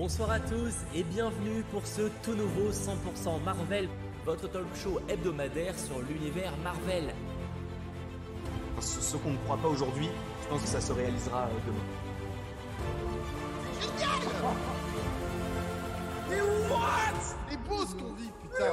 Bonsoir à tous et bienvenue pour ce tout nouveau 100% Marvel, votre talk show hebdomadaire sur l'univers Marvel. Ce, ce qu'on ne croit pas aujourd'hui, je pense que ça se réalisera euh, demain. Mais what? C'est beau ce qu'on vit, putain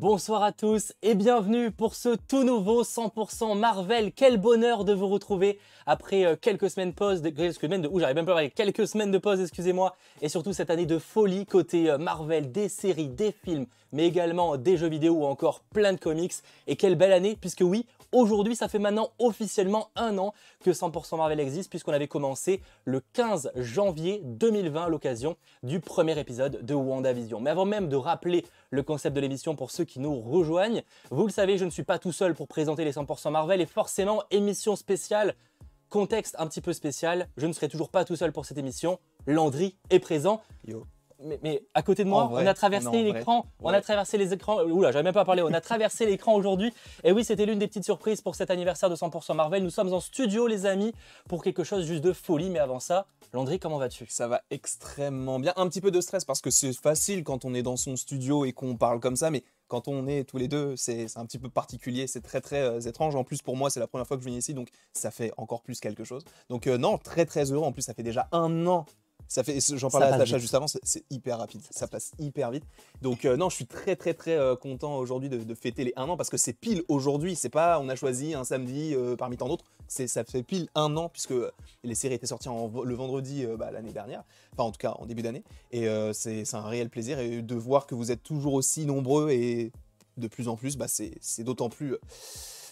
Bonsoir à tous et bienvenue pour ce tout nouveau 100% Marvel. Quel bonheur de vous retrouver après euh, quelques semaines de pause, j'arrive même pas à quelques semaines de pause, excusez-moi, et surtout cette année de folie côté euh, Marvel, des séries, des films, mais également des jeux vidéo ou encore plein de comics. Et quelle belle année, puisque oui, aujourd'hui, ça fait maintenant officiellement un an que 100% Marvel existe, puisqu'on avait commencé le 15 janvier 2020 à l'occasion du premier épisode de WandaVision. Mais avant même de rappeler le concept de l'émission pour ceux qui nous rejoignent, vous le savez, je ne suis pas tout seul pour présenter les 100% Marvel et forcément émission spéciale Contexte un petit peu spécial, je ne serai toujours pas tout seul pour cette émission. Landry est présent. Yo. Mais, mais à côté de moi, vrai, on a traversé l'écran, on a traversé les écrans. Oula, j'avais même pas parlé. On a traversé l'écran aujourd'hui. Et oui, c'était l'une des petites surprises pour cet anniversaire de 100% Marvel. Nous sommes en studio, les amis, pour quelque chose juste de folie. Mais avant ça, Landry, comment vas-tu? Ça va extrêmement bien. Un petit peu de stress parce que c'est facile quand on est dans son studio et qu'on parle comme ça, mais quand on est tous les deux, c'est c'est un petit peu particulier, c'est très très euh, étrange. En plus, pour moi, c'est la première fois que je viens ici, donc ça fait encore plus quelque chose. Donc euh, non, très très heureux. En plus, ça fait déjà un an. Ça fait, j'en parlais à vite. juste avant, c'est- hyper rapide, ça passe hyper vite. Donc euh, non, je suis très très très euh, content aujourd'hui de, de fêter les un an parce que c'est pile aujourd'hui. C'est pas, on a choisi un samedi euh, parmi tant d'autres. C'est, ça fait pile un an puisque les séries étaient sorties en- le vendredi bah, l'année dernière, enfin en tout cas en début d'année. Et c'est, un réel plaisir et de voir que vous êtes toujours aussi nombreux et de plus en plus, bah, c'est, c'est d'autant plus,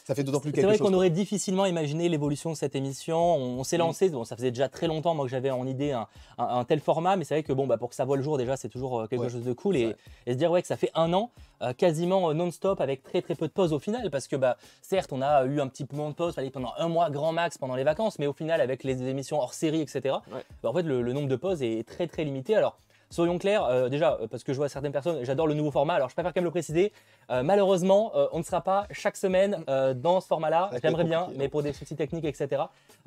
ça fait d'autant plus C'est vrai qu'on aurait difficilement imaginé l'évolution de cette émission. On, on s'est Mm. lancé, bon, ça faisait déjà très longtemps moi que j'avais en idée un, un- un tel format, mais c'est vrai que bon, bah, pour que ça voit le jour déjà, c'est toujours euh, quelque Ouais, chose de cool et, se dire ouais que ça fait un an euh, quasiment euh, non-stop avec très très peu de pause au final, parce que bah certes on a eu un petit moment de pause, fallait pendant un mois grand max pendant les vacances, mais au final avec les émissions hors série etc. Ouais. bah, en fait le, le nombre de pauses est très très limité. Alors Soyons clairs, euh, déjà, euh, parce que je vois certaines personnes, j'adore le nouveau format, alors je préfère quand même le préciser. Euh, malheureusement, euh, on ne sera pas chaque semaine dans ce format-là. J'aimerais bien, mais pour des soucis techniques, etc.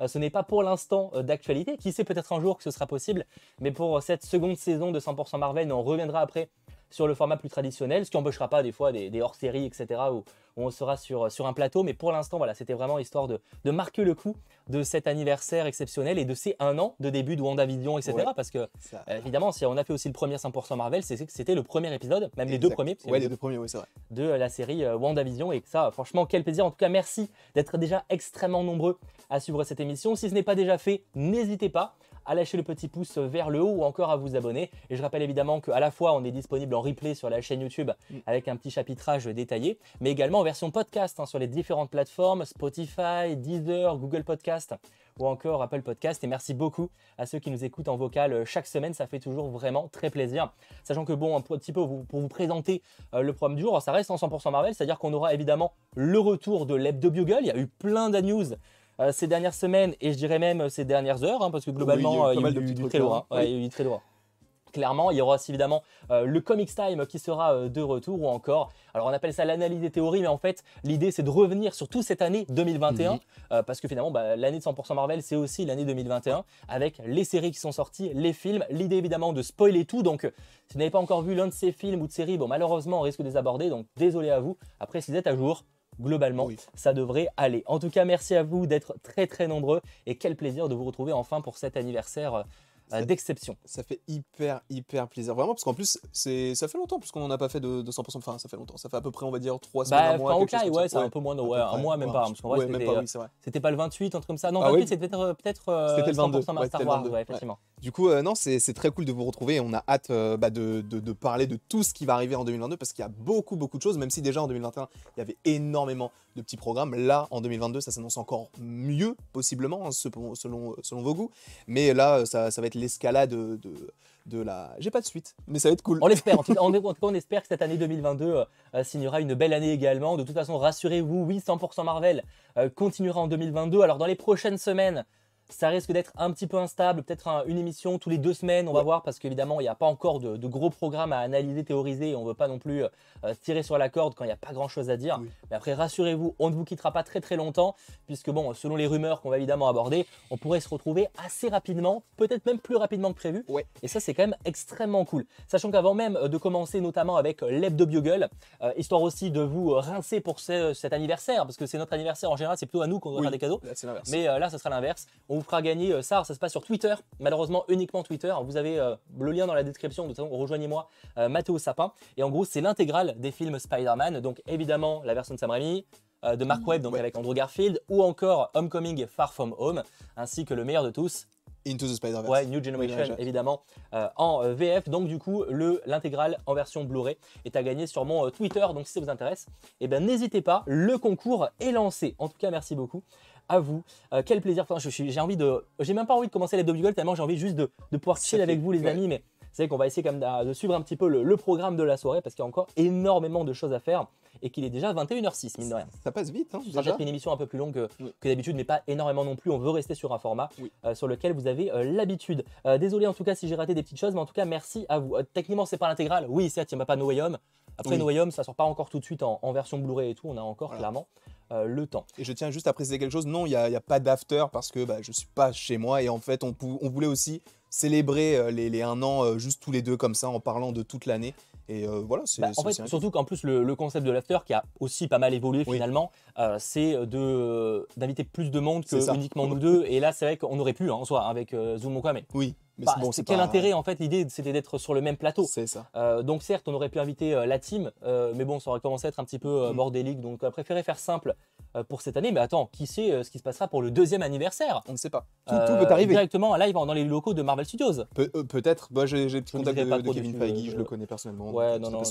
ce n'est pas pour l'instant d'actualité. Qui sait peut-être un jour que ce sera possible. Mais pour cette seconde saison de 100% Marvel, on reviendra après sur le format plus traditionnel, ce qui n'empêchera pas des fois des, des hors-séries, etc. Où, où on sera sur, sur un plateau. Mais pour l'instant, voilà, c'était vraiment histoire de, de marquer le coup de cet anniversaire exceptionnel et de ces un an de début de WandaVision, etc. Ouais. Parce que Ça- euh, évidemment, si on a fait aussi le premier 100% Marvel, c'est que c'était le premier épisode, même les deux premiers, Ouais, les deux premiers, oui, c'est vrai. de la série euh, WandaVision. Et ça, franchement, quel plaisir. En tout cas, merci d'être déjà extrêmement nombreux à suivre cette émission. Si ce n'est pas déjà fait, n'hésitez pas à lâcher le petit pouce vers le haut ou encore à vous abonner. Et je rappelle évidemment qu'à la fois, on est disponible en replay sur la chaîne YouTube Mm. avec un petit chapitrage détaillé, mais également en version podcast hein, sur les différentes plateformes Spotify, Deezer, Google Podcast ou encore Apple Podcast. Et merci beaucoup à ceux qui nous écoutent en vocal euh, chaque semaine. Ça fait toujours vraiment très plaisir. Sachant que, bon, un petit peu pour vous présenter euh, le programme du jour, ça reste en 100% Marvel, c'est-à-dire qu'on aura évidemment le retour de l'Hebdo Bugle. Il y a eu plein de news. Euh, ces dernières semaines et je dirais même euh, ces dernières heures, hein, parce que globalement, Oui, il y a eu du très du très lourd. Clairement, il y aura aussi évidemment euh, le Comics Time qui sera euh, de retour ou encore, alors on appelle ça l'analyse des théories, mais en fait l'idée c'est de revenir sur toute cette année 2021 Mhm. euh, parce que finalement bah, l'année de 100% Marvel c'est aussi l'année 2021 avec les séries qui sont sorties, les films, l'idée évidemment de spoiler tout. Donc si vous n'avez pas encore vu l'un de ces films ou de séries, bon malheureusement on risque de les aborder, donc désolé à vous. Après si vous êtes à jour, globalement, Oui. ça devrait aller. En tout cas, merci à vous d'être très très nombreux et quel plaisir de vous retrouver enfin pour cet anniversaire euh, d'exception. Ça fait hyper, hyper plaisir. Vraiment, parce qu'en plus, c'est, ça fait longtemps, puisqu'on n'en a pas fait de, de 100%. Enfin, ça fait longtemps. Ça fait à peu près, on va dire, 3 semaines, Bah, un mois. comme ouais, c'est un peu moins, de- ouais, un mois, même Ouais, pas, parce qu'en vrai, c'était, pas, oui, pas le 28, un truc comme ça. Non, Ah 28, oui. c'était peut-être, peut-être euh, C'était le 100% 22, ouais, Star Wars, 22, ouais, ouais. effectivement. Du coup, euh, non, c'est très cool de vous retrouver. et On a hâte euh, bah, de, parler de tout ce qui va arriver en 2022 parce qu'il y a beaucoup, beaucoup de choses, même si déjà en 2021, il y avait énormément de petits programmes. Là, en 2022, ça s'annonce encore mieux, possiblement, hein, selon, vos goûts. Mais là, ça, ça va être l'escalade de, la. J'ai pas de suite, mais ça va être cool. On l'espère. En tout cas, on, espère que cette année 2022 euh, euh, signera une belle année également. De toute façon, rassurez-vous, oui, 100% Marvel euh, continuera en 2022. Alors, dans les prochaines semaines, ça risque d'être un petit peu instable, peut-être un- une émission tous les deux semaines, on va voir, parce qu'évidemment, il n'y a pas encore de, de gros programmes à analyser, théoriser, et on ne veut pas non plus euh, tirer sur la corde quand il n'y a pas grand-chose à dire. Oui. Mais après, rassurez-vous, on ne vous quittera pas très très longtemps, puisque bon, selon les rumeurs qu'on va évidemment aborder, on pourrait se retrouver assez rapidement, peut-être même plus rapidement que prévu. Ouais. Et ça, c'est quand même extrêmement cool. Sachant qu'avant même euh, de commencer, notamment avec euh, l'hebdo Bugle, euh, histoire aussi de vous rincer pour ce- cet anniversaire, parce que c'est notre anniversaire en général, c'est plutôt à nous qu'on doit Oui. faire des cadeaux. Là. Mais euh, là, ça sera l'inverse. On vous fera gagner euh, ça. Ça se passe sur Twitter. Malheureusement, uniquement Twitter. Vous avez euh, le lien dans la description. De toute façon, rejoignez-moi, euh, Mathéo Sapin. Et en gros, c'est l'intégrale des films Spider-Man. Donc, évidemment, la version de Sam Raimi, de Mark Webb, donc Ouais. avec Andrew Garfield, ou encore Homecoming Far From Home, ainsi que le meilleur de tous, Into the Spider-Verse. Ouais, New Generation, Generation. évidemment, euh, en VF. Donc, du coup, le l'intégrale en version Blu-ray est à gagner sur mon euh, Twitter. Donc, si ça vous intéresse, eh ben, n'hésitez pas. Le concours est lancé. En tout cas, merci beaucoup à vous. Euh, quel plaisir. Enfin, je suis- j'ai envie de. J'ai même pas envie de commencer l'hebdo Bugle tellement j'ai envie juste de, de pouvoir chill avec vous, les ouais. amis. Mais c'est vrai qu'on va essayer quand même de suivre un petit peu le, le programme de la soirée parce qu'il y a encore énormément de choses à faire et qu'il est déjà 21h06, mine de rien. Ça passe vite, hein, déjà. une émission un peu plus longue que, Oui. que d'habitude, mais pas énormément non plus. On veut rester sur un format Oui. euh, sur lequel vous avez euh, l'habitude. Euh, désolé en tout cas si j'ai raté des petites choses, mais en tout cas merci à vous. Techniquement, c'est pas l'intégrale. Oui, certes, il n'y a pas No Way Home. Après Oui. No Way Home, ça sort pas encore tout de suite en, en version Blu-ray et tout. On a encore Voilà. clairement euh, le temps. Et je tiens juste à préciser quelque chose. Non, il n'y a, pas d'after parce que bah, je suis pas chez moi. Et en fait, on, pou- on voulait aussi célébrer euh, les, les un an euh, juste tous les deux comme ça en parlant de toute l'année. Et voilà, c'est Bah, en fait, surtout qu'en plus, le, le concept de l'after, qui a aussi pas mal évolué Oui. finalement, c'est d'inviter plus de monde que uniquement nous deux. Et là, c'est vrai qu'on aurait pu, hein, en soi, avec Zoom ou quoi, mais Oui, mais bah, c'est bon, c'est quel pas- intérêt en fait L'idée, c'était d'être sur le même plateau. C'est ça. Euh, donc certes, on aurait pu inviter euh, la team, euh, mais bon, ça aurait commencé à être un petit peu Mm. bordélique, donc on a préféré faire simple pour cette année. Mais attends, qui sait ce qui se passera pour le deuxième anniversaire? On ne sait pas. Tout, tout peut arriver. Directement en live dans les locaux de Marvel Studios. Pe- Peut-être. Bah, j'ai j'ai le Je ne contact dirai de, pas de trop Kevin Feige, je le connais personnellement. Ouais, non, non,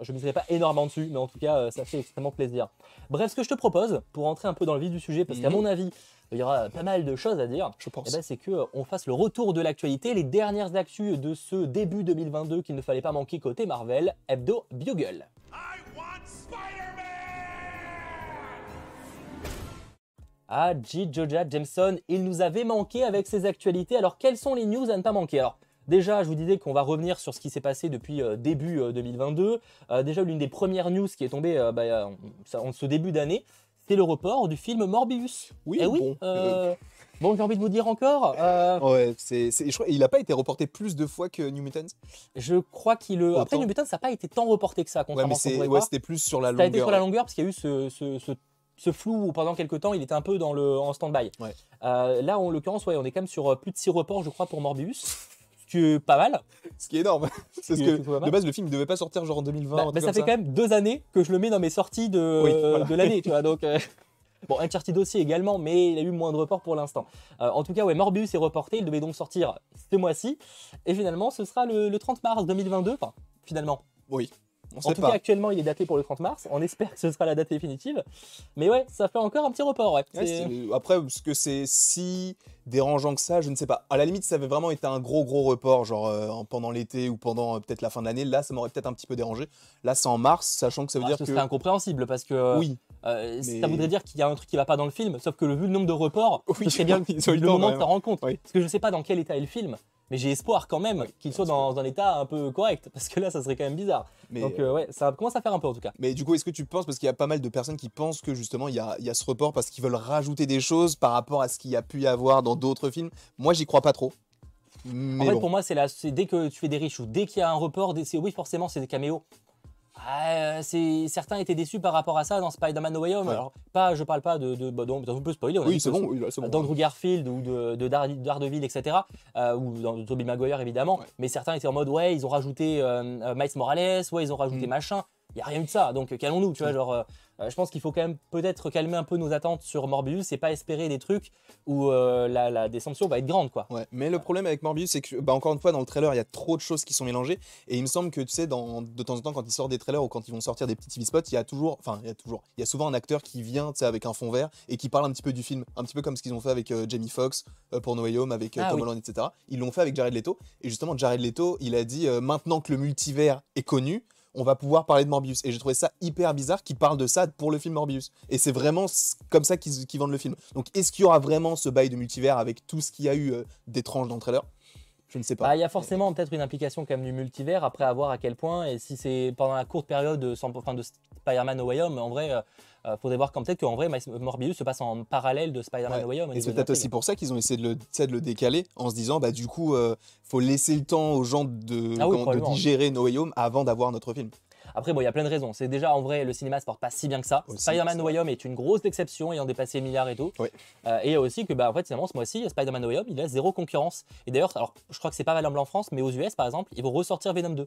je- ne dirai pas énormément dessus, mais en tout cas, ça fait extrêmement plaisir. Bref, ce que je te propose, pour rentrer un peu dans le vif du sujet, parce qu'à Mhm. mon avis, il y aura pas mal de choses à dire, Je pense. eh ben, c'est qu'on fasse le retour de l'actualité, les dernières actus de ce début 2022 qu'il ne fallait pas manquer côté Marvel, Hebdo Bugle. I want Spider-Man! Ah, J. Joja Jameson, il nous avait manqué avec ses actualités. Alors, quelles sont les news à ne pas manquer? Alors, déjà, je vous disais qu'on va revenir sur ce qui s'est passé depuis euh, début euh, 2022. Euh, déjà, l'une des premières news qui est tombée euh, bah, euh, en ce début d'année, c'est le report du film Morbius. Oui, Eh oui. bon, euh, Bon, j'ai envie de vous dire encore. euh, Ouais, c'est, c'est- je crois, il n'a pas été reporté plus de fois que New Mutants? je crois qu'il. euh, Après. New Mutant, ça n'a pas été tant reporté que ça, Ouais, contrairement mais à ouais, croire. c'était plus sur la Ça a été longueur. sur la longueur parce qu'il y a eu ce, ce- ce- ce flou où pendant quelques temps il était un peu dans le, en stand-by. Ouais. Euh, là, en l'occurrence, ouais, on est quand même sur euh, plus de 6 reports, je crois, pour Morbius. Ce qui est pas mal. Ce qui est énorme. Parce que de base, le film ne devait pas sortir genre en 2020. Bah, bah, ça fait quand même deux années que je le mets dans mes sorties de, Oui, euh, voilà. de l'année, tu vois. Donc, euh, bon, Uncharted aussi également, mais il a eu moins de reports pour l'instant. Euh, en tout cas, ouais, Morbius est reporté. Il devait donc sortir ce mois-ci. Et finalement, ce sera le, le 30 mars 2022. Enfin, finalement. Oui. On En tout pas. cas, actuellement, il est daté pour le 30 mars. On espère que ce sera la date définitive. Mais ouais, ça fait encore un petit report. Ouais. Ouais, C'est- c'est- Après, est-ce que c'est si dérangeant que ça Je ne sais pas. À la limite, ça avait vraiment été un gros gros report, genre euh, en- pendant l'été ou pendant euh, peut-être la fin de l'année. Là, ça m'aurait peut-être un petit peu dérangé. Là, c'est en mars, sachant que ça veut Ah, dire ce que serait incompréhensible parce que oui, euh, mais- ça voudrait dire qu'il y a un truc qui va pas dans le film, sauf que le, vu le nombre de reports, Oui, ce serait bien le moment de t'en rendre compte. Oui. Parce que je sais pas dans quel état est le film, mais j'ai espoir quand même qu'il soit dans un état un peu correct, parce que là, ça serait quand même bizarre. mais Donc euh, ouais, ça commence à faire un peu en tout cas. Mais du coup, est-ce que tu penses, parce qu'il y a pas mal de personnes qui pensent que justement il y a, il y a ce report parce qu'ils veulent rajouter des choses par rapport à ce qu'il y a pu y avoir dans d'autres films? Moi, j'y crois pas trop. Mais en fait, bon. pour moi, c'est dès que tu fais des reshoots, dès qu'il y a un report, c'est oui, forcément, c'est des caméos. Ah, c'est certains étaient déçus par rapport à ça dans Spider-Man No Way Home. Ouais. Alors pas, je parle pas de, de bah, donc, on peut spoiler. on oui, dit c'est bon, bon. d'Andrew Garfield ou de, de Dar- Daredevil, etc. euh, ou dans Tobey Maguire évidemment. Ouais. Mais certains étaient en mode ouais, ils ont rajouté euh, euh, Miles Morales, ouais, ils ont rajouté Mm. machin. Il y a rien eu de ça. Donc, calmons-nous, tu vois, Mm. genre. Euh, je pense qu'il faut quand même peut-être calmer un peu nos attentes sur Morbius et pas espérer des trucs où euh, la, la déception va être grande, quoi. Ouais, mais le problème avec Morbius, c'est que, bah, encore une fois, dans le trailer, il y a trop de choses qui sont mélangées. Et il me semble que, tu sais, dans, de temps en temps, quand ils sortent des trailers ou quand ils vont sortir des petits TV spots, il y a toujours, enfin, il y a toujours, il y a souvent un acteur qui vient, tu sais, avec un fond vert et qui parle un petit peu du film. Un petit peu comme ce qu'ils ont fait avec euh, Jamie Foxx pour No Way Home, avec Ah Tom oui. Holland, etc. Ils l'ont fait avec Jared Leto. Et justement, Jared Leto, il a dit, euh, maintenant que le multivers est connu, on va pouvoir parler de Morbius. Et j'ai trouvé ça hyper bizarre qu'ils parlent de ça pour le film Morbius. Et c'est vraiment comme ça qu'ils vendent le film. Donc est-ce qu'il y aura vraiment ce bail de multivers avec tout ce qu'il y a eu euh, d'étrange dans le trailer? Je ne sais pas. Bah, Il y a forcément peut-être une implication quand même du multivers, après à voir à quel point, et si c'est pendant la courte période de, de Spider-Man No Way Home, en vrai, il faudrait voir quand peut-être qu'en vrai, Morbius se passe en parallèle de Spider-Man Ouais. No Way Home. Et c'est peut-être aussi pour ça qu'ils ont essayé de le, de le décaler en se disant, bah du coup, euh, faut laisser le temps aux gens de, Ah oui, comment- de probablement. digérer No Way Home avant d'avoir notre film. Après, bon, il y a plein de raisons. C'est déjà en vrai, le cinéma se porte pas si bien que ça. Spider-Man No Way Home est une grosse exception, ayant dépassé le milliard et tout. Ouais. Euh, et aussi que, bah, en fait, finalement, ce mois-ci, Spider-Man No Way Home, il a zéro concurrence. Et d'ailleurs, alors, je crois que c'est pas valable en France, mais aux US, par exemple, ils vont ressortir Venom 2.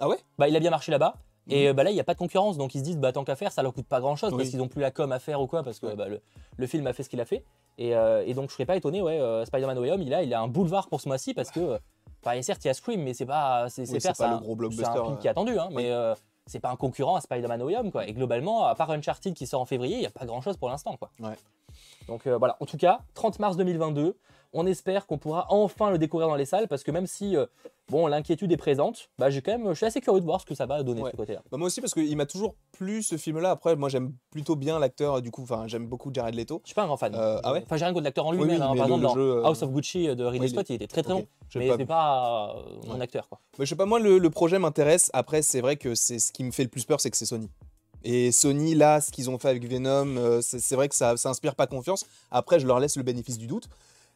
Ah ouais? Bah, il a bien marché là-bas. Et euh, bah là, il n'y a pas de concurrence, donc ils se disent, bah tant qu'à faire, ça leur coûte pas grand-chose parce Oui. qu'ils n'ont plus la com à faire ou quoi, parce que bah, le, le film a fait ce qu'il a fait. Et, euh, et donc, je serais pas étonné, ouais, euh, Spider-Man No Way Home, il a, il a un boulevard pour ce mois-ci parce que, et certes, il y a Scream, mais c'est pas, c'est, c'est Oui, c'est pas le gros C'est blockbuster, un film qui est attendu, hein, mais euh, c'est pas un concurrent à Spider-Man No Way Home, quoi. Et globalement, à part Uncharted qui sort en février, il n'y a pas grand-chose pour l'instant, quoi. Ouais. Donc voilà, en tout cas, 30 mars 2022, on espère qu'on pourra enfin le découvrir dans les salles parce que même si euh, bon l'inquiétude est présente, bah j'ai quand même, je suis assez curieux de voir ce que ça va donner Ouais. de ce côté-là. Bah, moi aussi parce qu'il m'a toujours plu ce film-là. Après, moi j'aime plutôt bien l'acteur. Du coup, enfin, j'aime beaucoup Jared Leto. Je suis pas un grand fan. Euh, ah ouais? Enfin j'ai rien contre l'acteur en Oui, lui-même. oui, hein. mais Par le- exemple dans jeu, euh, House of Gucci de Ridley oui, Scott, il était très très Ok, bon, j'ai mais pas pas euh, Ouais. acteur quoi. Mais je sais pas, moi, le, le projet m'intéresse. Après, c'est vrai que c'est ce qui me fait le plus peur, c'est que c'est Sony. Et Sony, là, ce qu'ils ont fait avec Venom, euh, c'est c'est vrai que ça, ça inspire pas confiance. Après, je leur laisse le bénéfice du doute.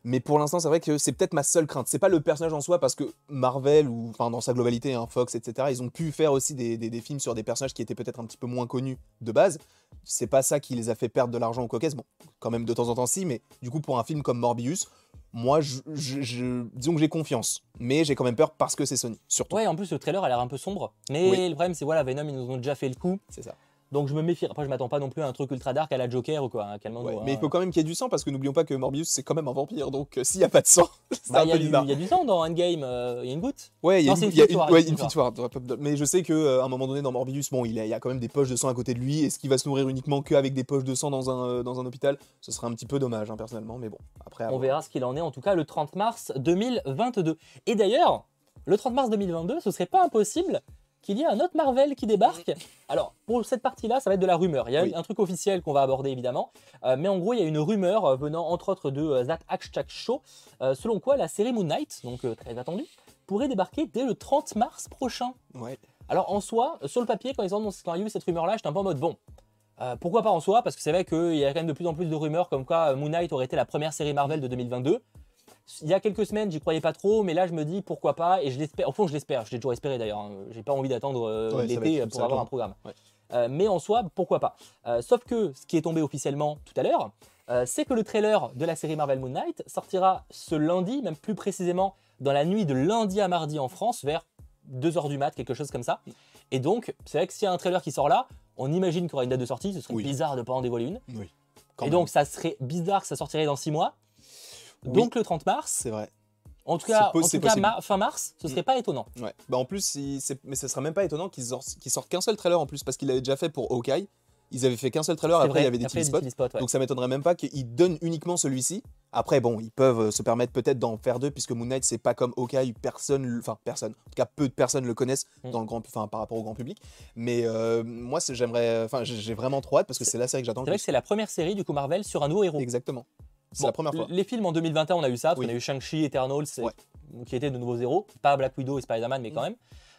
Mais pour l'instant, c'est vrai que c'est peut-être ma seule crainte. C'est pas le personnage en soi, parce que Marvel, ou enfin dans sa globalité, hein, Fox, etc., ils ont pu faire aussi des, des- des films sur des personnages qui étaient peut-être un petit peu moins connus de base. C'est pas ça qui les a fait perdre de l'argent au cocaisse. Bon, quand même de temps en temps, si, mais du coup, pour un film comme Morbius, moi, je, je- je- disons que j'ai confiance. Mais j'ai quand même peur parce que c'est Sony, surtout. Ouais, en plus le trailer a l'air un peu sombre, mais Oui. le problème c'est voilà Venom ils nous ont déjà fait le coup, C'est ça. Donc je me méfie. Après je m'attends pas non plus à un truc ultra dark à la Joker ou quoi. hein, Ouais, mais il faut quand même qu'il y ait du sang parce que n'oublions pas que Morbius c'est quand même un vampire donc euh, s'il n'y a pas de sang, c'est Bah, un il y, peu a du- bizarre. il y a du sang dans Endgame, euh, il y a une goutte. Ouais, il y a Non, une, une il y a victoire, ouais, une une victoire. Mais je sais qu'à un moment donné dans Morbius, bon, il y a, il y a quand même des poches de sang à côté de lui. Est-ce qu'il va se nourrir uniquement qu'avec des poches de sang dans un, euh, dans un hôpital? Ce serait un petit peu dommage hein, personnellement, mais bon. Après, On verra ce qu'il en est en tout cas le 30 mars 2022. Et d'ailleurs, le 30 mars 2022, ce serait pas impossible qu'il y ait un autre Marvel qui débarque. Alors, pour cette partie-là, ça va être de la rumeur. Il y a Oui. un truc officiel qu'on va aborder évidemment. Euh, mais en gros, il y a une rumeur euh, venant entre autres de euh, That Hashtag Show, euh, selon quoi la série Moon Knight, donc euh, très attendue, pourrait débarquer dès le 30 mars prochain. Ouais. Alors en soi, sur le papier, quand ils ont quand il y a eu cette rumeur-là, j'étais un peu en mode bon. euh, pourquoi pas en soi? Parce que c'est vrai qu'il y a quand même de plus en plus de rumeurs comme quoi Moon Knight aurait été la première série Marvel de 2022. Il y a quelques semaines, j'y croyais pas trop, mais là je me dis pourquoi pas, et je l'espère. Au fond, je l'espère, je l'ai toujours espéré d'ailleurs. hein. J'ai pas envie d'attendre euh, Ouais, l'été pour avoir un programme. Ouais. Euh, mais en soi, pourquoi pas Euh, Sauf que ce qui est tombé officiellement tout à l'heure, c'est que le trailer de la série Marvel Moon Knight sortira ce lundi, même plus précisément dans la nuit de lundi à mardi en France, vers 2h du mat, quelque chose comme ça. Et donc, c'est vrai que s'il y a un trailer qui sort là, on imagine qu'il y aura une date de sortie, ce serait Oui. bizarre de ne pas en dévoiler une. Oui. Quand et même. donc, ça serait bizarre que ça sortirait dans 6 mois. Oui. Donc, le 30 mars, c'est vrai. en tout cas, en tout cas ma- fin mars, ce serait pas étonnant. Ouais. Bah en plus, mais ça serait même pas étonnant qu'ils sortent, qu'ils sortent qu'un seul trailer en plus parce qu'il avait déjà fait pour Hawkeye. Ils avaient fait qu'un seul trailer. Après, vrai, il y avait des TV spots. TV spots, ouais. Donc ça m'étonnerait même pas qu'ils donnent uniquement celui-ci. Après, bon, ils peuvent euh, se permettre peut-être d'en faire deux, puisque Moon Knight, c'est pas comme Hawkeye, personne, enfin personne, en tout cas peu de personnes le connaissent Mm. dans le grand, enfin par rapport au grand public. Mais euh, moi, j'aimerais, enfin j'ai vraiment trop hâte parce que c'est la série que j'attends C'est vrai que c'est la première série du coup Marvel sur un nouveau héros. Exactement. C'est Bon, la première fois. Les films en 2021, on a eu ça. parce Oui. qu'on a eu Shang-Chi, Eternals, Ouais. qui étaient de nouveaux héros. Pas Black Widow et Spider-Man, mais quand Mm. même.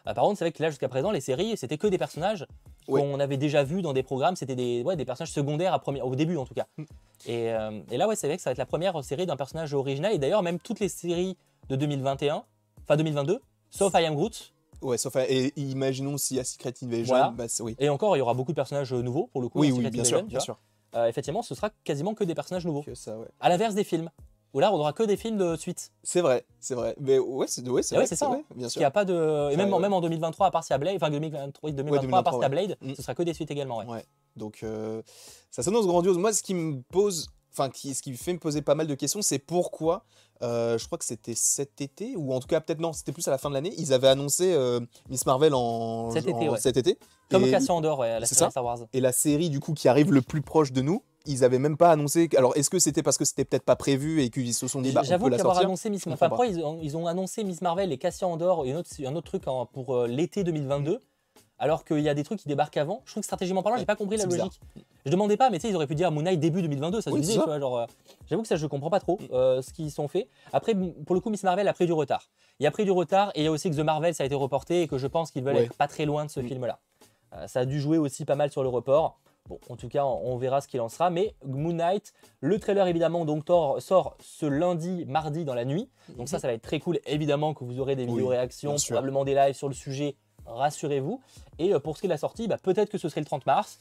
Euh, par contre, c'est vrai que là, jusqu'à présent, les séries, c'était que des personnages Ouais. qu'on avait déjà vus dans des programmes. C'était des, ouais, des personnages secondaires à premier- au début, en tout cas. Mm. Et, euh, et là, ouais, c'est vrai que ça va être la première série d'un personnage original. Et d'ailleurs, même toutes les séries de 2021, enfin 2022, sauf I Am Groot. Ouais, sauf et imaginons s'il y a Secret Invasion, Voilà. bah, oui. Et encore, il y aura beaucoup de personnages euh, nouveaux pour le coup. Oui, dans oui, Secret bien Invasion, sûr, tu bien vois. sûr. Euh, effectivement, ce sera quasiment que des personnages nouveaux. Que ça, ouais. À l'inverse des films. où là, on aura que des films de suite. C'est vrai, c'est vrai. Mais ouais, c'est ouais, c'est ouais, vrai, c'est ça, vrai, hein. bien Parce qu'il sûr. n'y a pas de. Et même, même en 2023, à part y a Blade, enfin 2023, 2023 à part y 2023, Blade, ouais. Mm. ce sera que des suites également. Ouais. Ouais. Donc euh, ça s'annonce grandiose. Moi, ce qui me pose, enfin, qui, ce qui me fait me poser pas mal de questions, c'est pourquoi. euh, je crois que c'était cet été, ou en tout cas peut-être non, c'était plus à la fin de l'année. Ils avaient annoncé euh, Miss Marvel en Cet été, ouais. cet été. Comme Cassian Andor, ouais, la série ça. Star Wars. Et la série du coup qui arrive le plus proche de nous, ils avaient même pas annoncé. Alors est-ce que c'était parce que c'était peut-être pas prévu et qu'ils se sont dit bah on J'avoue peut la sortir annoncé Miss Marvel, enfin, pourquoi ils ont, ils ont annoncé Miss Marvel et Cassian Andor et un autre, un autre truc en- pour euh, l'été 2022 alors qu'il y a des trucs qui débarquent avant Je trouve que stratégiquement parlant, j'ai pas compris la c'est bizarre. logique. Je demandais pas, mais tu sais, ils auraient pu dire Moon Knight début 2022, ça se disait, c'est tu ça. vois. Genre, euh, j'avoue que ça, je comprends pas trop euh, ce qu'ils sont fait. Après, pour le coup, Miss Marvel a pris du retard. Il a pris du retard et il y a aussi que The Marvel, ça a été reporté et que je pense qu'ils veulent Ouais. être pas très loin de ce Mm. film-là. Euh, ça a dû jouer aussi pas mal sur le report. Bon, en tout cas, on verra ce qu'il en sera. Mais Moon Knight, le trailer évidemment donc sort ce lundi, mardi dans la nuit. Donc ça, ça va être très cool. Évidemment que vous aurez des Oui, vidéos réactions, probablement des lives sur le sujet. Rassurez-vous. Et euh, pour ce qui est de la sortie, bah, peut-être que ce serait le 30 mars.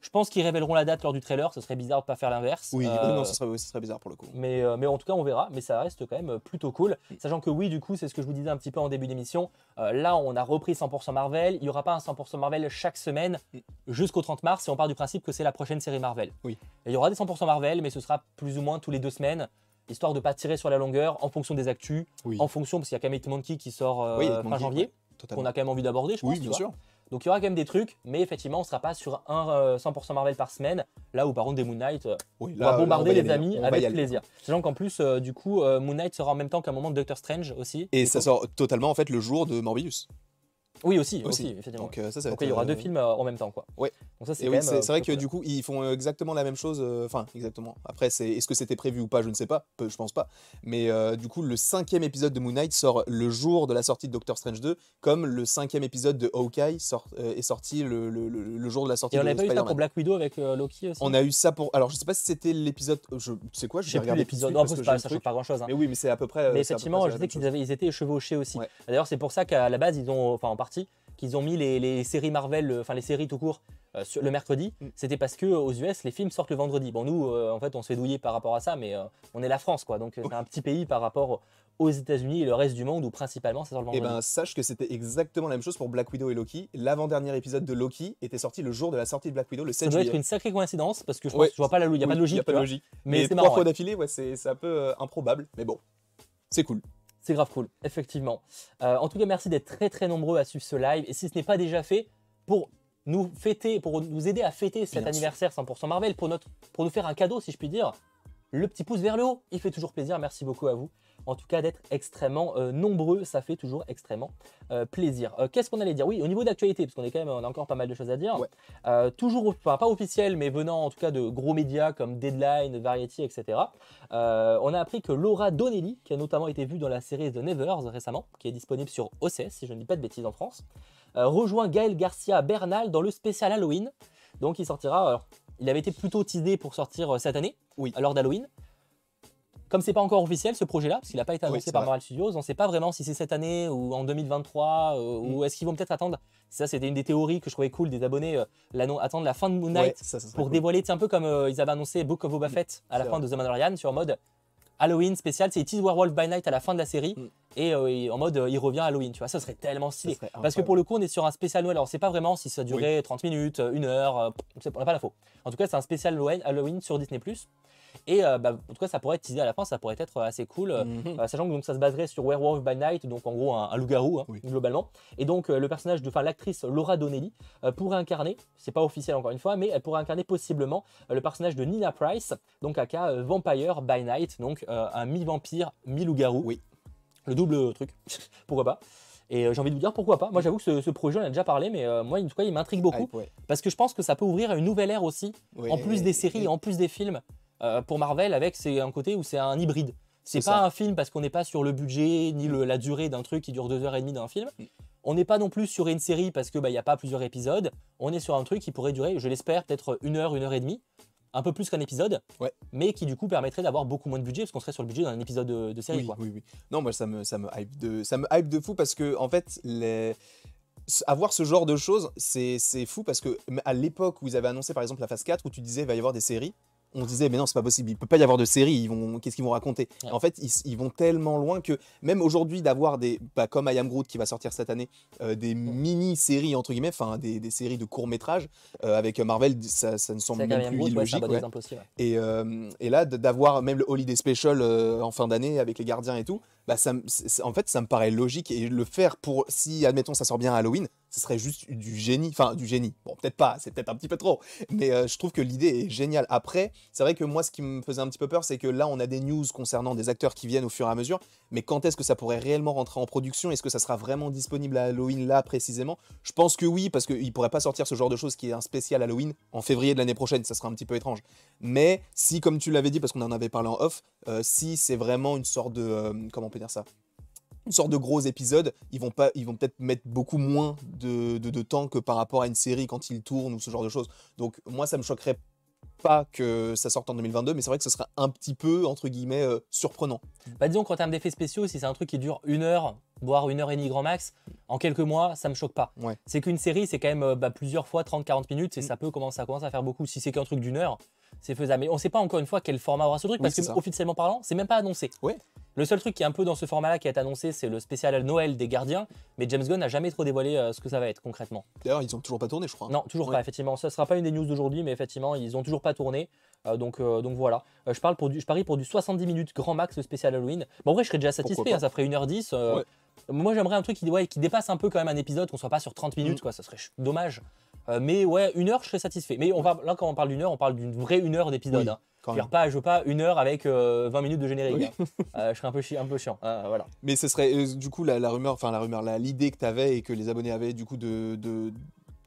Je pense qu'ils révéleront la date lors du trailer. Ce serait bizarre de pas faire l'inverse. Oui, oui, Euh, non, ce serait, oui, ce serait bizarre pour le coup. mais, euh, mais en tout cas, on verra. Mais ça reste quand même plutôt cool. Sachant que oui, du coup, c'est ce que je vous disais un petit peu en début d'émission. Euh, là, on a repris 100% Marvel. Il n'y aura pas un 100% Marvel chaque semaine jusqu'au 30 mars. Et on part du principe que c'est la prochaine série Marvel. Oui. Et il y aura des 100% Marvel, mais ce sera plus ou moins tous les deux semaines. Histoire de pas tirer sur la longueur en fonction des actus, Oui. en fonction, parce qu'il y a quand même Monkey qui sort euh, Oui, fin Monkey, janvier, ouais. Qu'on a quand même envie d'aborder, je pense. Oui, tu bien vois. sûr. Donc il y aura quand même des trucs, mais effectivement, on ne sera pas sur un euh, 100% Marvel par semaine. Là où par contre, des Moon Knight, euh, Oui, on là- va là, on bombarder va les aller, amis on avec plaisir. Sachant qu'en plus, euh, du coup, euh, Moon Knight sera en même temps qu'un moment de Doctor Strange aussi. Et ça coup- sort totalement en fait le jour de Morbius. Oui, aussi, aussi, aussi. effectivement. Donc euh, ça, ça va Donc être, il y aura deux films euh, en même temps, quoi. Ouais. Donc ça, c'est oui, c'est euh, c'est vrai que du coup, ils font exactement la même chose. Enfin, exactement. Après, c'est est-ce que c'était prévu ou pas Je ne sais pas. Je pense pas. Mais du coup, le cinquième épisode de Moon Knight sort le jour de la sortie de Doctor Strange 2, comme le cinquième épisode de Hawkeye sort- est sorti le, le- le- le jour de la sortie Et on de pas eu ça pour Black Widow avec Loki aussi On a eu ça pour. Alors, je sais pas si c'était l'épisode. Je tu sais quoi Je regarder l'épisode. Non, pas, ça change pas grand chose. truc. Mais oui, mais c'est à peu près. Mais effectivement, je sais qu'ils étaient chevauchés aussi. D'ailleurs, c'est pour ça qu'à la base, ils ont, enfin en partie, qu'ils ont mis les, les séries Marvel, euh, enfin les séries tout court, euh, sur- le mercredi. Mm. C'était parce que euh, aux US, les films sortent le vendredi. Bon, nous, euh, en fait, on se fait douiller par rapport à ça, mais on est la France, quoi. Donc, c'est un petit pays par rapport aux États-Unis et le reste du monde où principalement ça sort le Eh vendredi. ben, sache que c'était exactement la même chose pour Black Widow et Loki. L'avant-dernier épisode de Loki était sorti le jour de la sortie de Black Widow, le ça 7 doit juillet. être une sacrée coïncidence parce que je, pense, Ouais. je vois pas la, il y a pas de logique. y a pas de logique. Mais Mais c'est trois marrant, fois ouais. d'affilée, ouais, c'est un peu improbable. Mais bon, c'est cool. C'est grave cool, effectivement. Euh, en tout cas, merci d'être très très nombreux à suivre ce live. Et si ce n'est pas déjà fait, pour nous fêter, pour nous aider à fêter cet Bien anniversaire 100% Marvel, pour, notre, pour nous faire un cadeau, si je puis dire, le petit pouce vers le haut, il fait toujours plaisir. Merci beaucoup à vous. En tout cas, d'être extrêmement euh, nombreux, ça fait toujours extrêmement euh, plaisir. Euh, Qu'est-ce qu'on allait dire? Oui, au niveau d'actualité, parce qu'on est quand même, on a encore pas mal de choses à dire. Ouais. Toujours, enfin pas officiel, mais venant en tout cas de gros médias comme Deadline, Variety, etc. On a appris que Laura Donnelly, qui a notamment été vue dans la série The Nevers récemment, qui est disponible sur OCS, si je ne dis pas de bêtises en France, rejoint Gaël Garcia Bernal dans le spécial Halloween. Donc il sortira, alors, il avait été plutôt teasé pour sortir euh, cette année, Oui. à l'heure d'Halloween. Comme c'est pas encore officiel ce projet-là, parce qu'il n'a pas été annoncé par. Marvel Studios, on ne sait pas vraiment si c'est cette année ou en 2023, euh, Mm. ou est-ce qu'ils vont peut-être attendre. Ça, c'était une des théories que je trouvais cool des abonnés, euh, attendre la fin de Moon Knight Ouais, ça, ça serait pour cool. dévoiler, c'est un peu comme euh, ils avaient annoncé Book of Boba Fett à la fin de The Mandalorian, sur mode Halloween spécial, c'est It is Werewolf by Night à la fin de la série, Mm. et euh, et en mode euh, il revient Halloween, tu vois, ça serait tellement stylé. serait Parce que pour le coup, on est sur un spécial Noël, alors on sait pas vraiment si ça durait 30 minutes, euh, une heure, on n'a pas l'info. En tout cas, c'est un spécial Noël- Halloween sur Disney+. Et euh, bah, en tout cas, ça pourrait être teasé à la fin, ça pourrait être assez cool. euh, Mhm. euh, sachant que donc, ça se baserait sur Werewolf by Night, donc en gros un, un loup-garou hein, Oui. globalement. Et donc le personnage de, enfin l'actrice Laura Donnelly pourrait incarner, c'est pas officiel encore une fois, mais elle pourrait incarner possiblement le personnage de Nina Price, donc aka Vampire by Night, donc un mi-vampire, mi-loup-garou. Oui. Le double truc, pourquoi pas. Et j'ai envie de vous dire pourquoi pas. Moi j'avoue que ce, ce projet on en a déjà parlé, mais euh, moi en tout cas il m'intrigue beaucoup ouais. parce que je pense que ça peut ouvrir une nouvelle ère aussi Ouais, en plus des séries, et- en plus des films, euh, pour Marvel, avec c'est un côté où c'est un hybride. C'est pas ça. un film parce qu'on n'est pas sur le budget ni le- la durée d'un truc qui dure deux heures et demie d'un film. Mm. On n'est pas non plus sur une série parce qu'il n'y a pas plusieurs épisodes. On est sur un truc qui pourrait durer, je l'espère, peut-être une heure, une heure et demie. Un peu plus qu'un épisode, Ouais. mais qui du coup permettrait d'avoir beaucoup moins de budget parce qu'on serait sur le budget d'un épisode de, de série. Oui, quoi. oui, oui. Non, moi, ça me, ça me hype de, ça me hype de fou parce que, en fait, les... avoir ce genre de choses, c'est c'est fou parce que à l'époque où ils avaient annoncé, par exemple, la phase 4, où tu disais il va y avoir des séries, on disait mais non c'est pas possible, il peut pas y avoir de série, ils vont qu'est-ce qu'ils vont raconter? Ouais. En fait, ils, ils vont tellement loin que même aujourd'hui d'avoir des bah, comme I Am Groot qui va sortir cette année, euh, des mini-séries entre guillemets, enfin des, des séries de courts métrages avec Marvel, ça, ça ne semble même plus illogique. ouais. aussi. ouais. Et, euh, et là, d'avoir même le Holiday Special euh, en fin d'année avec les gardiens et tout, bah en fait, ça me paraît logique. Et le faire pour, si, admettons, ça sort bien à Halloween, ce serait juste du génie. Enfin, du génie. Bon, peut-être pas, c'est peut-être un petit peu trop. Mais euh, je trouve que l'idée est géniale. Après, c'est vrai que moi, ce qui me faisait un petit peu peur, c'est que là, on a des news concernant des acteurs qui viennent au fur et à mesure. Mais quand est-ce que ça pourrait réellement rentrer en production? Est-ce que ça sera vraiment disponible à Halloween là précisément? Je pense que oui, parce qu'ils ne pourraient pas sortir ce genre de choses qui est un spécial Halloween en février de l'année prochaine. Ça sera un petit peu étrange. Mais si, comme tu l'avais dit, parce qu'on en avait parlé en off, euh, si c'est vraiment une sorte de. euh, comment peut dire ça une sorte de gros épisode, ils vont pas, ils vont peut-être mettre beaucoup moins de, de- de temps que par rapport à une série quand ils tournent ou ce genre de choses. Donc moi, ça me choquerait pas que ça sorte en 2022, mais c'est vrai que ce serait un petit peu entre guillemets euh, surprenant. Bah, disons qu'en termes d'effets spéciaux, si c'est un truc qui dure une heure, voire une heure et demie grand max, en quelques mois, ça me choque pas. Ouais. C'est qu'une série, c'est quand même euh, bah, plusieurs fois 30-40 minutes, et Mm. ça peut commencer, ça commence à faire beaucoup. Si c'est qu'un truc d'une heure, c'est faisable. Mais on sait pas encore une fois quel format aura ce truc, Oui, parce que ça. officiellement parlant, c'est même pas annoncé. Ouais. Le seul truc qui est un peu dans ce format-là qui été annoncé, c'est le spécial Noël des gardiens, mais James Gunn n'a jamais trop dévoilé euh, ce que ça va être concrètement. D'ailleurs, ils ont toujours pas tourné, je crois. Non, toujours Ouais. pas, effectivement. Ça sera pas une des news d'aujourd'hui, mais effectivement, ils ont toujours pas tourné. Euh, donc, euh, donc voilà. Je, parle pour du, je parie pour du 70 minutes grand max le spécial Halloween. Bon, en vrai, je serais déjà satisfait, hein, ça ferait 1h10. euh, Ouais. Moi, j'aimerais un truc qui, ouais, qui dépasse un peu quand même un épisode, qu'on soit pas sur 30 minutes, Mm. quoi. Ça serait dommage. Euh, mais ouais, une heure, je serais satisfait. Mais on va, là, quand on parle d'une heure, on parle d'une vraie une heure d'épisode. Oui, hein. Je veux dire pas, je veux pas une heure avec euh, 20 minutes de générique. Oui. hein. Euh, je serais un peu, chi- un peu chiant. Euh, voilà. Mais ce serait du coup la, la rumeur, enfin la rumeur, l'idée que tu avais et que les abonnés avaient du coup de, de-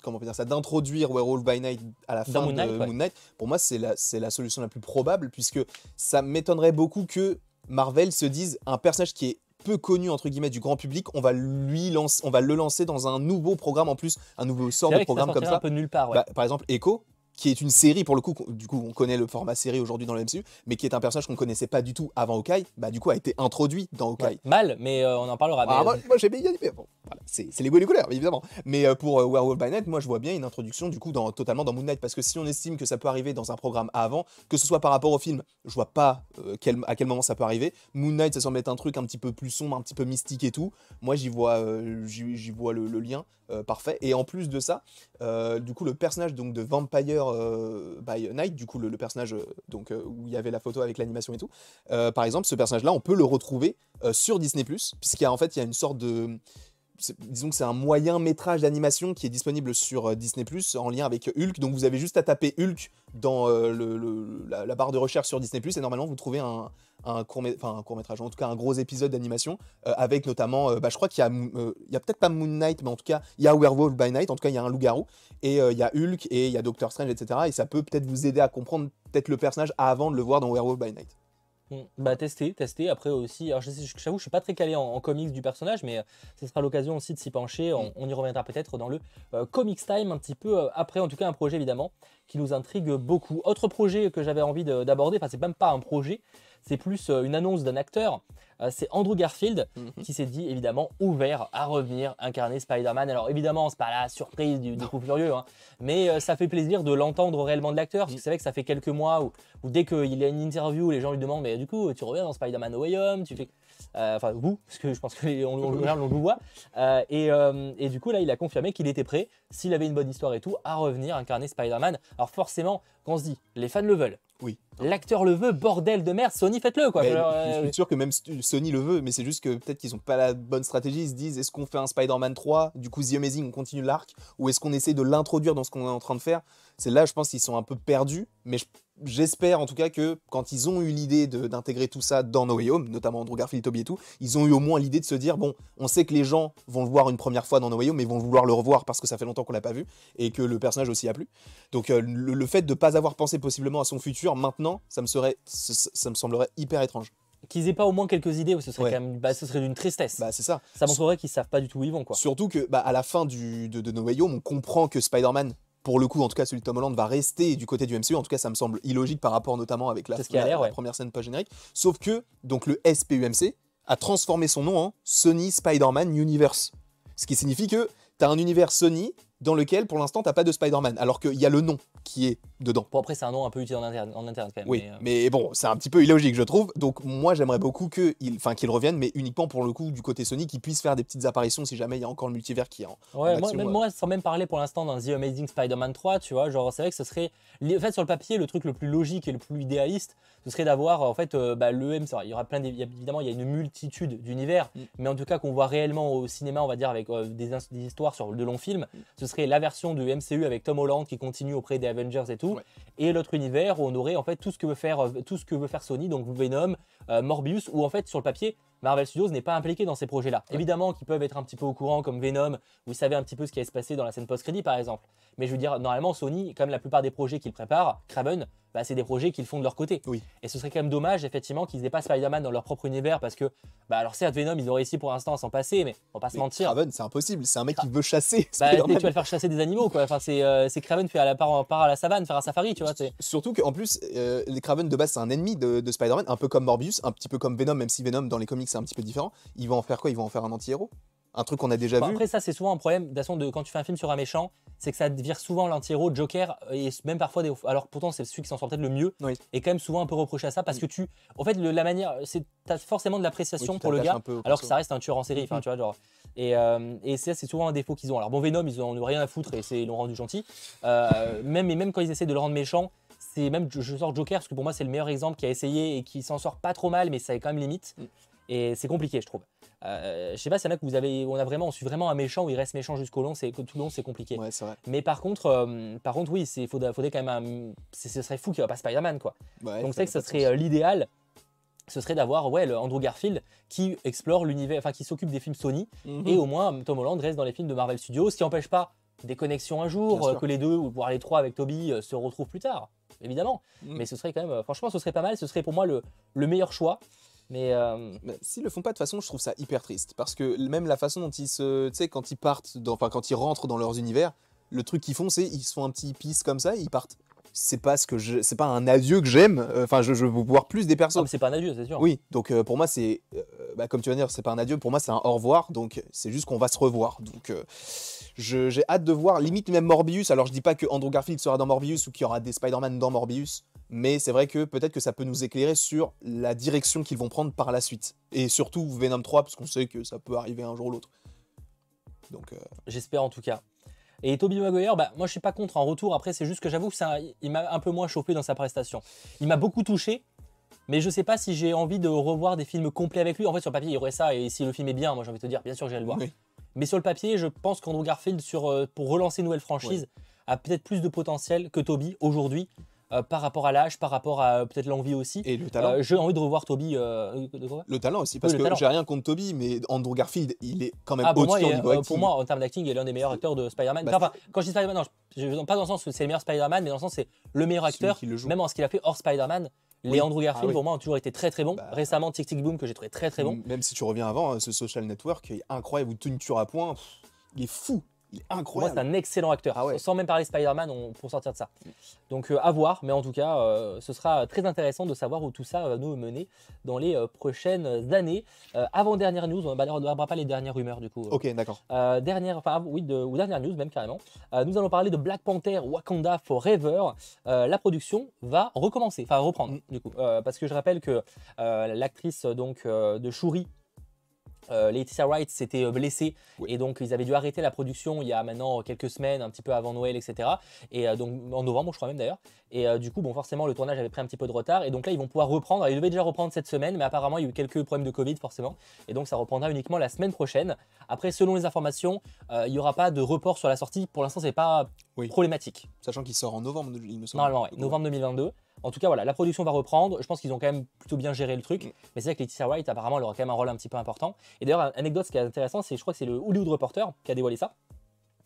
comment on peut dire ça, d'introduire Werewolf by Night à la fin Moon de ouais. Moon Knight. Pour moi, c'est la, c'est la solution la plus probable puisque ça m'étonnerait beaucoup que Marvel se dise un personnage qui est peu connu entre guillemets du grand public, on va lui lancer, on va le lancer dans un nouveau programme en plus, un nouveau sort de programme comme ça. un peu de nulle part. Ouais. Bah, par exemple, Echo, qui est une série pour le coup, du coup on connaît le format série aujourd'hui dans le MCU, mais qui est un personnage qu'on connaissait pas du tout avant Hawkeye, bah du coup a été introduit dans Hawkeye. Ouais. Mal, mais euh, on en parlera. Ah, mais- moi, moi, j'ai bien aimé. Bon, voilà, c'est les goûts et les couleurs, évidemment. Mais euh, pour euh, Werewolf by Night, moi je vois bien une introduction du coup dans, totalement dans Moon Knight parce que si on estime que ça peut arriver dans un programme avant, que ce soit par rapport au film, je vois pas euh, quel- à quel moment ça peut arriver. Moon Knight, ça semble être un truc un petit peu plus sombre, un petit peu mystique et tout. Moi j'y vois, euh, j'y vois le, le lien euh, parfait. Et en plus de ça, euh, du coup le personnage donc de Vampire euh, by Night, du coup le, personnage euh, donc euh, où il y avait la photo avec l'animation et tout. euh, par exemple, ce personnage-là, on peut le retrouver euh, sur Disney+, puisqu'il y a en fait il y a une sorte de disons que c'est un moyen métrage d'animation qui est disponible sur euh, Disney Plus en lien avec Hulk. Donc vous avez juste à taper Hulk dans euh, la, barre de recherche sur Disney Plus et normalement vous trouvez un, court, métrage, en tout cas un gros épisode d'animation euh, avec notamment, bah, je crois qu'il y a, peut-être pas Moon Knight, mais en tout cas il y a Werewolf by Night. En tout cas il y a un loup-garou et il y a Hulk et il y a Doctor Strange, etc. Et ça peut peut-être vous aider à comprendre peut-être le personnage avant de le voir dans Werewolf by Night. Mm. Bah tester, tester. Après aussi, alors je sais- j'avoue, je suis pas très calé en, en comics du personnage, mais euh, ce sera l'occasion aussi de s'y pencher. On, on y reviendra peut-être dans le euh, Comics Time un petit peu euh, après. En tout cas, un projet évidemment qui nous intrigue beaucoup. Autre projet que j'avais envie de- d'aborder, enfin c'est même pas un projet, c'est plus euh, une annonce d'un acteur. Euh, c'est Andrew Garfield qui s'est dit évidemment ouvert à revenir incarner Spider-Man. Alors évidemment, c'est pas la surprise du, du coup furieux, hein, mais euh, ça fait plaisir de l'entendre réellement de l'acteur. Parce que c'est vrai que ça fait quelques mois où, où dès qu'il a une interview, les gens lui demandent Mais du coup, tu reviens dans Spider-Man No Way Home tu fais... Euh, Enfin, vous, parce que je pense que les- on, on, on, on le voit. Euh, et, euh, et du coup, là, il a confirmé qu'il était prêt, s'il avait une bonne histoire et tout, à revenir incarner Spider-Man. Alors forcément, quand on se dit Les fans le veulent. Oui. L'acteur le veut, bordel de merde, Sony faites-le quoi. Je euh, suis sûr que même Sony le veut, mais c'est juste que peut-être qu'ils n'ont pas la bonne stratégie. Ils se disent est-ce qu'on fait un Spider-Man 3, du coup The Amazing, on continue l'arc, ou est-ce qu'on essaie de l'introduire dans ce qu'on est en train de faire? C'est là, je pense qu'ils sont un peu perdus, mais je- j'espère en tout cas que quand ils ont eu l'idée d'intégrer tout ça dans No Way Home, notamment Andrew Garfield, Toby et tout, ils ont eu au moins l'idée de se dire bon, on sait que les gens vont le voir une première fois dans No Way Home, mais vont vouloir le revoir parce que ça fait longtemps qu'on l'a pas vu et que le personnage aussi a plu. Donc euh, le, le fait de ne pas avoir pensé possiblement à son futur maintenant, ça me serait, ça- ça me semblerait hyper étrange. qu'ils aient pas au moins quelques idées, ce serait Ouais. quand même, bah, ce serait d'une tristesse. Bah c'est ça. ça montrerait qu'ils savent pas du tout où ils vont quoi. Surtout que bah, à la fin du, de, de No Way Home, on comprend que Spider-Man, pour le coup, en tout cas celui de Tom Holland, va rester du côté du MCU. En tout cas, ça me semble illogique par rapport notamment avec la, ouais. première scène post-générique. Sauf que donc le SPUMC a transformé son nom en Sony Spider-Man Universe. Ce qui signifie que tu as un univers Sony dans lequel pour l'instant t'as pas de Spider-Man. Alors qu'il y a le nom qui est dedans. Bon, après, c'est un nom un peu utile en interne, en interne quand même. Oui, mais, euh, mais bon, c'est un petit peu illogique, je trouve. Donc, moi, j'aimerais beaucoup qu'il enfin, qu'il revienne, mais uniquement pour le coup du côté Sony, qu'il puisse faire des petites apparitions si jamais il y a encore le multivers qui est en. Ouais, en moi, même ouais. moi, sans même parler pour l'instant d'un The Amazing Spider-Man 3, tu vois, genre c'est vrai que ce serait, en fait sur le papier, le truc le plus logique et le plus idéaliste, ce serait d'avoir en fait euh, bah, le M, il y aura plein, d'é- il y a- évidemment il y a une multitude d'univers, Mm. mais en tout cas qu'on voit réellement au cinéma, on va dire avec euh, des, histoires sur de longs films, ce serait la version du MCU avec Tom Holland qui continue auprès des Avengers et tout, Ouais. et l'autre univers où on aurait en fait tout ce que veut faire, euh, tout ce que veut faire Sony, donc Venom, Morbius, où en fait sur le papier Marvel Studios n'est pas impliqué dans ces projets-là. Évidemment qu'ils peuvent être un petit peu au courant comme Venom, vous savez un petit peu ce qui allait se passer dans la scène post-crédit par exemple. Mais je veux dire, normalement Sony, comme la plupart des projets qu'ils préparent, Craven, bah, c'est des projets qu'ils font de leur côté. Oui. Et ce serait quand même dommage effectivement qu'ils n'aient pas Spider-Man dans leur propre univers parce que, bah alors certes Venom ils ont réussi pour l'instant à s'en passer, mais on va pas se mentir. Craven, c'est impossible. C'est un mec qui veut chasser. Bah, tu vas le faire chasser des animaux quoi. Enfin c'est euh, Craven fait à la part, part à la savane faire un safari tu vois. Surtout qu'en plus, euh, les Craven de base, c'est un ennemi de, de Spider-Man, un peu comme Morbius, un petit peu comme Venom, même si Venom dans les comics c'est un petit peu différent. Ils vont en faire quoi? Ils vont en faire un anti-héros? Un truc qu'on a déjà Bon, vu? après, ça, c'est souvent un problème de, toute façon, de quand tu fais un film sur un méchant, c'est que ça vire souvent l'anti-héros, Joker, et même parfois, des, alors pourtant, c'est celui qui s'en sort peut-être le mieux, Oui. et quand même souvent un peu reproché à ça parce que tu. En fait, le- la manière. c'est T'as forcément de l'appréciation Oui, pour le gars, alors que ça reste un tueur en série, enfin, Mhm. tu vois, genre. Et, euh, et ça, c'est souvent un défaut qu'ils ont. Alors, bon, Venom, ils en ont rien à foutre et ils l'ont rendu gentil. Euh, même, et même quand ils essaient de le rendre méchant, c'est même. Je, je sors Joker parce que pour moi, c'est le meilleur exemple qui a essayé et qui s'en sort pas trop mal, mais ça est quand même limite. Mm. Et c'est compliqué, je trouve. Euh, je sais pas s'il y en a que vous avez. On a vraiment. On suit vraiment un méchant où il reste méchant jusqu'au long, c'est tout le long, c'est compliqué. Ouais, c'est vrai. Mais par contre, euh, par contre, oui, il faudrait, faudrait quand même. un- c'est- ce serait fou qu'il n'y ait pas Spider-Man, quoi. Ouais, Donc c'est que de serait euh, l'idéal. Ce serait d'avoir ouais, le Andrew Garfield qui explore l'univers, enfin qui s'occupe des films Sony, Mhm. et au moins Tom Holland reste dans les films de Marvel Studios, ce qui n'empêche pas des connexions un jour, euh, que les deux, ou voire les trois avec Toby, euh, se retrouvent plus tard, évidemment. Mhm. Mais ce serait quand même, euh, franchement, ce serait pas mal, ce serait pour moi le, le meilleur choix. Mais euh, Mais S'ils le font pas de toute façon, je trouve ça hyper triste. Parce que même la façon dont ils se. Tu sais, quand ils partent, dans- enfin, quand ils rentrent dans leurs univers, le truc qu'ils font, c'est ils se font un petit pisse comme ça et ils partent. C'est pas ce que je. C'est pas un adieu que j'aime. Enfin, je, je veux voir plus des persos. ah, c'est pas un adieu, c'est sûr. Oui, donc euh, pour moi, c'est. euh, bah, comme tu vas dire, c'est pas un adieu, pour moi, c'est un au revoir. Donc c'est juste qu'on va se revoir. Donc euh, j'ai hâte de voir, limite même Morbius. Alors je dis pas que Andrew Garfield sera dans Morbius ou qu'il y aura des Spider-Man dans Morbius. Mais c'est vrai que peut-être que ça peut nous éclairer sur la direction qu'ils vont prendre par la suite. Et surtout Venom 3, parce qu'on sait que ça peut arriver un jour ou l'autre. Donc euh, J'espère en tout cas. Et Toby Maguire, bah, moi je suis pas contre en retour. Après, c'est juste que j'avoue que un- il m'a un peu moins chauffé dans sa prestation. Il m'a beaucoup touché, mais je sais pas si j'ai envie de revoir des films complets avec lui. En fait, sur le papier, il y aurait ça. Et si le film est bien, moi j'ai envie de te dire, bien sûr, j'irai le voir. oui. Mais sur le papier, je pense qu'Andrew Garfield, sur, euh, pour relancer une nouvelle franchise, a peut-être plus de potentiel que Toby aujourd'hui, euh, par rapport à l'âge, par rapport à euh, peut-être l'envie aussi. Et le talent. Euh, j'ai envie de revoir Toby. de quoi Le talent aussi, parce le que j'ai rien contre Toby, mais Andrew Garfield, il est quand même Ah, pour moi, il niveau pour moi, en termes d'acting, il est l'un des meilleurs acteurs de Spider-Man. Bah, Enfin, quand je dis Spider-Man, non, je, pas dans le sens où c'est le meilleur Spider-Man, mais dans le sens où c'est le meilleur acteur, le même en ce qu'il a fait hors Spider-Man. Les Oui. Andrew Garfield, Ah oui. pour moi, ont toujours été très très bons. Bah. Récemment, Tic Tic Boom, que j'ai trouvé très très bon. Même si tu reviens avant, hein, ce social network est incroyable, où tu tues à point, il est fou, il est incroyable. c'est un excellent acteur. Ah ouais. Sans même parler Spider-Man, on- pour sortir de ça. Donc, euh, à voir, mais en tout cas, euh, ce sera très intéressant de savoir où tout ça va nous mener dans les euh, prochaines années. Avant dernière news, on n'abordera pas les dernières rumeurs du coup. Ok, d'accord. Dernière, enfin, oui, de, ou dernière news même carrément. Nous allons parler de Black Panther Wakanda Forever. La production va recommencer, enfin reprendre Mm. du coup, parce que je rappelle que l'actrice donc de Shuri. Euh, Laetitia Wright s'était euh, blessée Oui. et donc ils avaient dû arrêter la production il y a maintenant quelques semaines, un petit peu avant Noël, etc. Et euh, donc en novembre, je crois même d'ailleurs. Et euh, du coup, bon, forcément, le tournage avait pris un petit peu de retard. Et donc là, ils vont pouvoir reprendre. Ils devaient déjà reprendre cette semaine, mais apparemment, il y a eu quelques problèmes de Covid, forcément. Et donc, ça reprendra uniquement la semaine prochaine. Après, selon les informations, il n'y aura pas de report sur la sortie. Pour l'instant, c'est pas Oui. problématique. Sachant qu'il sort en novembre, il me semble. Normalement, ouais, novembre 2022. En tout cas, voilà, la production va reprendre. Je pense qu'ils ont quand même plutôt bien géré le truc. Mm. Mais c'est vrai que Laetitia Wright, apparemment, elle aura quand même un rôle un petit peu important. Et d'ailleurs, anecdote, ce qui est intéressant, c'est je crois que c'est le Hollywood Reporter qui a dévoilé ça.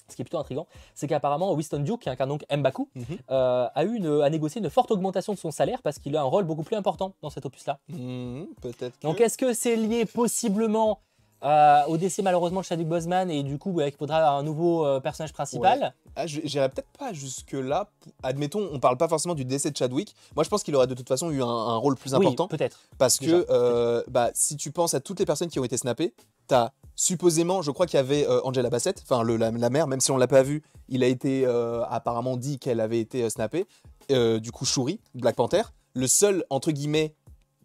Ce qui est plutôt intriguant, c'est qu'apparemment Winston Duke, qui incarne donc Mbaku, euh, a eu une, a négocié une forte augmentation de son salaire parce qu'il a un rôle beaucoup plus important dans cet opus-là. Mhm, Peut-être. que- Donc est-ce que c'est lié possiblement euh, au décès malheureusement de Chadwick Boseman et du coup ouais, qu'il faudra un nouveau euh, personnage principal Ah, J'irais peut-être pas jusque-là. Admettons, on parle pas forcément du décès de Chadwick. Moi, je pense qu'il aurait de toute façon eu un, un rôle plus Oui, important. peut-être. Parce Déjà, que euh, bah, si tu penses à toutes les personnes qui ont été snappées, t'as supposément, je crois qu'il y avait euh, Angela Bassett, enfin la, la mère, même si on l'a pas vu, il a été euh, apparemment dit qu'elle avait été euh, snappée. euh, du coup Shuri, Black Panther. Le seul, entre guillemets,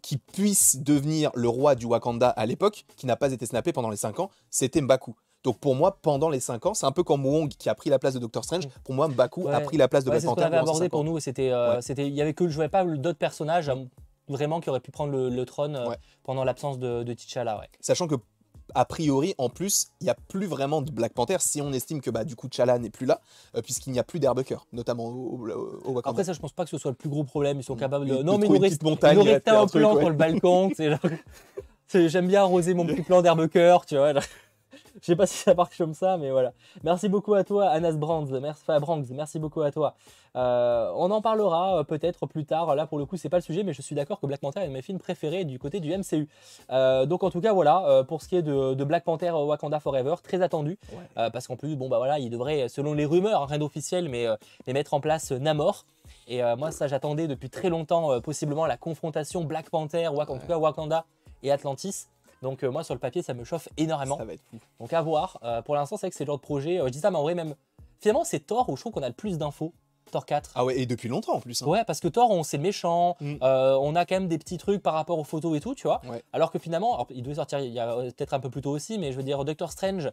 qui puisse devenir le roi du Wakanda à l'époque, qui n'a pas été snappé pendant les 5 ans, c'était Mbaku. Donc pour moi, pendant les 5 ans, c'est un peu comme Wong qui a pris la place de Doctor Strange. Pour moi, Mbaku a pris la place de Ouais, Black c'est ce qu'on Panther. avait abordé pour nous. et C'était, euh, Ouais. c'était, il y avait que je voyais pas d'autres personnages euh, vraiment qui auraient pu prendre le, le trône euh, pendant l'absence de, de T'Challa. Sachant que, a priori, en plus, il n'y a plus vraiment de Black Panther si on estime que bah, du coup T'Challa n'est plus là, euh, puisqu'il n'y a plus d'Herbucker, notamment au, au- au Wakanda. Après ça, je pense pas que ce soit le plus gros problème. Ils sont capables de. Non, mais nous reste, montagne, nous reste un plan sur le balcon. J'aime bien arroser mon petit plan d'herbe cœur, tu vois. Je sais pas si ça marche comme ça, mais voilà. Merci beaucoup à toi, Anas Brands. Merci, enfin, Brands, merci beaucoup à toi. Euh, on en parlera euh, peut-être plus tard. Là, pour le coup, c'est pas le sujet, mais je suis d'accord que Black Panther est un de mes films préférés du côté du MCU. Euh, donc, en tout cas, voilà, pour ce qui est de, de Black Panther Wakanda Forever, très attendu. Ouais. Euh, parce qu'en plus, bon, bah voilà, il devrait, selon les rumeurs, hein, rien d'officiel, mais, mais mettre en place Namor. Et moi, ça, j'attendais depuis très longtemps, possiblement, la confrontation Black Panther, Wak- en tout cas Wakanda et Atlantis. Donc, euh, moi, sur le papier, ça me chauffe énormément. Ça va être fou. Donc, à voir. Euh, pour l'instant, c'est que c'est le genre de projet. euh, je dis ça, mais en vrai, même. Finalement, c'est Thor où je trouve qu'on a le plus d'infos. Thor 4. Ah ouais, et depuis longtemps en plus. hein. Ouais, parce que Thor, on le méchant, Mm. euh, on a quand même des petits trucs par rapport aux photos et tout, tu vois. Ouais. Alors que finalement, alors, il devait sortir il y a peut-être un peu plus tôt aussi, mais je veux dire, Doctor Strange,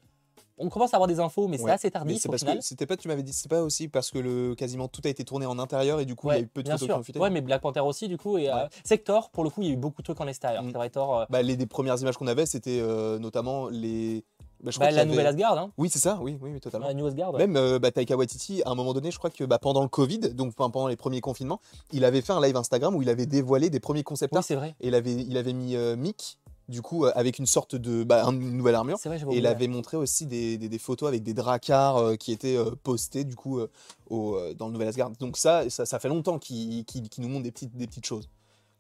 on commence à avoir des infos, mais c'est Ouais. assez Mais tardif c'est au parce final. que c'était pas, tu m'avais dit, c'est pas aussi parce que le, quasiment tout a été tourné en intérieur et du coup il y a eu peu de photos qui ont fuité. Ouais, mais Black Panther aussi, du coup. Et, euh, Ouais. c'est Thor, pour le coup, il y a eu beaucoup de trucs en extérieur. Mm. C'est vrai, Thor, euh, Bah, les premières images qu'on avait, c'était euh, notamment les. bah, je bah, la avait- nouvelle Asgard, hein. Oui, c'est ça, oui, oui, oui, totalement. La New Asgard. Même euh, Taika Waititi, à un moment donné, je crois que pendant le Covid, donc enfin, pendant les premiers confinements, il avait fait un live Instagram où il avait dévoilé des premiers concept Oui, c'est vrai. et il avait, il avait mis Mick, du coup, euh, avec une sorte de. Bah, une nouvelle armure. Vrai, Et il avait montré aussi des, des- des photos avec des dracars euh, qui étaient euh, postés du coup euh, au, dans le Nouvel Asgard. Donc ça, ça, ça fait longtemps qu'il nous montre des petites, des petites choses.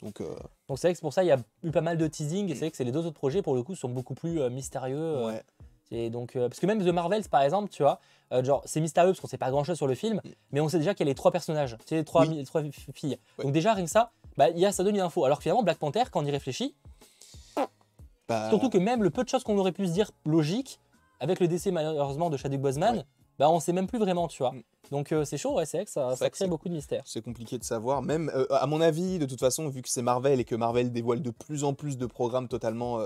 Donc c'est vrai que c'est pour ça il y a eu pas mal de teasing et c'est vrai que c'est les deux autres projets pour le coup sont beaucoup plus mystérieux. ouais. Et donc, euh, parce que même The Marvels, par exemple, tu vois, euh, genre, c'est mystérieux parce qu'on sait pas grand chose sur le film, mais on sait déjà qu'il y a les trois personnages, tu sais, les trois, Mm. Oui. les trois fi- filles. Ouais. Donc, déjà, rien que ça, bah, il y a, ça donne une info. Alors que finalement, Black Panther, quand on y réfléchit, Bah, surtout que même le peu de choses qu'on aurait pu se dire logique, avec le décès malheureusement de Chadwick Boseman, Ouais. bah, on sait même plus vraiment, tu vois. Mm. Donc, euh, c'est chaud, ouais, c'est vrai que ça, crée beaucoup de mystères. c'est compliqué de savoir. Même, euh, à mon avis, de toute façon, vu que c'est Marvel et que Marvel dévoile de plus en plus de programmes totalement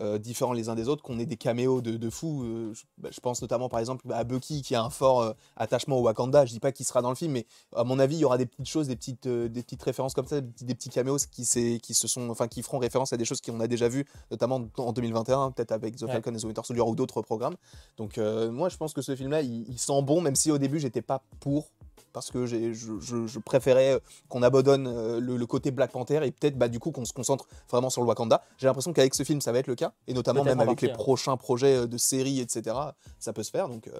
euh, différents les uns des autres, qu'on ait des caméos de, de fous. je, bah, je pense notamment, par exemple, à Bucky qui a un fort attachement au Wakanda. Je dis pas qu'il sera dans le film, mais à mon avis, il y aura des petites choses, des petites, des petites références comme ça, des petits, des petits caméos qui, qui se sont, enfin, qui feront référence à des choses qu'on a déjà vues, notamment en 2021, peut-être avec The Ouais. Falcon et The Winter Soldier ou d'autres programmes. Donc, moi, je pense que ce film-là, il, il sent bon, même si au début, j'étais pas pour parce que je, je- je préférais euh, qu'on abandonne euh, le, le côté Black Panther et peut-être bah, du coup qu'on se concentre vraiment sur le Wakanda. J'ai l'impression qu'avec ce film ça va être le cas et notamment même avec les hein. prochains projets euh, de séries etc. Ça peut se faire donc. euh,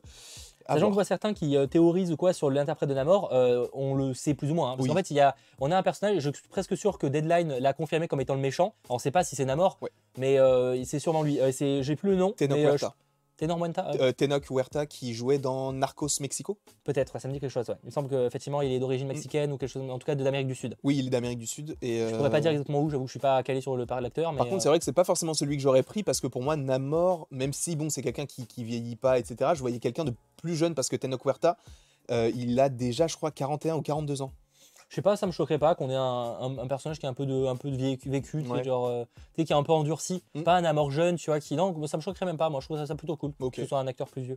Sachant que je vois certains qui euh, théorisent ou quoi sur l'interprète de Namor, euh, on le sait plus ou moins. hein. parce Oui. qu'en fait, il y a, on a un personnage, je suis presque sûr que Deadline l'a confirmé comme étant le méchant. On sait pas si c'est Namor, Ouais. mais c'est sûrement lui. C'est- J'ai plus le nom. Tenoch mais, euh, Tenoch Huerta, euh, Tenoch Huerta qui jouait dans Narcos Mexico. Peut-être, ça me dit quelque chose. ouais. Il me semble qu'effectivement, il est d'origine mexicaine ou quelque chose, en tout cas de d'Amérique du Sud. Oui, il est d'Amérique du Sud. Et, Je pourrais pas euh, dire exactement où, j'avoue que je suis pas calé sur le par l'acteur. Par contre, euh, c'est vrai que c'est pas forcément celui que j'aurais pris parce que pour moi, Namor, même si bon, c'est quelqu'un qui, qui vieillit pas, etc., je voyais quelqu'un de plus jeune parce que Tenoch Huerta, il a déjà, je crois, 41 ou 42 ans. Je sais pas, ça me choquerait pas qu'on ait un, un- un personnage qui a un peu de, un peu de vécu, vécu, tu sais, Ouais. genre, euh, qui est un peu endurci. Mm. Pas un Namor jeune, tu vois, qui. Non, ça me choquerait même pas. Moi, je trouve ça, ça plutôt cool que ce soit un acteur plus vieux.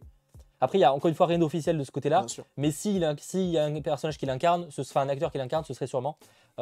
Après, il y a encore une fois rien d'officiel de ce côté-là. Mais s'il s'il y a un personnage qui l'incarne, ce sera un acteur qui l'incarne, ce serait sûrement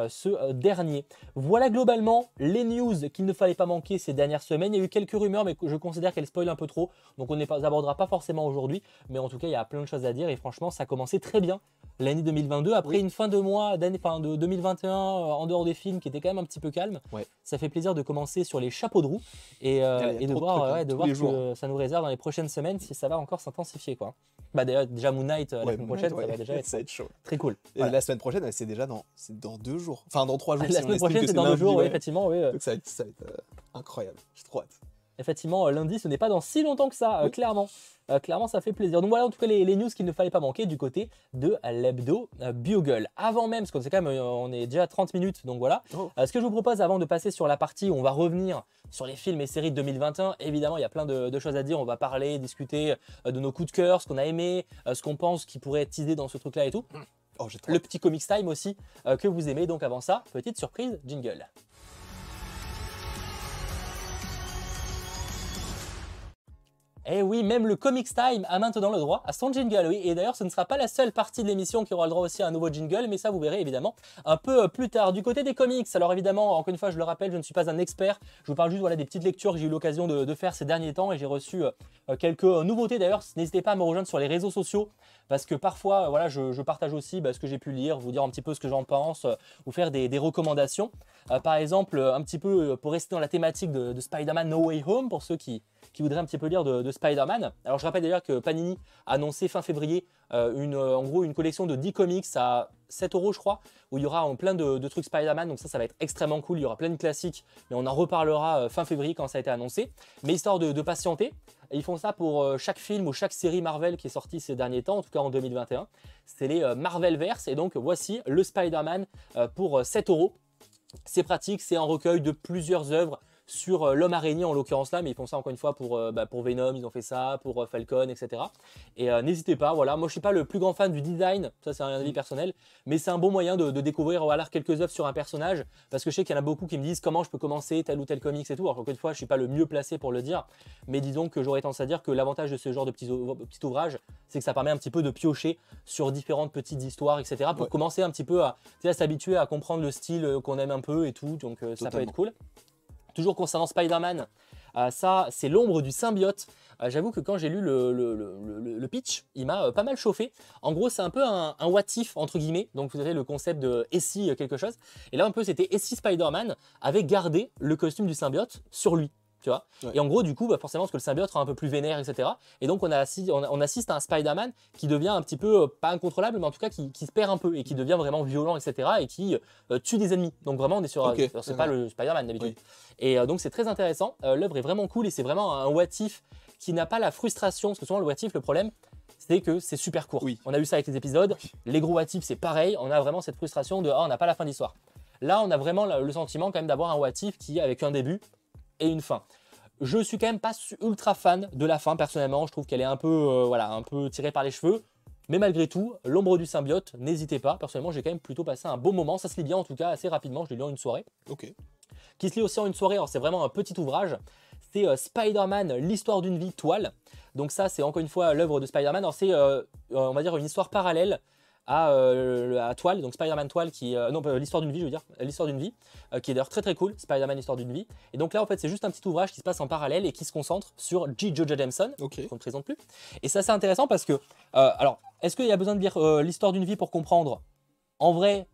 ce euh, dernier. Voilà globalement les news qu'il ne fallait pas manquer ces dernières semaines. Il y a eu quelques rumeurs, mais je considère qu'elles spoilent un peu trop. Donc on ne les abordera pas forcément aujourd'hui. Mais en tout cas, il y a plein de choses à dire. Et franchement, ça a commencé très bien l'année 2022. Après une fin de mois d'année, enfin de 2021, euh, en dehors des films, qui était quand même un petit peu calme. Ouais. Ça fait plaisir de commencer sur les chapeaux de roue et, euh, Ah, et de voir, hein, ouais, de voir les ce que ça nous réserve dans les prochaines semaines si ça va encore s'intensifier. quoi. Bah d'ailleurs, déjà Moon Knight euh, la semaine prochaine, Knight, ça va déjà être Ça va être chaud. très cool. Et Voilà. la semaine prochaine, c'est déjà dans, dans deux jours. Enfin, dans trois jours. La si semaine prochaine, c'est dans deux jours, oui, effectivement. Oui, Donc ça va être, ça va être, euh, incroyable. J'ai trop hâte. effectivement, euh, lundi, ce n'est pas dans si longtemps que ça, euh, clairement. Euh, clairement, ça fait plaisir. Donc voilà, en tout cas, les, les news qu'il ne fallait pas manquer du côté de l'hebdo euh, Bugle. Avant même, parce qu'on sait quand même, euh, on est déjà à 30 minutes, donc voilà. Oh. Ce que je vous propose avant de passer sur la partie où on va revenir sur les films et séries de 2021, évidemment, il y a plein de, de choses à dire. On va parler, discuter de nos coups de cœur, ce qu'on a aimé, ce qu'on pense qui pourrait être teasé dans ce truc-là et tout. Oh, le petit Comics Time aussi euh, que vous aimez. Donc avant ça, petite surprise, jingle. Et oui, même le Comics Time a maintenant le droit à son jingle, oui. Et d'ailleurs, ce ne sera pas la seule partie de l'émission qui aura le droit aussi à un nouveau jingle, mais ça, vous verrez évidemment un peu euh, plus tard. Du côté des comics, alors évidemment, encore une fois, je le rappelle, je ne suis pas un expert. Je vous parle juste voilà, des petites lectures que j'ai eu l'occasion de, faire ces derniers temps et j'ai reçu euh, euh, quelques nouveautés. D'ailleurs, n'hésitez pas à me rejoindre sur les réseaux sociaux parce que parfois, voilà, je, partage aussi bah, ce que j'ai pu lire, vous dire un petit peu ce que j'en pense, euh, vous faire des, recommandations. Par exemple, un petit peu pour rester dans la thématique de, de Spider-Man No Way Home, pour ceux qui, qui voudraient un petit peu lire de, de Spider-Man. Alors je rappelle d'ailleurs que Panini a annoncé fin février euh, une, euh, en gros une collection de 10 comics à 7 euros je crois, où il y aura plein de, trucs Spider-Man, donc ça ça va être extrêmement cool, il y aura plein de classiques, mais on en reparlera euh, fin février quand ça a été annoncé. Mais histoire de, patienter, ils font ça pour chaque film ou chaque série Marvel qui est sortie ces derniers temps, en tout cas en 2021. C'est les Marvelverse, et donc voici le Spider-Man pour euh, 7 euros. C'est pratique, c'est un recueil de plusieurs œuvres sur euh, l'homme araignée en l'occurrence là, mais ils font ça encore une fois pour, euh, bah, pour Venom, ils ont fait ça, pour euh, Falcon, etc. Et euh, n'hésitez pas, voilà, moi je suis pas le plus grand fan du design, ça c'est un avis personnel, mais c'est un bon moyen de, de découvrir voilà, quelques œuvres sur un personnage, parce que je sais qu'il y en a beaucoup qui me disent comment je peux commencer tel ou tel comics et tout, alors encore une fois je suis pas le mieux placé pour le dire, mais disons que j'aurais tendance à dire que l'avantage de ce genre de petits, ou- petits ouvrages, c'est que ça permet un petit peu de piocher sur différentes petites histoires, etc. pour Ouais. commencer un petit peu à, à s'habituer à comprendre le style qu'on aime un peu et tout, donc ça peut être cool. Toujours concernant Spider-Man, euh, ça c'est l'ombre du symbiote. Euh, J'avoue que quand j'ai lu le, pitch, il m'a euh, pas mal chauffé. En gros, c'est un peu un, un what if entre guillemets. Donc vous avez le concept de et quelque chose. Et là un peu c'était et si Spider-Man avait gardé le costume du symbiote sur lui? Tu vois Ouais. Et en gros, du coup, bah, forcément, parce que le symbiote sera un peu plus vénère, etc. Et donc, on, a on, on assiste à un Spider-Man qui devient un petit peu, euh, pas incontrôlable, mais en tout cas qui, qui se perd un peu et qui devient vraiment violent, etc. Et qui euh, tue des ennemis. Donc, vraiment, on est sur. Euh, c'est pas le Spider-Man d'habitude. Oui. Et euh, donc, c'est très intéressant. L'œuvre est vraiment cool et c'est vraiment un what if qui n'a pas la frustration. Parce que souvent, le what if, le problème, c'est que c'est super court. Oui. On a eu ça avec les épisodes. Les gros what if, c'est pareil. On a vraiment cette frustration de ah, on n'a pas la fin de l'histoire. Là, on a vraiment le le sentiment quand même d'avoir un what if qui avec un début et une fin. Je suis quand même pas ultra fan de la fin personnellement. Je trouve qu'elle est un peu, euh, voilà, un peu tirée par les cheveux. Mais malgré tout, l'ombre du symbiote, n'hésitez pas. Personnellement, j'ai quand même plutôt passé un bon moment. Ça se lit bien en tout cas assez rapidement. Je l'ai lu en une soirée Ok. qui se lit aussi en une soirée. Alors c'est vraiment un petit ouvrage. C'est euh, Spider-Man, l'histoire d'une vie toile. Donc ça, c'est encore une fois l'œuvre de Spider-Man. Alors c'est, euh, on va dire, une histoire parallèle à, euh, à Toile, donc Spider-Man Toile, qui, euh, non, pas l'histoire d'une vie, je veux dire, l'histoire d'une vie, euh, qui est d'ailleurs très très cool, Spider-Man, l'histoire d'une vie. Et donc là, en fait, c'est juste un petit ouvrage qui se passe en parallèle et qui se concentre sur G. Jonah Jameson, Ok. qu'on ne présente plus. Et ça, c'est intéressant parce que, euh, alors, est-ce qu'il y a besoin de lire euh, l'histoire d'une vie pour comprendre? En vrai,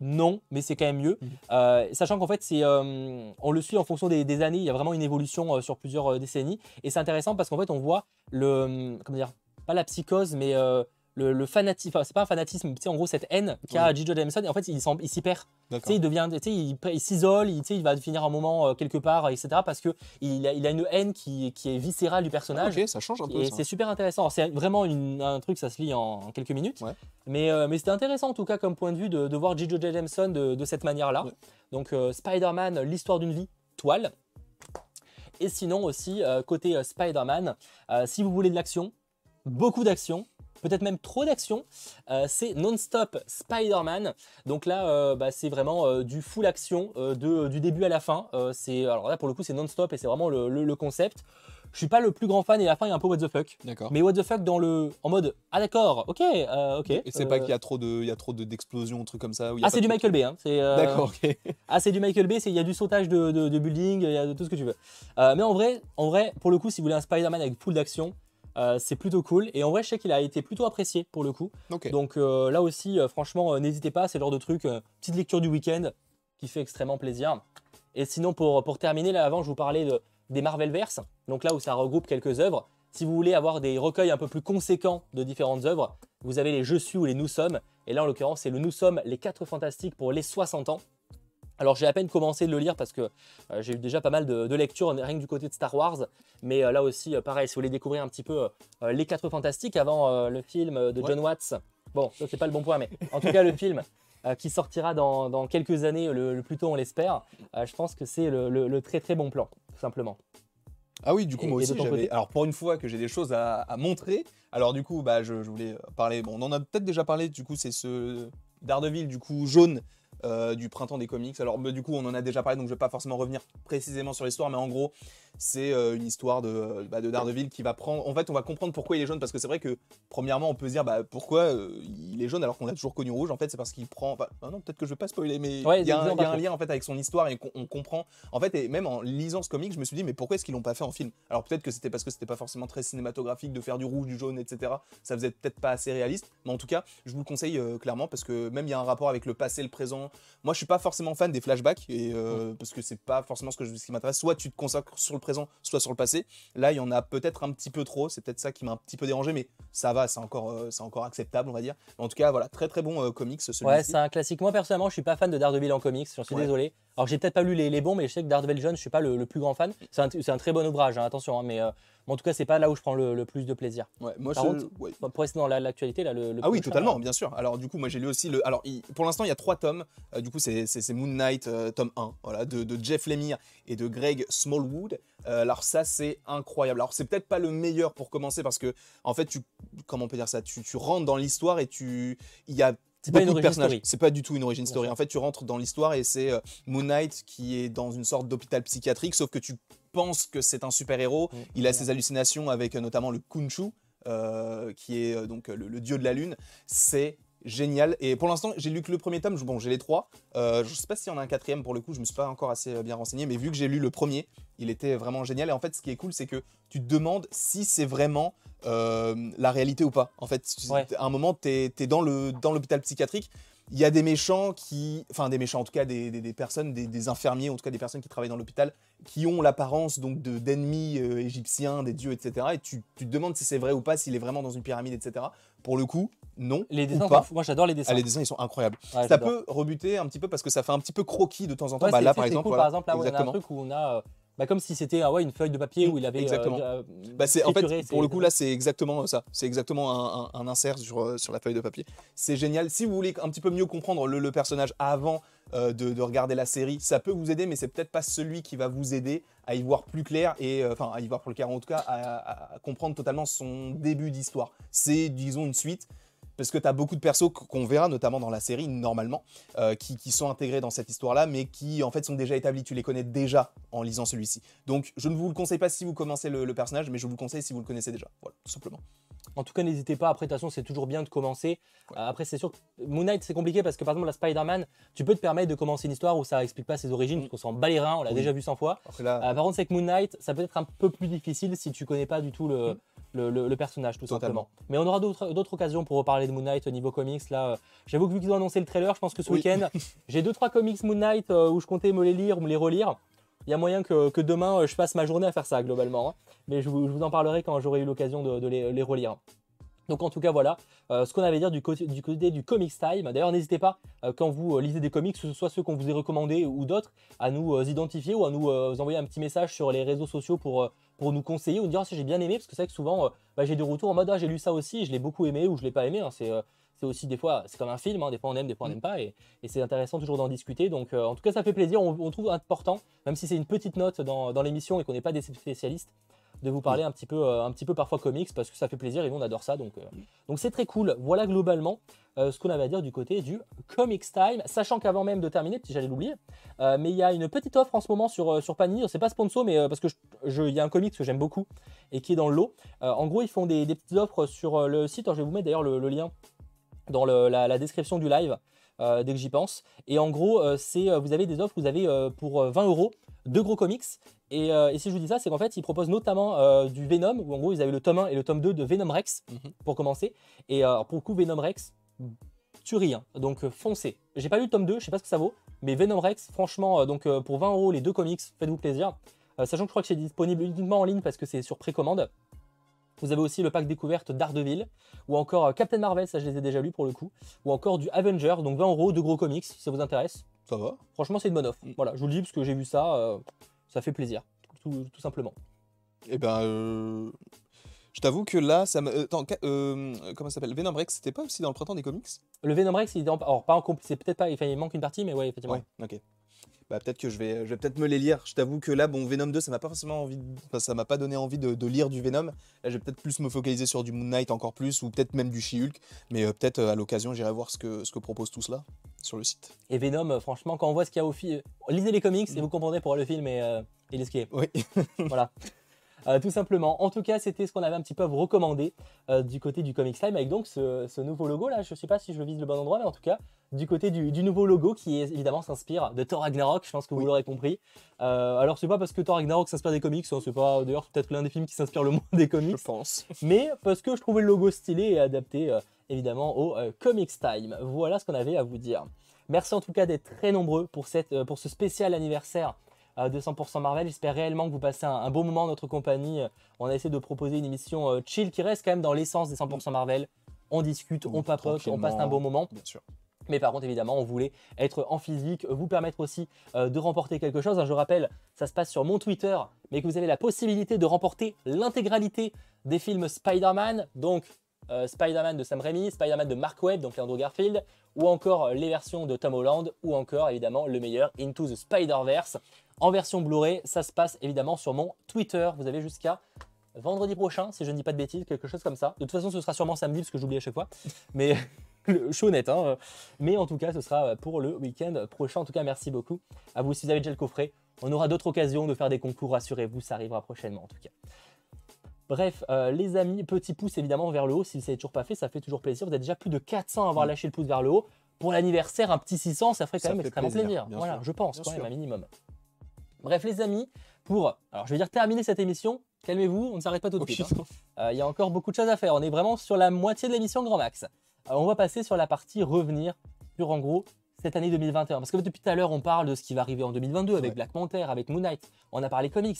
non, mais c'est quand même mieux. Mhm. Euh, sachant qu'en fait, c'est, euh, on le suit en fonction des, des années. Il y a vraiment une évolution euh, sur plusieurs euh, décennies. Et c'est intéressant parce qu'en fait, on voit le, euh, comment dire, pas la psychose, mais euh, le, le fanatisme. Enfin, c'est pas un fanatisme, en gros, cette haine qu'a J. Jonah Jameson. Et en fait, il s'y perd. Il devient, il, il s'isole, il, il va finir un moment euh, quelque part, etc. Parce que il a, il a une haine qui, qui est viscérale du personnage. Ok, ça change un peu. Et c'est super intéressant. C'est vraiment une- un truc, ça se lit en, en quelques minutes. Ouais. Mais, euh, mais c'était intéressant en tout cas comme point de vue de, de voir. Jonah Jameson de, de cette manière-là. Ouais. Donc euh, Spider-Man, l'histoire d'une vie, toile. Et sinon aussi, côté Spider-Man, si vous voulez de l'action, beaucoup d'action, peut-être même trop d'action, euh, c'est Non-Stop Spider-Man. Donc là, euh, bah, c'est vraiment euh, du full action de, du début à la fin. C'est alors là pour le coup c'est non-stop et c'est vraiment le, le- le concept. Je suis pas le plus grand fan et la fin est un peu what the fuck. D'accord. Mais what the fuck dans le en mode ah d'accord ok ok. Et c'est pas qu'il y a trop de, il y a trop de d'explosions, trucs comme ça. où il y a ah c'est de du Michael Bay hein. C'est D'accord. Ok. ah c'est du Michael Bay c'est il y a du sautage de, de, de building il y a de tout ce que tu veux. Mais en vrai en vrai pour le coup si vous voulez un Spider-Man avec full d'action euh, c'est plutôt cool et en vrai je sais qu'il a été plutôt apprécié pour le coup. Donc euh, là aussi, euh, franchement, n'hésitez pas, c'est le genre de truc, petite lecture du week-end qui fait extrêmement plaisir. Et sinon, pour, pour terminer, là avant, je vous parlais de, des Marvelverse, donc là où ça regroupe quelques œuvres. Si vous voulez avoir des recueils un peu plus conséquents de différentes œuvres, vous avez les Je suis ou les Nous sommes. Et là, en l'occurrence, c'est le Nous sommes, les 4 fantastiques pour les 60 ans. Alors j'ai à peine commencé de le lire parce que euh, j'ai eu déjà pas mal de, de lectures rien que du côté de Star Wars, mais euh, là aussi euh, pareil si vous voulez découvrir un petit peu les 4 fantastiques avant le film de Ouais. John Watts, bon ça c'est pas le bon point mais en tout cas le film qui sortira dans, dans quelques années le, le plus tôt on l'espère, je pense que c'est le, le- le très très bon plan tout simplement. Ah oui, du coup, Et- moi aussi, j'avais. Alors, pour une fois que j'ai des choses à, à montrer, alors du coup, bah, je, je voulais parler. Bon, on en a peut-être déjà parlé, du coup, c'est ce Daredevil, du coup, jaune. Euh, du printemps des comics. Alors bah, du coup on en a déjà parlé donc je vais pas forcément revenir précisément sur l'histoire mais en gros c'est euh, une histoire de, bah, de Daredevil qui va prendre... En fait on va comprendre pourquoi il est jaune parce que c'est vrai que premièrement on peut se dire bah, pourquoi euh, il est jaune alors qu'on l'a toujours connu rouge. En fait c'est parce qu'il prend... Enfin, ah non peut-être que je vais pas spoiler mais Ouais, il y a, un, y a lien en fait avec son histoire et qu'on on comprend. En fait et même en lisant ce comic je me suis dit mais pourquoi est-ce qu'ils l'ont pas fait en film? Alors peut-être que c'était parce que c'était pas forcément très cinématographique de faire du rouge du jaune etc ça faisait peut-être pas assez réaliste. Mais en tout cas je vous le conseille euh, clairement parce que même il y a un rapport avec le passé le présent moi je suis pas forcément fan des flashbacks et euh, parce que c'est pas forcément ce, que je- ce qui m'intéresse soit tu te consacres sur le présent soit sur le passé là il y en a peut-être un petit peu trop c'est peut-être ça qui m'a un petit peu dérangé mais ça va c'est encore euh, c'est encore acceptable on va dire en tout cas voilà très très bon euh, comics celui-ci Ouais, c'est un classique. Moi, personnellement, je suis pas fan de Daredevil en comics, j'en suis Ouais. désolé. Alors, j'ai peut-être pas lu les, les bons, mais je sais que Daredevil Jeune, je suis pas le, le plus grand fan. C'est un, très bon ouvrage, hein, attention, hein, mais euh, en tout cas, c'est pas là où je prends le, le plus de plaisir. Ouais, moi Par je- contre, ouais. Pour rester dans la- l'actualité, là, le, le Ah oui, totalement, là, bien sûr. Alors du coup, moi j'ai lu aussi le. Alors il- pour l'instant, il y a trois tomes. Euh, du coup, c'est Moon Knight, euh, tome 1, voilà, de, de Jeff Lemire et de Greg Smallwood. Euh, alors ça, c'est incroyable. Alors c'est peut-être pas le meilleur pour commencer parce que en fait, tu comment on peut dire ça? Tu, tu rentres dans l'histoire et tu il y a C'est pas une origin story. C'est pas du tout une origin story. En fait, tu rentres dans l'histoire et c'est euh, Moon Knight qui est dans une sorte d'hôpital psychiatrique, sauf que tu penses que c'est un super-héros. Mm. Il a ses hallucinations avec euh, notamment le Kunshu, euh, qui est euh, donc le, le dieu de la lune. C'est génial. Et pour l'instant, j'ai lu que le premier tome. Bon, j'ai les trois. Euh, je sais pas s'il y en a un quatrième pour le coup. Je me suis pas encore assez bien renseigné, mais vu que j'ai lu le premier, il était vraiment génial. Et en fait, ce qui est cool, c'est que tu te demandes si c'est vraiment euh, la réalité ou pas. En fait, Ouais. à un moment, tu es, dans le dans l'hôpital psychiatrique. Il y a des méchants qui, enfin des méchants en tout cas, des, des- des personnes, des, des infirmiers, en tout cas des personnes qui travaillent dans l'hôpital, qui ont l'apparence donc de d'ennemis euh, égyptiens, des dieux, etc. Et tu, tu te demandes si c'est vrai ou pas, s'il est vraiment dans une pyramide, etc. Pour le coup, non. Les ou dessins, pas. moi j'adore les dessins. Ah, les dessins, ils sont incroyables. Ouais, ça j'adore. peut rebuter un petit peu parce que ça fait un petit peu croquis de temps en temps. Ouais, Bah, là, par exemple, cool, voilà, par exemple, là, y a un truc où on a. euh, bah, comme si c'était ah ouais, une feuille de papier où il avait. euh, Exactement. déjà, Bah, c'est, en fait, pour le coup, là, c'est exactement ça. C'est exactement un, un- un insert sur, euh, sur la feuille de papier. C'est génial. Si vous voulez un petit peu mieux comprendre le, le personnage avant euh, de, de regarder la série, ça peut vous aider, mais c'est peut-être pas celui qui va vous aider à y voir plus clair et euh, enfin à y voir plus clair en tout cas à, à comprendre totalement son début d'histoire. C'est disons une suite. Parce que tu as beaucoup de persos qu- qu'on verra, notamment dans la série, normalement, euh, qui, qui sont intégrés dans cette histoire-là, mais qui en fait sont déjà établis. Tu les connais déjà en lisant celui-ci. Donc je ne vous le conseille pas si vous commencez le, le personnage, mais je vous le conseille si vous le connaissez déjà. Voilà, tout simplement. En tout cas, n'hésitez pas. Après, de toute façon, c'est toujours bien de commencer. Euh, après, c'est sûr que Moon Knight, c'est compliqué parce que par exemple, la Spider-Man, tu peux te permettre de commencer une histoire où ça explique pas ses origines, parce qu'on s'en bat les reins, on l'a Oui. déjà vu 100 fois. Là, Euh, par contre, c'est que Moon Knight, ça peut être un peu plus difficile si tu connais pas du tout le, le, le- le personnage, tout Totalement. simplement. Mais on aura d'autres d'autres occasions pour reparler de Moon Knight au niveau comics. Là, euh, j'avoue que vu qu'ils ont annoncé le trailer, je pense que ce Oui. week-end, j'ai deux trois comics Moon Knight euh, où je comptais me les lire ou me les relire. Il y a moyen que, demain, euh, je passe ma journée à faire ça globalement. hein. Mais je vous, en parlerai quand j'aurai eu l'occasion de, les, relire. Donc en tout cas voilà euh, ce qu'on avait à dire du côté du, Comics Time. D'ailleurs n'hésitez pas euh, quand vous lisez des comics, que ce soit ceux qu'on vous ait recommandés ou d'autres, à nous identifier ou à nous envoyer un petit message sur les réseaux sociaux pour, nous conseiller ou nous dire si j'ai bien aimé parce que c'est vrai que souvent bah, j'ai des retours en mode ah j'ai lu ça aussi je l'ai beaucoup aimé ou je l'ai pas aimé. hein. c'est c'est aussi des fois c'est comme un film, hein. des fois on aime, des fois on n'aime pas et, et c'est intéressant toujours d'en discuter. Donc euh, en tout cas ça fait plaisir, on, on trouve important même si c'est une petite note dans, dans l'émission et qu'on n'est pas des spécialistes de vous parler un petit peu euh, un petit peu parfois comics parce que ça fait plaisir et nous on adore ça donc euh, donc c'est très cool. Voilà globalement euh, ce qu'on avait à dire du côté du Comics Time, sachant qu'avant même de terminer, si j'allais l'oublier, mais il y a une petite offre en ce moment sur, sur Panini, c'est pas sponsor, mais parce que il y a un comics que j'aime beaucoup et qui est dans le lot. Euh, en gros, ils font des, des petites offres sur le site, Alors, je vais vous mettre d'ailleurs le, le lien dans le- la, la description du live euh, dès que j'y pense. Et en gros, euh, c'est euh, vous avez des offres, vous avez pour euh, 20 euros deux gros comics. Et, et si je vous dis ça, c'est qu'en fait, ils proposent notamment du Venom, où en gros, ils avaient le tome 1 et le tome 2 de Venom Rex, Mhm. pour commencer. Et pour le coup, Venom Rex, tuerie, hein. donc foncez. J'ai pas lu le tome 2, je sais pas ce que ça vaut, mais Venom Rex, franchement, donc pour 20 euros les deux comics, faites-vous plaisir. Sachant que je crois que c'est disponible uniquement en ligne parce que c'est sur précommande. Vous avez aussi le pack découverte d'Ardeville, ou encore euh, Captain Marvel, ça je les ai déjà lus pour le coup, ou encore du Avenger, donc 20 euros, deux gros comics, si ça vous intéresse. ça va. Franchement, c'est une bonne offre. Mm. Voilà, je vous le dis parce que j'ai vu ça, euh, ça fait plaisir, tout, tout simplement. Et ben, euh, je t'avoue que là, ça me. Attends, euh, comment ça s'appelle? Venom Rex, c'était pas aussi dans le printemps des comics? Le Venom Rex, il est en- alors pas en compl- c'est peut-être pas, enfin, il manque une partie, mais ouais, effectivement. ok. Bah peut-être que je vais, je vais peut-être me les lire. Je t'avoue que là, bon, Venom 2, ça m'a pas forcément envie, de- ça m'a pas donné envie de, de lire du Venom. Là, je vais peut-être plus me focaliser sur du Moon Knight encore plus, ou peut-être même du She-Hulk. Mais euh, peut-être euh, à l'occasion, j'irai voir ce que, ce que propose tout cela sur le site. Et Venom, euh, franchement, quand on voit ce qu'il y a au film, lisez les comics Mm. et vous comprendrez pourquoi le film est, euh, est. Oui. voilà. Euh, tout simplement. En tout cas, c'était ce qu'on avait un petit peu à vous recommander euh, du côté du Comics Time avec donc ce, ce nouveau logo là. Je sais pas si je vise le bon endroit, mais en tout cas, du côté du, du nouveau logo qui évidemment s'inspire de Thor Ragnarok. Je pense que vous Oui. l'aurez compris. Euh, alors, c'est pas parce que Thor Ragnarok s'inspire des comics, hein, c'est pas d'ailleurs peut-être l'un des films qui s'inspire le moins des comics, Je pense. mais parce que je trouvais le logo stylé et adapté euh, évidemment au Comics Time. Voilà ce qu'on avait à vous dire. Merci en tout cas d'être très nombreux pour, cette, pour ce spécial anniversaire de 100% Marvel. J'espère réellement que vous passez un, un bon moment en notre compagnie. On a essayé de proposer une émission euh, chill qui reste quand même dans l'essence des 100% Marvel. On discute, on papote, on passe un bon moment. Bien sûr. Mais par contre, évidemment, on voulait être en physique, vous permettre aussi euh, de remporter quelque chose. Hein, Je rappelle, ça se passe sur mon Twitter, mais que vous avez la possibilité de remporter l'intégralité des films Spider-Man, donc euh, Spider-Man de Sam Raimi, Spider-Man de Mark Webb, donc Andrew Garfield, ou encore les versions de Tom Holland, ou encore évidemment le meilleur Into the Spider-Verse. En version Blu-ray, ça se passe évidemment sur mon Twitter. Vous avez jusqu'à vendredi prochain, si je ne dis pas de bêtises, quelque chose comme ça. De toute façon, ce sera sûrement samedi, parce que j'oublie à chaque fois. Mais je suis honnête. Mais en tout cas, ce sera pour le week-end prochain. En tout cas, merci beaucoup à vous si vous avez déjà le coffret. On aura d'autres occasions de faire des concours, rassurez-vous, ça arrivera prochainement en tout cas. Bref, euh, les amis, petit pouce évidemment vers le haut, si vous ne toujours pas fait, ça fait toujours plaisir. Vous êtes déjà plus de 400 à avoir Mm. lâché le pouce vers le haut. Pour l'anniversaire, un petit 600, ça ferait quand Ça même extrêmement plaisir, Voilà, sûr. je pense, Bien quand même, un minimum. Bref, les amis, pour, alors je vais dire terminer cette émission, calmez-vous, on ne s'arrête pas tout de suite. hein. Euh, Il y a encore beaucoup de choses à faire. On est vraiment sur la moitié de l'émission grand max. Euh, on va passer sur la partie revenir sur en gros cette année 2021. Parce que depuis tout à l'heure, on parle de ce qui va arriver en 2022 avec Ouais. Black Panther, avec Moon Knight. On a parlé comics.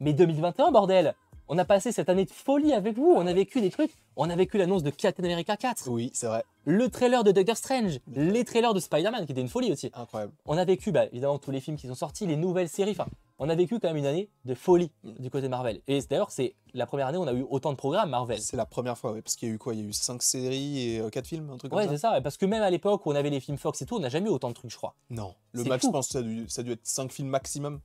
Mais 2021, bordel On a passé cette année de folie avec vous. On a vécu des trucs. On a vécu l'annonce de Captain America 4, Oui, c'est vrai. le trailer de Doctor Strange, les trailers de Spider-Man qui était une folie aussi. Incroyable. On a vécu bah, évidemment tous les films qui sont sortis, les nouvelles séries. Enfin, on a vécu quand même une année de folie du côté Marvel. Et d'ailleurs, c'est la première année où on a eu autant de programmes Marvel. C'est la première fois, oui, parce qu'il y a eu quoi? Il y a eu 5 séries et 4 films, un truc Ouais, comme c'est ça ça. Parce que même à l'époque où on avait les films Fox et tout, on n'a jamais eu autant de trucs, je crois. Non. Le max, je pense que ça a dû, ça a dû être 5 films maximum.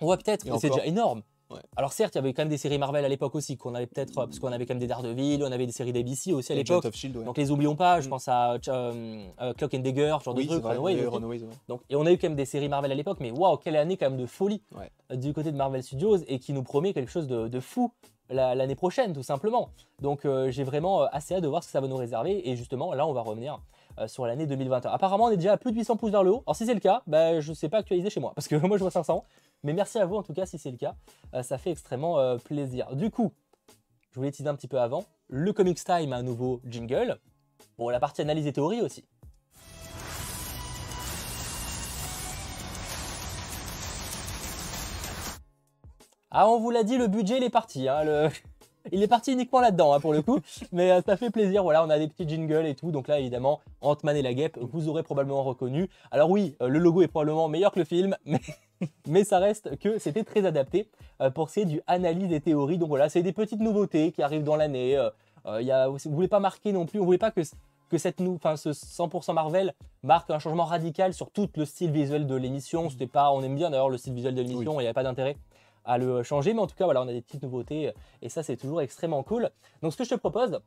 Ouais, peut-être, mais c'est déjà énorme. Ouais. Alors certes, il y avait quand même des séries Marvel à l'époque aussi, qu'on avait peut-être, parce qu'on avait quand même des Daredevil, on avait des séries d'ABC aussi à l'époque. Shield, ouais. Donc les oublions pas, je Mm. pense à euh, euh, Clock and Dagger, genre oui, de trucs, ouais. Donc, et on a eu quand même des séries Marvel à l'époque, mais waouh, quelle année quand même de folie euh, du côté de Marvel Studios et qui nous promet quelque chose de, de fou la- l'année prochaine, tout simplement. Donc euh, j'ai vraiment euh, assez hâte de voir ce que ça va nous réserver et justement là on va revenir euh, sur l'année 2021. Apparemment on est déjà à plus de 800 pouces vers le haut. Alors si c'est le cas, bah, je ne sais pas actualiser chez moi parce que moi je vois 500. Mais merci à vous en tout cas si c'est le cas. Euh, ça fait extrêmement euh, plaisir. Du coup, je voulais teaser un petit peu avant. Le Comics Time a un nouveau jingle. Bon, la partie analyse et théorie aussi. Ah, on vous l'a dit, le budget, il est parti. hein, le- Il est parti uniquement là-dedans, hein, pour le coup. Mais euh, ça fait plaisir. Voilà, on a des petits jingles et tout. Donc là, évidemment, Ant-Man et la guêpe, vous aurez probablement reconnu. Alors oui, euh, le logo est probablement meilleur que le film, mais, mais ça reste que c'était très adapté euh, pour ce qui est du analyse des théories. Donc voilà, c'est des petites nouveautés qui arrivent dans l'année. Euh, y a, vous voulez pas marquer non plus, on voulait pas que, que cette enfin, ce 100% Marvel marque un changement radical sur tout le style visuel de l'émission. C'était pas, on aime bien d'ailleurs le style visuel de l'émission, il n'y avait pas d'intérêt à le changer, mais en tout cas voilà, on a des petites nouveautés euh, et ça c'est toujours extrêmement cool. Donc ce que je te propose,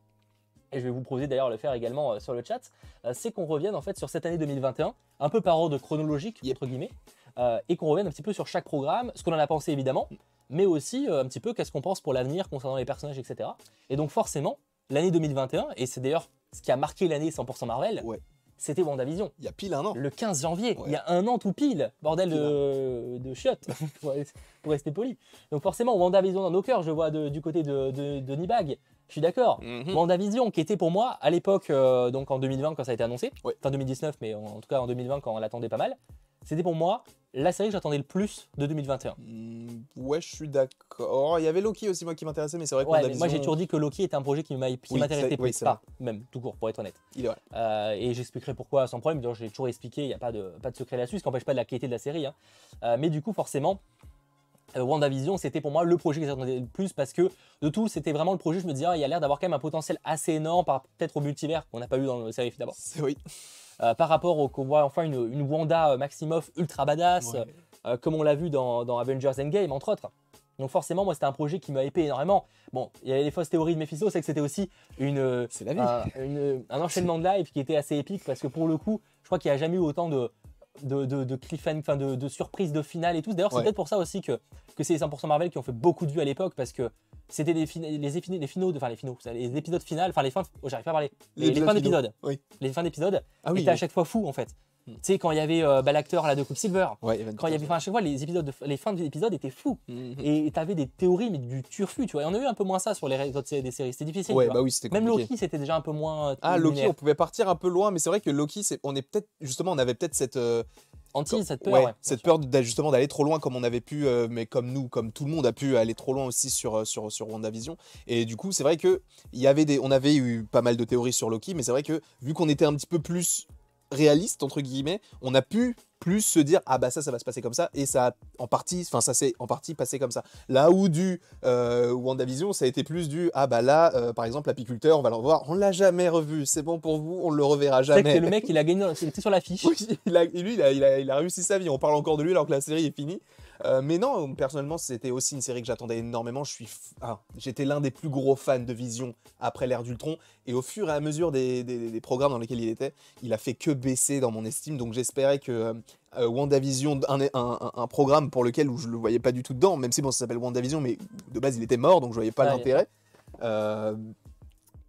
et je vais vous proposer d'ailleurs de le faire également euh, sur le chat, euh, c'est qu'on revienne en fait sur cette année 2021, un peu par ordre chronologique entre guillemets, et qu'on revienne un petit peu sur chaque programme, ce qu'on en a pensé évidemment, mais aussi un petit peu qu'est-ce qu'on pense pour l'avenir concernant les personnages, etc. Et donc forcément, l'année 2021, et c'est d'ailleurs ce qui a marqué l'année 100% Marvel, Ouais. C'était WandaVision. Il y a pile un an. Le 15 janvier, Ouais. il y a un an tout pile, bordel de, de chiottes, pour, pour rester poli. Donc forcément, WandaVision dans nos cœurs, je vois de- du côté de, de, de Nibag, je suis d'accord. Mhm. WandaVision, qui était pour moi, à l'époque, euh, donc en 2020 quand ça a été annoncé, Ouais. enfin 2019, mais en, en tout cas en 2020 quand on l'attendait pas mal, c'était pour moi la série que j'attendais le plus de 2021. Mm, Ouais, je suis d'accord. Il y avait Loki aussi, moi, qui m'intéressait, mais c'est vrai que Ouais, moi j'ai toujours dit que Loki était un projet qui Oui, m'intéressait oui, c'est pas, même tout court, pour être honnête. Il est vrai. Euh, et j'expliquerai pourquoi sans problème. J'ai toujours expliqué, il n'y a pas de, pas de secret là-dessus, ce qui n'empêche pas de la qualité de la série. hein. Euh, mais du coup, forcément, euh, WandaVision, c'était pour moi le projet que j'attendais le plus parce que de tout, c'était vraiment le projet. Je me disais, ah, il y a l'air d'avoir quand même un potentiel assez énorme par peut-être au multivers qu'on n'a pas eu dans la série d'abord. Oui. euh, par rapport au qu'on voit enfin une, une Wanda euh, Maximoff ultra badass, Ouais. euh, comme on l'a vu dans, dans Avengers Endgame, entre autres. Donc forcément, moi, c'était un projet qui m'a épais énormément. Bon, il y avait les fausses théories de Mephisto, c'est que c'était aussi une, un, une- un enchaînement de live qui était assez épique parce que pour le coup, je crois qu'il n'y a jamais eu autant de, de, de, de cliffhanger, enfin de, de surprises de finale et tout. D'ailleurs, c'est Ouais. peut-être pour ça aussi que, que c'est les 100% Marvel qui ont fait beaucoup de vues à l'époque parce que c'était les, finaux, de- enfin les finaux, les épisodes finales, enfin les fins, oh, j'arrive pas à parler, les, fins d'épisodes, Oui. les fins d'épisodes Ah oui. étaient à chaque fois fou en fait. Tu sais, quand il y avait euh, bah, l'acteur là de Quicksilver, Ouais, quand il y avait, enfin, à chaque fois, les, épisodes de- les fins d'épisodes étaient fous. Mhm. Et t'avais des théories, mais du turfu, tu vois. Et on a eu un peu moins ça sur les autres des séries. C'était difficile. Ouais, tu vois. bah oui, c'était Même. Loki, c'était déjà un peu moins. euh, Ah, Loki, linéaire. on pouvait partir un peu loin, mais c'est vrai que Loki, on est peut-être, justement, on avait peut-être cette, euh, Anti, cette peur. ouais, ouais, cette peur justement d'aller trop loin comme on avait pu, euh, mais comme nous, comme tout le monde a pu aller trop loin aussi sur, euh, sur, sur WandaVision. Et du coup, c'est vrai que il y avait des, on avait eu pas mal de théories sur Loki, mais c'est vrai que vu qu'on était un petit peu plus réaliste entre guillemets, on a pu plus se dire ah bah ça ça va se passer comme ça et ça en partie enfin ça s'est en partie passé comme ça là où du euh, WandaVision ça a été plus du ah bah là euh, par exemple l'apiculteur on va le revoir on l'a jamais revu c'est bon pour vous on le reverra jamais c'est le mec, il a gagné, il était sur l'affiche. oui, il a, et lui, il a, il, a, il a réussi sa vie. On parle encore de lui alors que la série est finie. Euh, mais non, personnellement, c'était aussi une série que j'attendais énormément. Je suis, f- ah, j'étais l'un des plus gros fans de Vision après l'ère d'Ultron. Et au fur et à mesure des, des- des programmes dans lesquels il était, il a fait que baisser dans mon estime. Donc j'espérais que euh, euh, WandaVision, un, un, un- un programme pour lequel où je le voyais pas du tout dedans, même si bon, ça s'appelle WandaVision, mais de base il était mort, donc je voyais pas l'intérêt.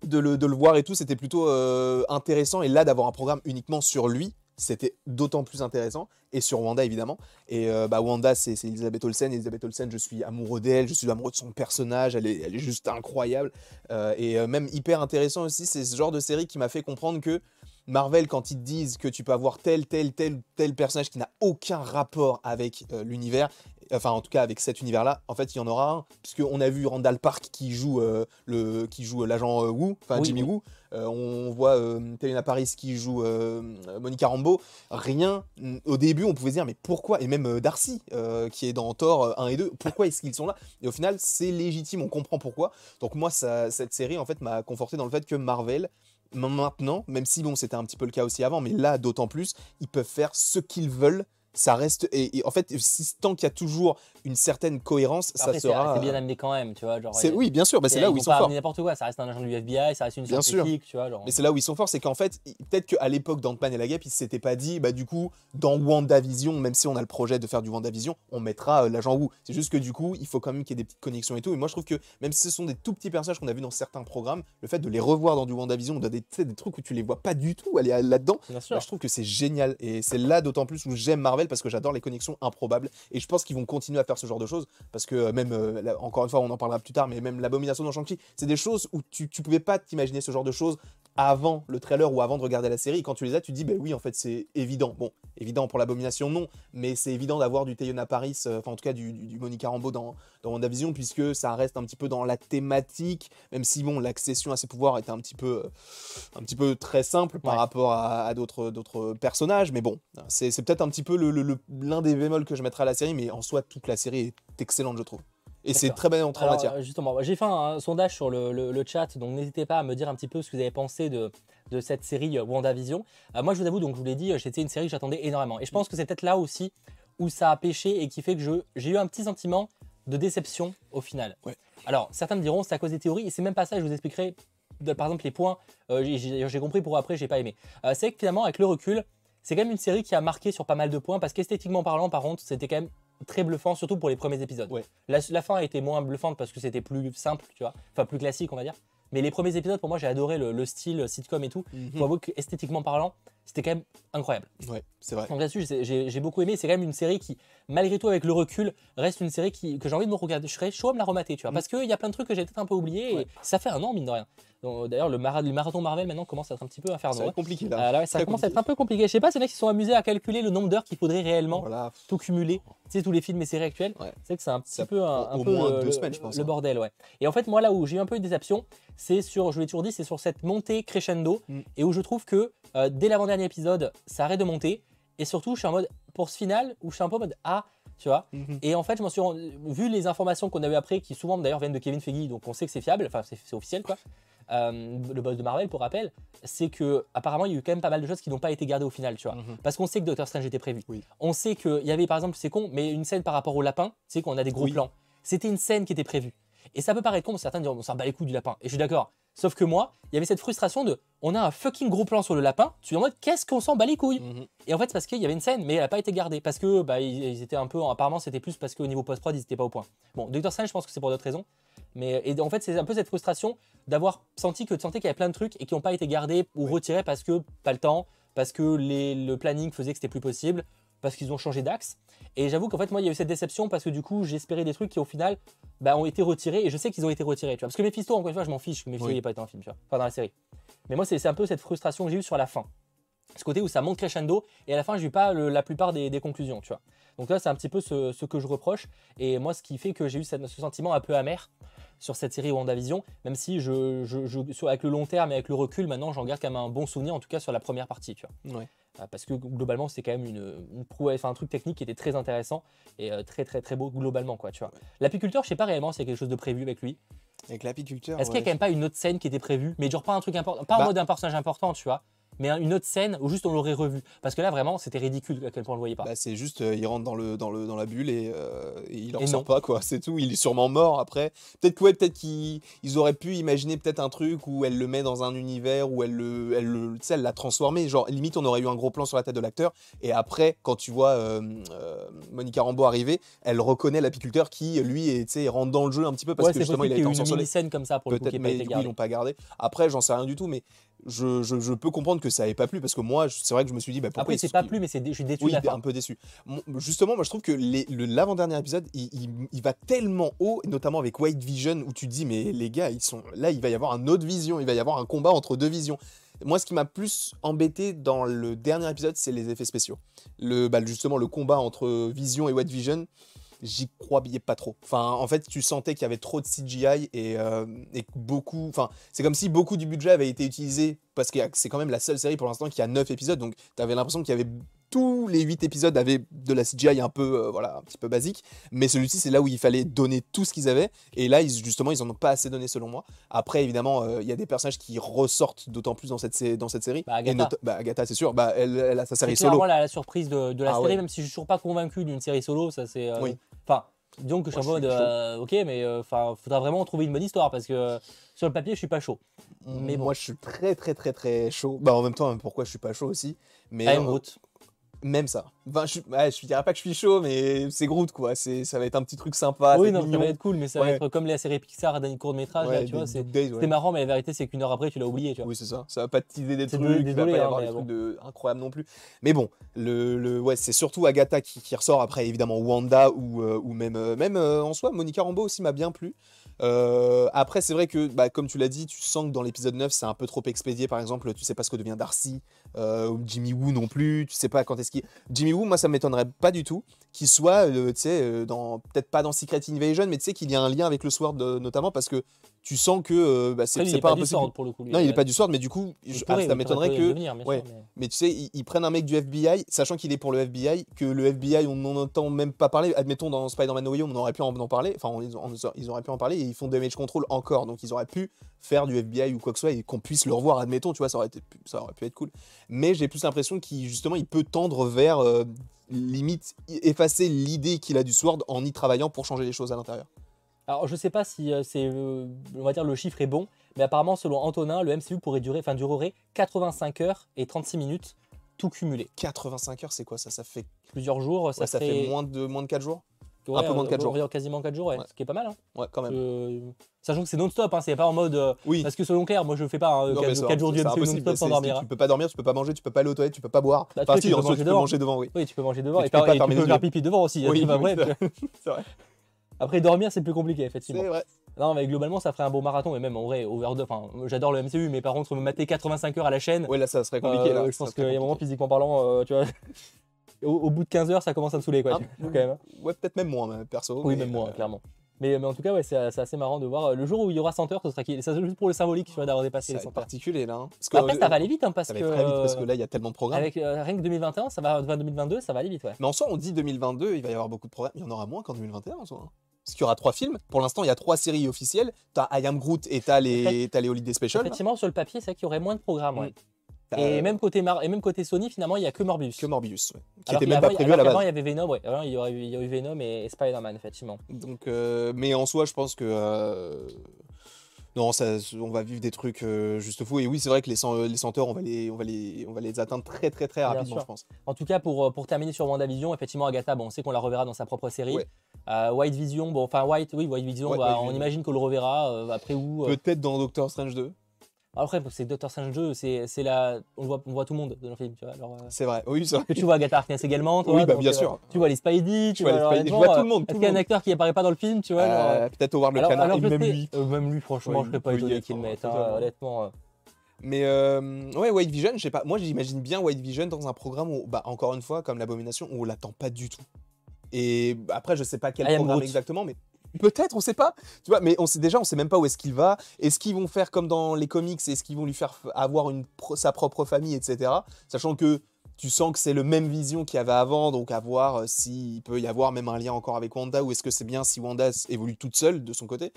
De le, de le voir et tout, c'était plutôt euh, intéressant. Et là, d'avoir un programme uniquement sur lui, c'était d'autant plus intéressant. Et sur Wanda, évidemment. Et euh, bah, Wanda, c'est Elisabeth Olsen. Elisabeth Olsen, je suis amoureux d'elle, je suis amoureux de son personnage, elle est, elle est juste incroyable. Euh, et euh, même hyper intéressant aussi, c'est ce genre de série qui m'a fait comprendre que Marvel, quand ils te disent que tu peux avoir tel, tel, tel, tel personnage qui n'a aucun rapport avec l'univers, enfin en tout cas avec cet univers-là, en fait il y en aura un, puisqu'on a vu Randall Park qui joue le, qui joue l'agent Wu, enfin Oui, Jimmy oui. Woo, on voit euh, Telena Paris qui joue euh, Monica Rambeau, rien, au début on pouvait se dire mais pourquoi, et même euh, Darcy euh, qui est dans Thor euh, 1 et 2, pourquoi est-ce qu'ils sont là? Et au final c'est légitime, on comprend pourquoi, donc moi ça, cette série en fait m'a conforté dans le fait que Marvel maintenant, même si bon c'était un petit peu le cas aussi avant, mais là d'autant plus, ils peuvent faire ce qu'ils veulent. Ça reste et, et en fait si, tant qu'il y a toujours une certaine cohérence, Après, ça sera. c'est bien amené quand même, tu vois. Genre, c'est oui bien sûr, bah, c'est là où ils sont forts. n'importe quoi. Ça reste un agent du FBI, ça reste une Bien sûr. tu vois. Genre. Mais c'est là où ils sont forts, c'est qu'en fait, peut-être qu'à l'époque d'Ant-Man et la Guêpe, ils s'étaient pas dit, bah du coup, dans WandaVision, même si on a le projet de faire du WandaVision, on mettra euh, l'agent Wu. C'est juste que du coup, il faut quand même qu'il y ait des petites connexions et tout. Et moi, je trouve que même si ce sont des tout petits personnages qu'on a vus dans certains programmes, le fait de les revoir dans du WandaVision, dans des, des trucs où tu les vois pas du tout aller là-dedans, bah, je trouve que c'est génial. Et c'est là d'autant plus où j'aime Marvel parce que j'adore les connexions improbables. Et je pense qu'ils vont continuer à faire ce genre de choses. Parce que euh, même, euh, là, encore une fois, on en parlera plus tard, mais même l'abomination dans Shang-Chi, c'est des choses où tu, tu pouvais pas t'imaginer ce genre de choses avant le trailer ou avant de regarder la série. Et quand tu les as, tu te dis, ben oui, en fait, c'est évident. Bon, évident pour l'abomination, non, mais c'est évident d'avoir du Teyona Paris, euh, enfin, en tout cas, du, du, du Monica Rambeau dans, dans WandaVision, puisque ça reste un petit peu dans la thématique, même si, bon, l'accession à ses pouvoirs était un petit peu, euh, un petit peu très simple par Ouais. rapport à, à d'autres, d'autres personnages, mais bon, c'est peut-être un petit peu le, le- le- l'un des bémols que je mettrais à la série, mais en soi, toute la série est excellente, je trouve. Et c'est très bien en matière. euh, justement, j'ai fait un, un sondage sur le, le- le chat, donc n'hésitez pas à me dire un petit peu ce que vous avez pensé de, de cette série euh, WandaVision. Euh, moi, je vous avoue, donc je vous l'ai dit, c'était une série que j'attendais énormément. Et je pense que c'est peut-être là aussi où ça a pêché et qui fait que j'ai eu un petit sentiment de déception au final. Ouais. Alors, certains me diront c'est à cause des théories, et c'est même pas ça, je vous expliquerai de- par exemple les points, euh, j'ai- compris pour après, j'ai pas aimé. Euh, c'est que finalement, avec le recul, c'est quand même une série qui a marqué sur pas mal de points, parce qu'esthétiquement parlant, par contre, c'était quand même très bluffant, surtout pour les premiers épisodes. Ouais. La, la fin a été moins bluffante parce que c'était plus simple, tu vois, enfin plus classique, on va dire. Mais les premiers épisodes, pour moi, j'ai adoré le, le style sitcom et tout. Mhm. Faut avouer que esthétiquement parlant, c'était quand même incroyable. Ouais, c'est vrai. Donc là-dessus, j'ai- beaucoup aimé. C'est quand même une série qui, malgré tout, avec le recul, reste une série qui, que j'ai envie de me regarder. Je serais chaud à me la remater, tu vois. Mm. Parce qu'il y a plein de trucs que j'ai peut-être un peu oubliés. Ouais. Et ça fait un an, mine de rien. Donc, D'ailleurs, le, mara- le marathon Marvel maintenant commence à être un petit peu infernal. être compliqué là. Euh, là, ouais, ça commence à être compliqué. un peu compliqué. Je sais pas, c'est mecs qui se sont amusés à calculer le nombre d'heures qu'il faudrait réellement Voilà. tout cumuler. Tu sais, tous les films et séries actuelles. Ouais. C'est que c'est un petit peu un, un au peu moins le, deux semaines, je pense, le hein. bordel, ouais. Et en fait, moi, là où j'ai eu un peu de déception, c'est sur, je l'ai toujours dit, c'est sur cette montée crescendo Mm. et où je trouve que euh, dès l'avant-dernier épisode, ça arrête de monter. Et surtout, je suis en mode, pour ce final, où je suis un peu en mode, ah, tu vois. Mhm. Et en fait, je m'en suis rendu- vu les informations qu'on a eu après, qui souvent d'ailleurs viennent de Kevin Feige, donc on sait que c'est fiable, enfin c'est c'est officiel quoi. euh, le boss de Marvel pour rappel, c'est que apparemment il y a eu quand même pas mal de choses qui n'ont pas été gardées au final, tu vois. Mhm. Parce qu'on sait que Doctor Strange était prévu. Oui. On sait qu'il y avait par exemple, c'est con, mais une scène par rapport au lapin, sais qu'on a des gros Oui. plans. C'était une scène qui était prévue. Et ça peut paraître con, certains diront on s'en bat les couilles du lapin. Et je suis d'accord. Sauf que moi, il y avait cette frustration de on a un fucking gros plan sur le lapin, tu es en mode qu'est-ce qu'on s'en bat les couilles Mhm. Et en fait, c'est parce qu'il y avait une scène, mais elle n'a pas été gardée. Parce que bah, ils, étaient un peu. Apparemment, c'était plus parce qu'au niveau post-prod, ils n'étaient pas au point. Bon, Doctor Strange, je pense que c'est pour d'autres raisons. Mais et en fait, c'est un peu cette frustration d'avoir senti que tu sentais qu'il y avait plein de trucs et qui n'ont pas été gardés ou retirés parce que pas le temps, parce que les- le planning faisait que c'était plus possible, parce qu'ils ont changé d'axe. Et j'avoue qu'en fait, moi, il y a eu cette déception parce que du coup, j'espérais des trucs qui au final bah, ont été retirés et je sais qu'ils ont été retirés. Tu vois. Parce que Mephisto, encore une fois, je m'en fiche que Mephisto Oui. n'ait pas été un film, tu vois. Enfin, dans la série. Mais moi, c'est un peu cette frustration que j'ai eue sur la fin. Ce côté où ça monte crescendo et à la fin, j'ai eu pas le- la plupart des, des conclusions, tu vois. Donc là, c'est un petit peu ce, ce que je reproche. Et moi, ce qui fait que j'ai eu cette- ce sentiment un peu amer sur cette série WandaVision, même si je, je, je- avec le long terme et avec le recul, maintenant, j'en garde quand même un bon souvenir, en tout cas sur la première partie, tu vois. Ouais. Euh, Parce que globalement, c'est quand même une, une prouesse, enfin, un truc technique qui était très intéressant et euh, très très très beau globalement, quoi, tu vois. L'apiculteur, je sais pas réellement s'il y a quelque chose de prévu avec lui. Avec l'apiculteur. Est-ce qu'il y a ouais. quand même pas une autre scène qui était prévue, mais genre pas un truc important, pas en Bah. mode un personnage important, tu vois, mais un- une autre scène où juste on l'aurait revu. Parce que là, vraiment, c'était ridicule à quel point on le voyait pas. Bah, c'est juste, euh, il rentre dans, le, dans, le, dans la bulle et, euh, et il en Et sort non. pas, quoi. C'est tout. Il est sûrement mort après. Peut-être que, ouais, peut-être qu'ils ils auraient pu imaginer peut-être un truc où elle le met dans un univers où elle le, elle le, elle l'a transformé. Genre, limite, on aurait eu un gros plan sur la tête de l'acteur. Et après, quand tu vois euh, euh, Monica Rambeau arriver, elle reconnaît l'apiculteur qui, lui, est, rentre dans le jeu un petit peu parce ouais, que justement, il a été une mini-scène comme ça pour le coup qui pas mais du coup, ils l'ont pas gardé. Après, j'en sais rien du tout, mais je, je, je peux comprendre que ça n'avait pas plu parce que moi, c'est vrai que je me suis dit, bah, pourquoi Après, c'est pas plus, mais je suis déçu oui, de la fin. un peu déçu. Justement, moi je trouve que le- l'avant-dernier épisode, il, il- il va tellement haut, notamment avec White Vision, où tu te dis, mais les gars, ils sont là, il va y avoir un autre vision, il va y avoir un combat entre deux visions. Moi, ce qui m'a plus embêté dans le dernier épisode, c'est les effets spéciaux. Le, bah, justement, le combat entre Vision et White Vision, j'y croyais pas trop. Enfin, en fait, tu sentais qu'il y avait trop de CGI et, euh, et beaucoup. Enfin, c'est comme si beaucoup du budget avait été utilisé parce que c'est quand même la seule série pour l'instant qui a 9 épisodes, donc tu avais l'impression qu'il y avait tous les 8 épisodes avaient de la CGI un peu euh, voilà un petit peu basique mais celui-ci c'est là où il fallait donner tout ce qu'ils avaient et là ils, justement ils en ont pas assez donné selon moi après évidemment euh, il y a des personnages qui ressortent d'autant plus dans cette, sé- dans cette série Bah, Agatha. et nota- bah, Agatha c'est sûr bah, elle, elle a sa C'est série solo clairement la, la surprise de, de la Ah série, ouais. même si je suis toujours pas convaincu d'une série solo. Ça, c'est. euh, Oui. Enfin, disons que je suis en mode. euh, ok, mais enfin, faudra vraiment trouver une bonne histoire parce que sur le papier, je suis pas chaud. Mais bon. moi je suis très très très très chaud bah en même temps pourquoi je suis pas chaud aussi? Mais I am Groot. Même ça enfin, je, ouais, je dirais pas que je suis chaud mais c'est Groot quoi ça va être un petit truc sympa oui, non, ça va être cool, mais ça Ouais. va être comme la série Pixar d'un court métrage. Ouais, là, tu vois. C'était marrant, mais la vérité, c'est qu'une heure après, tu l'as oublié. Tu vois. Oui, c'est ça. Ça va pas te teaser des trucs, il va pas y hein, avoir des bon. trucs de incroyables non plus. Mais bon, le, le- ouais, c'est surtout Agatha qui, qui ressort. Après, évidemment, Wanda ou, euh, ou même, euh, même euh, en soi, Monica Rambeau aussi m'a bien plu. Euh, après, c'est vrai que, bah, comme tu l'as dit, tu sens que dans l'épisode 9, c'est un peu trop expédié. Par exemple, tu sais pas ce que devient Darcy, euh, Jimmy Woo non plus. Tu sais pas quand est-ce qu'il. Jimmy Woo, moi, ça m'étonnerait pas du tout qu'il soit, euh, tu sais, dans peut-être pas dans Secret Invasion, mais tu sais qu'il y a un lien avec le Sword, notamment parce que tu sens que euh, bah, c'est pas pas impossible. Sword pour le coup. lui. Non, il est pas du Sword, mais du coup, Il je- pourrait, ah, ça m'étonnerait que. devenir, sûr, mais- Mais tu sais, ils, ils prennent un mec du FBI, sachant qu'il est pour le FBI, que le FBI, on n'en entend même pas parler. Admettons, dans Spider-Man No Way Home, on aurait pu en, en parler. Enfin, on- ils, on- ils auraient pu en parler et ils font Damage Control encore. Donc, ils auraient pu faire du FBI ou quoi que ce soit et qu'on puisse le revoir. Admettons, tu vois, ça aurait, été, ça aurait pu être cool. Mais j'ai plus l'impression qu'il, justement, il peut tendre vers euh, limite effacer l'idée qu'il a du Sword en y travaillant pour changer les choses à l'intérieur. Alors, je sais pas si euh, c'est, euh, on va dire, le chiffre est bon, mais apparemment, selon Antonin, le MCU pourrait durer, enfin, durerait 85 heures et 36 minutes, tout cumulé. 85 heures, c'est quoi ça? Ça fait, Plusieurs jours, ça, ouais, ça ferait- fait moins de, moins de 4 jours? Ouais, un peu moins de euh, quatre on jours. dire quasiment 4 jours, ouais, ce qui est pas mal. Hein. Ouais, quand même. Euh, sachant que c'est non-stop, hein, c'est pas en mode. euh, Oui. Parce que soyons clairs, moi je fais pas Non, 4, mais c'est- jours du MCU non-stop sans dormir. Tu hein. peux pas dormir, tu peux pas manger, tu peux pas aller aux toilettes, tu peux pas boire. Bah, Enfin, tu si, peux soi, manger tu peux devant. manger devant, oui. Oui, tu peux manger devant et, tu peux faire- pas et tu peux faire pipi devant aussi. Oui, c'est vrai, Après, dormir, c'est plus compliqué, effectivement. C'est vrai. Non, mais globalement, ça ferait un beau marathon. Et même en vrai, overdose. Enfin, j'adore le MCU, mais par contre, me mater 85 heures à la chaîne, Ouais, là, ça serait compliqué. euh, là. je pense qu'il y a un moment, compliqué. physiquement parlant, euh, tu vois. au, au bout de 15 heures, ça commence à me saouler, quoi. Ah, quand même. hein. Ouais, peut-être même moins, perso. Oui, mais, même moi, euh, clairement. Mais, mais en tout cas, ouais, c'est assez marrant de voir. Le jour où il y aura 100 heures, ce sera qui Ça, c'est juste pour le symbolique, tu vois, d'avoir dépassé Ça les va 100 être heures. particulier, là. hein. Parce que, Après, ça va aller vite, hein, parce Ça va que. être très vite, parce que là, il y a tellement de programmes. Avec euh, rien que 2021, ça va, enfin, 2022, ça va aller vite, ouais. Mais en soi, on dit 2022, il va y avoir beaucoup de programmes. Il y en aura moins qu'en 2021, en soi. Parce qu'il y aura trois films. Pour l'instant, il y a trois séries officielles. T'as I Am Groot et t'as les, t'as les Holiday Special. Effectivement, sur le papier, c'est vrai qu'il y aurait moins de programmes. ouais. Mm. Et euh, même côté Mar- et même côté Sony, finalement, il y a que Morbius. que Morbius, ouais, qui Alors était même pas prévu à la base. il y avait Venom, ouais. Il y aurait eu, il y aurait eu Venom et, et Spider-Man, effectivement. Donc, euh, mais en soi, je pense que euh, non, ça, on va vivre des trucs euh, juste fous. Et oui, c'est vrai que les, senteurs, on va les, on va les, on va les atteindre très très très rapidement, je pense. En tout cas, pour, euh, pour terminer sur WandaVision, effectivement, Agatha, bon, on sait qu'on la reverra dans sa propre série. Ouais. Euh, White Vision, bon, enfin, White, oui, White Vision, Ouais, bah, White on Vision. imagine qu'on le reverra. euh, après où euh, Peut-être dans Doctor Strange 2. Après, c'est Doctor Strange 2, c'est c'est la. On voit, on voit tout le monde dans le film, tu vois. alors, euh, C'est vrai. Oui, c'est vrai. que tu vois Agatha Harkness également, toi. Oui, bah, donc, bien euh, sûr. Tu vois les Spidey, tu vois les Spidey, je vois tout le monde, Est-ce qu'il y a un acteur qui apparaît pas dans le film, tu vois Euh, Peut-être Howard le canard et même lui. euh, même lui, franchement, Ouais, je serais pas étonné qu'il le mette, hein, honnêtement. Mais euh, ouais, White Vision, je sais pas. Moi, j'imagine bien White Vision dans un programme où, bah, encore une fois, comme l'abomination, où on l'attend pas du tout. Et bah, après, je sais pas quel I programme exactement, mais peut-être, on sait pas. Tu mais on sait déjà, on sait même pas où est-ce qu'il va. Est-ce qu'ils vont faire comme dans les comics Est-ce qu'ils vont lui faire avoir sa propre famille, etc. Sachant que tu sens que c'est le même vision qu'il y avait avant, donc à voir euh, s'il peut y avoir même un lien encore avec Wanda, ou est-ce que c'est bien si Wanda évolue toute seule de son côté.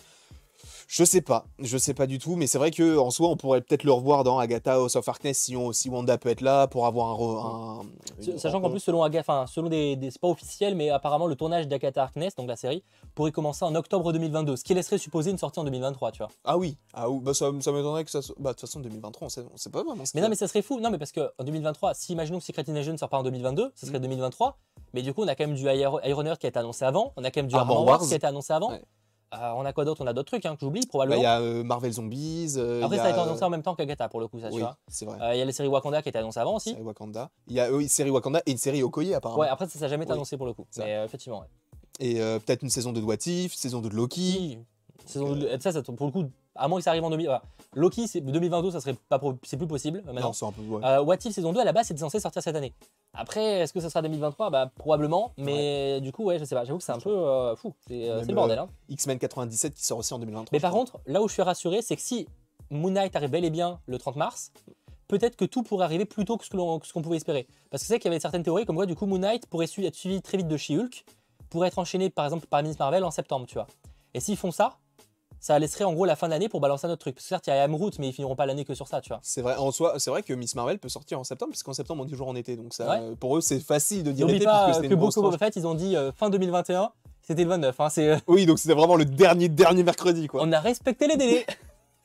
Je sais pas, je sais pas du tout, mais c'est vrai que en soi, on pourrait peut-être le revoir dans Agatha House of Harkness si, on, si Wanda peut être là pour avoir un. re- un- une Sachant qu'en plus, selon Agatha, selon des, des c'est pas officiel, mais apparemment le tournage d'Agatha Harkness, donc la série, pourrait commencer en octobre 2022, ce qui laisserait supposer une sortie en 2023, tu vois. Ah oui, ah oui, bah ça, ça m'étonnerait que ça soit. Bah de toute façon, 2023, on sait, on sait pas vraiment ce Mais non, mais ça serait fou. Non, mais parce que en 2023, si imaginons que Secret Invasion ne sort pas en 2022, ce Mm. serait 2023. Mais du coup, on a quand même du Iron qui a été annoncé avant. On a quand même du Armor Wars Wars. qui a été annoncé avant. Ouais. Euh, on a quoi d'autre? On a d'autres trucs hein, que j'oublie Bah, probablement. Il y a euh, Marvel Zombies. euh, Après, ça a été a, annoncé en même temps qu'Agatha pour le coup, ça, Oui, c'est vrai. Euh, Il y a les séries Wakanda qui a été annoncée avant aussi. Série Wakanda. Il y a oui, une série Wakanda et une série Okoye apparemment. Ouais, après, ça, ça n'a jamais été Oui. annoncé pour le coup. Mais euh, effectivement, ouais. Et euh, peut-être une saison de What If, saison de Loki. Qui saison de- ça, ça, pour le coup, à moins que ça arrive en 2000. voilà. Loki, c'est 2022, ça serait pas, c'est plus possible euh, maintenant. Non, c'est un peu. ouais. Euh, What If saison 2 à la base c'était censé sortir cette année. Après est-ce que ça sera 2023 Bah probablement, mais du coup ouais je sais pas, j'avoue que c'est un peu euh, fou, c'est euh, le bordel. hein. X-Men 97 qui sort aussi en 2023. Mais par crois. contre, là où je suis rassuré, c'est que si Moon Knight arrive bel et bien le 30 mars, peut-être que tout pourrait arriver plus tôt que ce qu'on pouvait espérer. Parce que c'est qu'il y avait certaines théories comme quoi du coup Moon Knight pourrait su- être suivi très vite de She-Hulk, pourrait être enchaîné par exemple par Miss Marvel en septembre, tu vois. Et s'ils font ça, ça laisserait en gros la fin d'année pour balancer un autre truc. Parce que certes il y a Am Root, mais ils finiront pas l'année que sur ça, tu vois. C'est vrai, en soi, c'est vrai que Miss Marvel peut sortir en septembre, parce qu'en septembre on est toujours en été, donc ça, Ouais. pour eux c'est facile de dire été pas c'était que beaucoup en fait ils ont dit euh, fin 2021, c'était le 29. hein, c'est, euh, Oui, donc c'était vraiment le dernier dernier mercredi quoi. on a respecté les délais.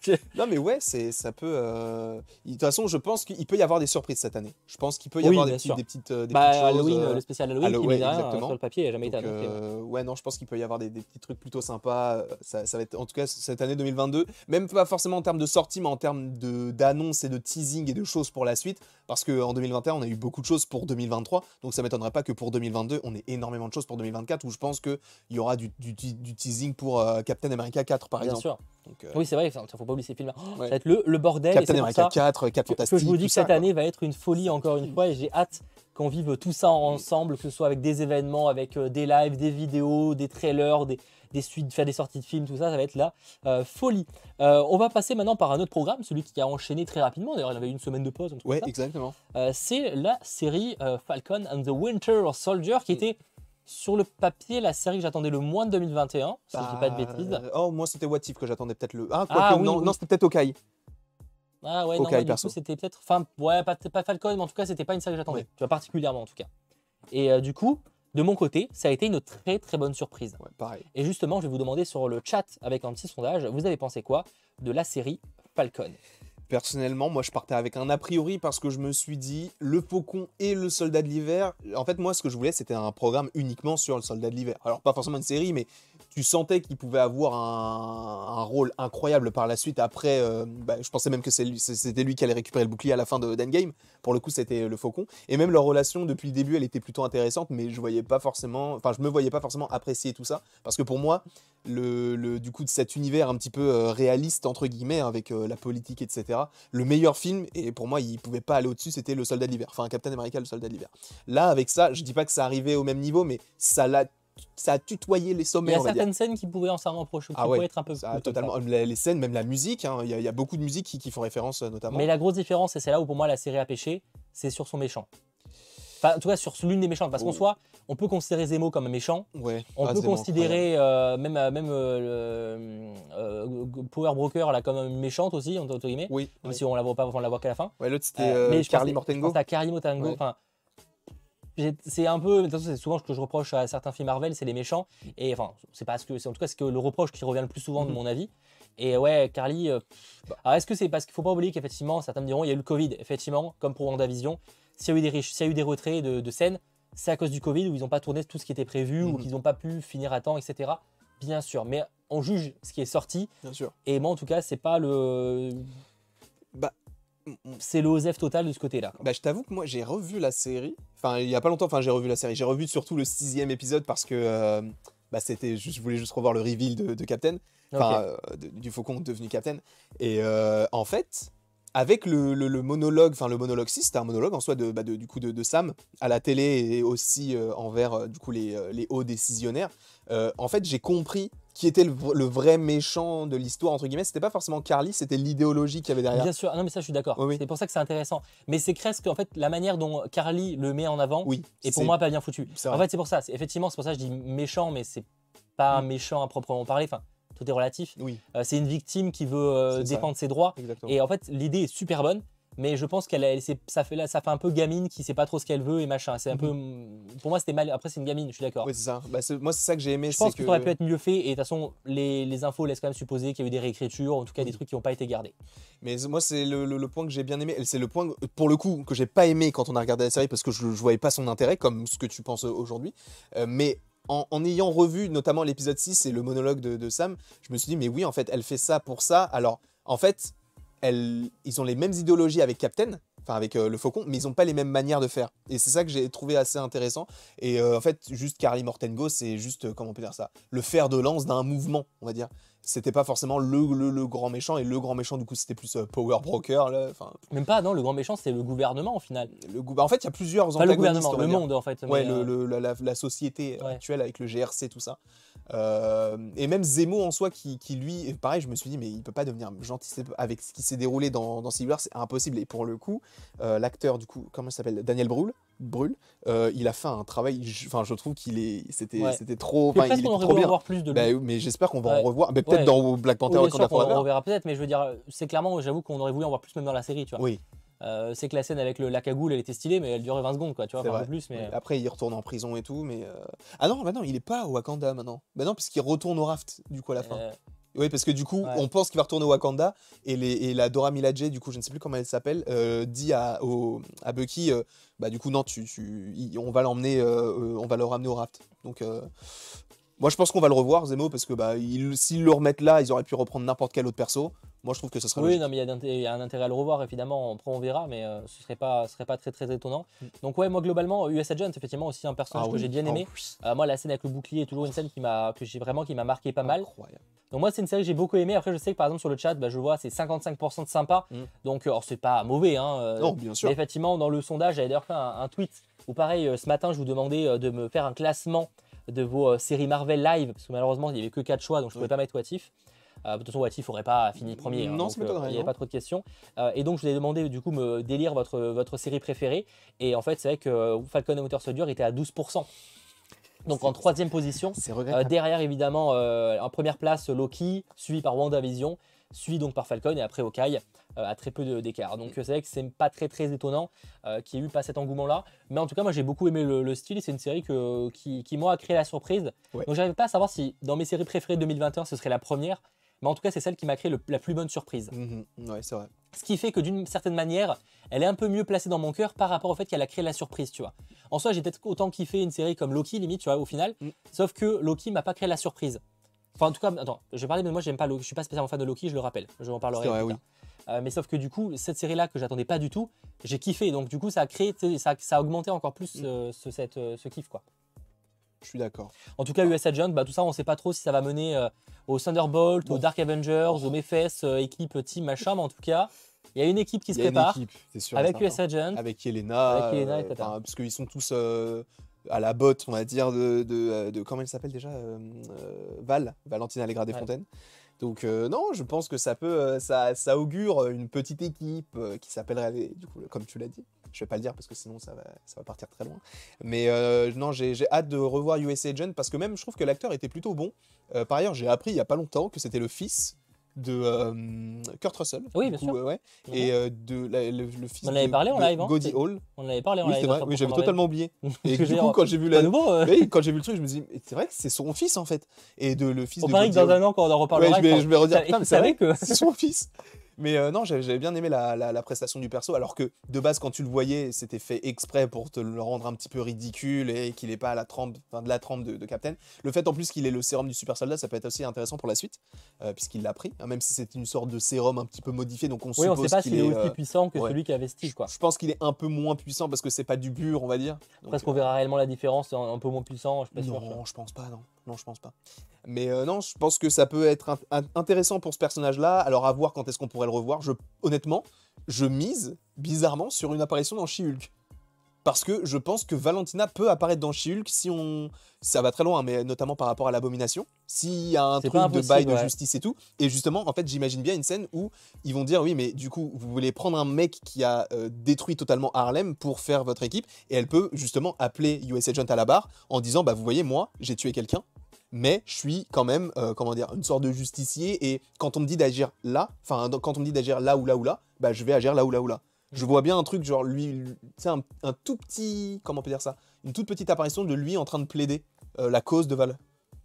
Non mais ouais, c'est ça peut. euh, De toute façon, je pense qu'il peut y avoir des surprises cette année. Je pense qu'il peut y Oui, avoir des, sûr. des petites, euh, des bah petites choses. Halloween, euh, le spécial Halloween Hallow- qui ouais, mine de rien, exactement. sur le papier jamais été euh, ouais, non, je pense qu'il peut y avoir des, des petits trucs plutôt sympas. Ça, ça va être, en tout cas, cette année 2022, même pas forcément en termes de sortie, mais en termes de- d'annonces et de teasing et de choses pour la suite. Parce qu'en 2021, on a eu beaucoup de choses pour 2023. Donc, ça m'étonnerait pas que pour 2022, on ait énormément de choses pour 2024, où je pense qu'il y aura du, du- du teasing pour Captain America 4, par Bien exemple. sûr. Donc, Oui, c'est vrai, il faut pas oublier ces films-là. Oh, Ouais. Ça va être le, le bordel. Captain America ça 4, 4 que, que je vous dis que cette année va être une folie encore une fois et j'ai hâte qu'on vive tout ça ensemble, que ce soit avec des événements, avec euh, des lives, des vidéos, des trailers, des, des suites, faire des sorties de films, tout ça, ça va être la euh, folie. Euh, on va passer maintenant par un autre programme, celui qui a enchaîné très rapidement, d'ailleurs il y avait une semaine de pause, ça. exactement. Euh, c'est la série euh, Falcon and the Winter Soldier qui était sur le papier la série que j'attendais le moins de 2021, si je dis pas de bêtises. Bah, Oh, moi c'était What If que j'attendais peut-être le. Ah, Ah, oui, non, oui. non c'était peut-être Okai. Ah ouais, non, Ok, ouais, du perso. coup, c'était peut-être. Enfin, ouais, pas, pas Falcon, mais en tout cas, c'était pas une série que j'attendais. Ouais. Tu vois, particulièrement en tout cas. Et euh, du coup, de mon côté, ça a été une très très bonne surprise. Ouais, pareil. Et justement, je vais vous demander sur le chat avec un petit sondage, vous avez pensé quoi de la série Falcon? Personnellement, moi je partais avec un a priori parce que je me suis dit le Faucon et le Soldat de l'hiver. En fait, moi ce que je voulais c'était un programme uniquement sur le Soldat de l'hiver. Alors pas forcément une série, mais tu sentais qu'il pouvait avoir un, rôle incroyable par la suite. Après, euh, bah, je pensais même que c'était lui qui allait récupérer le bouclier à la fin de d'Endgame. Pour le coup, c'était le Faucon. Et même leur relation depuis le début, elle était plutôt intéressante, mais je voyais pas forcément, enfin je me voyais pas forcément apprécier tout ça parce que pour moi, le, du coup de cet univers un petit peu euh, réaliste entre guillemets avec euh, la politique etc le meilleur film et pour moi il pouvait pas aller au-dessus c'était le soldat de l'hiver enfin Captain America le soldat de l'hiver là avec ça je dis pas que ça arrivait au même niveau mais ça l'a ça a tutoyé les Il y sommets a certaines scènes qui pourraient en s'en rapprocher, qui Ah ouais, pourraient être un peu Ça a plus. totalement les, les scènes même la musique hein, il y, a- il y a beaucoup de musiques qui, qui font référence euh, notamment Mais la grosse différence, et c'est là où pour moi la série a pêché, c'est sur son méchant. Enfin, en tout cas, sur l'une des méchantes. Parce qu'en Oh. soi, on peut considérer Zemo comme un méchant. Ouais. On Ah, peut Zemo, considérer euh, même, euh, même euh, euh, Power Broker là, comme une méchante aussi, entre guillemets. Oui. Même ouais. si on la voit pas, on la voit qu'à la fin. Ouais, l'autre c'était Carly Mortengo. Carly Mortengo. Ouais. Enfin, c'est un peu, de toute façon, c'est souvent ce que je reproche à certains films Marvel, c'est les méchants. Et enfin, c'est pas ce que, c'est en tout cas, c'est que le reproche qui revient le plus souvent de Mhm. mon avis. Et ouais, Carly. euh, alors, est-ce que c'est parce qu'il faut pas oublier qu'effectivement, certains me diront, il y a eu le Covid. Effectivement, comme pour WandaVision, s'il y a eu des riches, s'il y a eu des retraits de, de scènes, c'est à cause du Covid où ils n'ont pas tourné tout ce qui était prévu ou Mhm. qu'ils n'ont pas pu finir à temps, etc. Bien sûr, mais on juge ce qui est sorti. Bien sûr. Et moi, en tout cas, c'est pas le, Bah. C'est le Osef total de ce côté-là. Bah, je t'avoue que moi j'ai revu la série. Enfin, il y a pas longtemps, enfin j'ai revu la série. J'ai revu surtout le sixième épisode parce que euh, bah, c'était, je voulais juste revoir le reveal de, de Captain, enfin euh, de- du Faucon devenu Captain. Et euh, en fait, avec le, le- le monologue, enfin le monologue 6, c'était un monologue en soi de, bah, de- du coup de, Sam à la télé et aussi envers du coup les, les hauts décisionnaires. En fait, j'ai compris qui était le, vrai méchant de l'histoire entre guillemets. C'était pas forcément Carly, c'était l'idéologie qu'il y avait derrière. Bien sûr, non mais ça je suis d'accord. Oui, oui. C'est pour ça que c'est intéressant. Mais c'est presque en fait la manière dont Carly le met en avant Oui. est pour moi pas bien foutu. En fait c'est pour ça. C'est- Effectivement c'est pour ça que je dis méchant mais c'est pas Mm. méchant à proprement parler. Enfin tout est relatif. Oui, Euh, c'est une victime qui veut euh, ça. défendre ses droits. exactement. Et en fait l'idée est super bonne. Mais je pense qu'elle, elle, ça fait ça fait un peu gamine qui sait pas trop ce qu'elle veut et machin. C'est un peu, pour moi c'était mal. Après c'est une gamine, je suis d'accord. Oui, c'est ça. Bah, moi, c'est ça que j'ai aimé. Je pense que que ça aurait pu être mieux fait et de toute façon les, les infos laissent quand même supposer qu'il y a eu des réécritures, en tout cas des trucs qui n'ont pas été gardés. Mais moi, c'est le, le- le point que j'ai bien aimé. C'est le point, pour le coup, que j'ai pas aimé quand on a regardé la série parce que je, je voyais pas son intérêt, comme ce que tu penses aujourd'hui. Euh, mais en, en ayant revu notamment l'épisode 6 et le monologue de, de Sam, je me suis dit, mais oui, en fait, elle fait ça pour ça. Alors, en fait, ils ont les mêmes idéologies avec Captain. Enfin, avec euh, le faucon, mais ils n'ont pas les mêmes manières de faire. Et c'est ça que j'ai trouvé assez intéressant. Et euh, en fait, juste Carly Mortengo, c'est juste, euh, comment on peut dire ça, le fer de lance d'un mouvement, on va dire. C'était pas forcément le, le, le grand méchant, et le grand méchant, du coup, c'était plus euh, Power Broker. Là. Enfin, Même pas, non, le grand méchant c'est le gouvernement au final. le bah, en fait, il y a plusieurs Pas le gouvernement, le monde en fait. Ouais, euh, le- la, la- la société Ouais. actuelle avec le GRC, tout ça. Euh, et même Zemo en soi, qui, qui lui, pareil, je me suis dit, mais il peut pas devenir gentil avec ce qui s'est déroulé dans, dans Civil War, c'est impossible. Et pour le coup, euh, l'acteur, du coup, comment il s'appelle? Daniel Brühl, Brühl euh, il a fait un travail, je- enfin, je trouve qu'il est, c'était, Ouais. c'était trop, il est on aurait trop voulu en bien. voir plus de lui. Bah, mais j'espère qu'on va Ouais. en revoir, mais peut-être Ouais. dans Black Panther Oui, Forever. on reverra peut-être, mais je veux dire, c'est clairement, j'avoue qu'on aurait voulu en voir plus même dans la série, tu vois. Oui, Euh, c'est que la scène avec le, la cagoule, elle était stylée, mais elle durait 20 secondes, quoi, tu vois, enfin, un peu plus, mais... Ouais, Après, il retourne en prison et tout, mais. euh, Ah non, bah non, il est pas au Wakanda maintenant. Bah non, puisqu'il retourne au raft, du coup, à la fin. Oui, parce que du coup, Ouais. on pense qu'il va retourner au Wakanda et, les, et la Dora Milaje, du coup, je ne sais plus comment elle s'appelle, euh, dit à, au- à Bucky, euh, bah du coup, non, tu, on va l'emmener, euh, on va le ramener au raft. Donc, euh, moi, je pense qu'on va le revoir, Zemo, parce que bah, il- s'ils le remettent là, ils auraient pu reprendre n'importe quel autre perso. Moi, je trouve que ce serait Oui, logique. non, mais il y a y, un intérêt à le revoir, évidemment. Après, on verra, mais euh, ce serait pas, ce serait pas très, très étonnant. Donc, ouais, moi, globalement, US Agent, effectivement, aussi un personnage Ah que oui, j'ai bien ah aimé. Euh, moi, la scène avec le bouclier est toujours une scène qui m'a, que j'ai vraiment, qui m'a marqué pas mal. Incroyable. Donc, moi, c'est une série que j'ai beaucoup aimé. Après, je sais que, par exemple, sur le chat, bah, je vois, c'est 55% de sympa. Mm. Donc, euh, alors, c'est pas mauvais, hein. euh, Non, bien sûr. Mais effectivement, dans le sondage, j'avais d'ailleurs fait un, un tweet où, pareil, euh, ce matin, je vous demandais euh, de me faire un classement de vos euh, séries Marvel live, parce que malheureusement, il n'y avait que 4 choix, donc je ne pouvais pas mettre What If. Euh, de toute façon, What If n'aurait pas fini premier. hein, Non, donc, ça m'étonnerait, Il n'y avait pas trop de questions. Euh, et donc, je vous ai demandé, du coup, me délire votre, votre série préférée. Et en fait, c'est vrai que euh, Falcon et Winter Soldier était à 12%. Donc, en troisième position. Euh, derrière, évidemment, euh, en première place, Loki, suivi par WandaVision, suivi donc par Falcon et après Hawkeye, euh, à très peu d'écart. Donc euh, c'est vrai que c'est pas très très étonnant euh, qu'il n'y ait eu pas cet engouement-là. Mais en tout cas, moi j'ai beaucoup aimé le, le style et c'est une série que, qui, qui moi a créé la surprise. Ouais. Donc j'arrive pas à savoir si dans mes séries préférées de 2021 ce serait la première. Mais en tout cas, c'est celle qui m'a créé le- la plus bonne surprise. Mhm. Ouais, c'est vrai. Ce qui fait que d'une certaine manière, elle est un peu mieux placée dans mon cœur par rapport au fait qu'elle a créé la surprise, tu vois. En soi, j'ai peut-être autant kiffé une série comme Loki, limite, tu vois, au final. Mm. Sauf que Loki m'a pas créé la surprise. Enfin, en tout cas, attends, je vais parler, mais moi, j'aime pas Loki. Je suis pas spécialement fan de Loki, je le rappelle. Je en parlerai vrai, plus oui. tard. Euh, mais sauf que du coup, cette série-là que j'attendais pas du tout, j'ai kiffé. Donc, du coup, ça a créé, ça, ça a augmenté encore plus Mm. euh, ce, cette, euh, ce kiff, quoi. Je suis d'accord. En tout cas, US Agent, bah, tout ça, on sait pas trop si ça va mener au Thunderbolt, Bon. au Dark Avengers, au Mephes, euh, équipe, team, machin. Mais en tout cas, il y a une équipe qui se prépare équipe, c'est sûr et avec. US Agent. avec Yelena, Avec etc. enfin, parce qu'ils sont tous euh, à la botte, on va dire, de, de, euh, de- comment elle s'appelle déjà euh, euh, Val, Valentine Allegra des Ouais. Fontaines. Donc euh, non, je pense que ça peut, ça, ça augure une petite équipe euh, qui s'appellerait, du coup, comme tu l'as dit, Je vais pas le dire parce que sinon ça va, ça va partir très loin. Mais euh, non, j'ai hâte de revoir US Agent parce que même je trouve que l'acteur était plutôt bon. Par ailleurs, j'ai appris il y a pas longtemps que c'était le fils de euh, Kurt Russell. Oui, bien coup, sûr. euh, ouais. Et euh, de la- le, le fils On avait de- parlé en live, hein, Haul. On en avait parlé en Oui, live. c'est vrai. hein, Oui, j'avais totalement oublié. Et du coup, quand j'ai vu Pas la, nouveau. oui, quand j'ai vu le truc, je me dis, c'est vrai que c'est son fils en fait. Et de le fils On de parie que dans un an, quand on en reparlera, Ouais, je vais, enfin, je vais redire, et putain, tu mais c'est vrai savais que. c'est son fils. Mais euh, non, j'avais bien aimé la, la- la prestation du perso, alors que de base, quand tu le voyais, c'était fait exprès pour te le rendre un petit peu ridicule et qu'il n'ait pas la trempe, enfin, de la trempe de, de Captain. Le fait en plus qu'il ait le sérum du super soldat, ça peut être aussi intéressant pour la suite, euh, puisqu'il l'a pris, hein, même si c'est une sorte de sérum un petit peu modifié, donc on Oui, on suppose sait pas s'il est est. aussi euh, puissant que ouais. celui qui a Vestige, quoi. je pense qu'il est un peu moins puissant parce que c'est pas du bur, on va dire. Donc, Parce qu'on verra réellement la différence, un, un peu moins puissant, je suis pas sûr. non, je pense pas, non. Non, je pense pas. Mais euh, non, je pense que ça peut être int- int- intéressant pour ce personnage-là. Alors à voir quand est-ce qu'on pourrait le revoir. Je, honnêtement, je mise bizarrement sur une apparition dans She-Hulk. Parce que je pense que Valentina peut apparaître dans She-Hulk si on. Ça va très loin, mais notamment par rapport à l'abomination. S'il y a un truc de bail de justice et tout. Et justement, en fait, j'imagine bien une scène où ils vont dire oui, mais du coup, vous voulez prendre un mec qui a euh, détruit totalement Harlem pour faire votre équipe. Et elle peut justement appeler US Agent à la barre en disant bah vous voyez, moi, j'ai tué quelqu'un mais je suis quand même, euh, comment dire, une sorte de justicier. Et quand on me dit d'agir là, enfin, quand on me dit d'agir là ou là ou là, bah, je vais agir là ou là ou là. Je vois bien un truc, genre lui, sais, un, un tout petit, comment on peut dire ça Une toute petite apparition de lui en train de plaider euh, la cause de Val.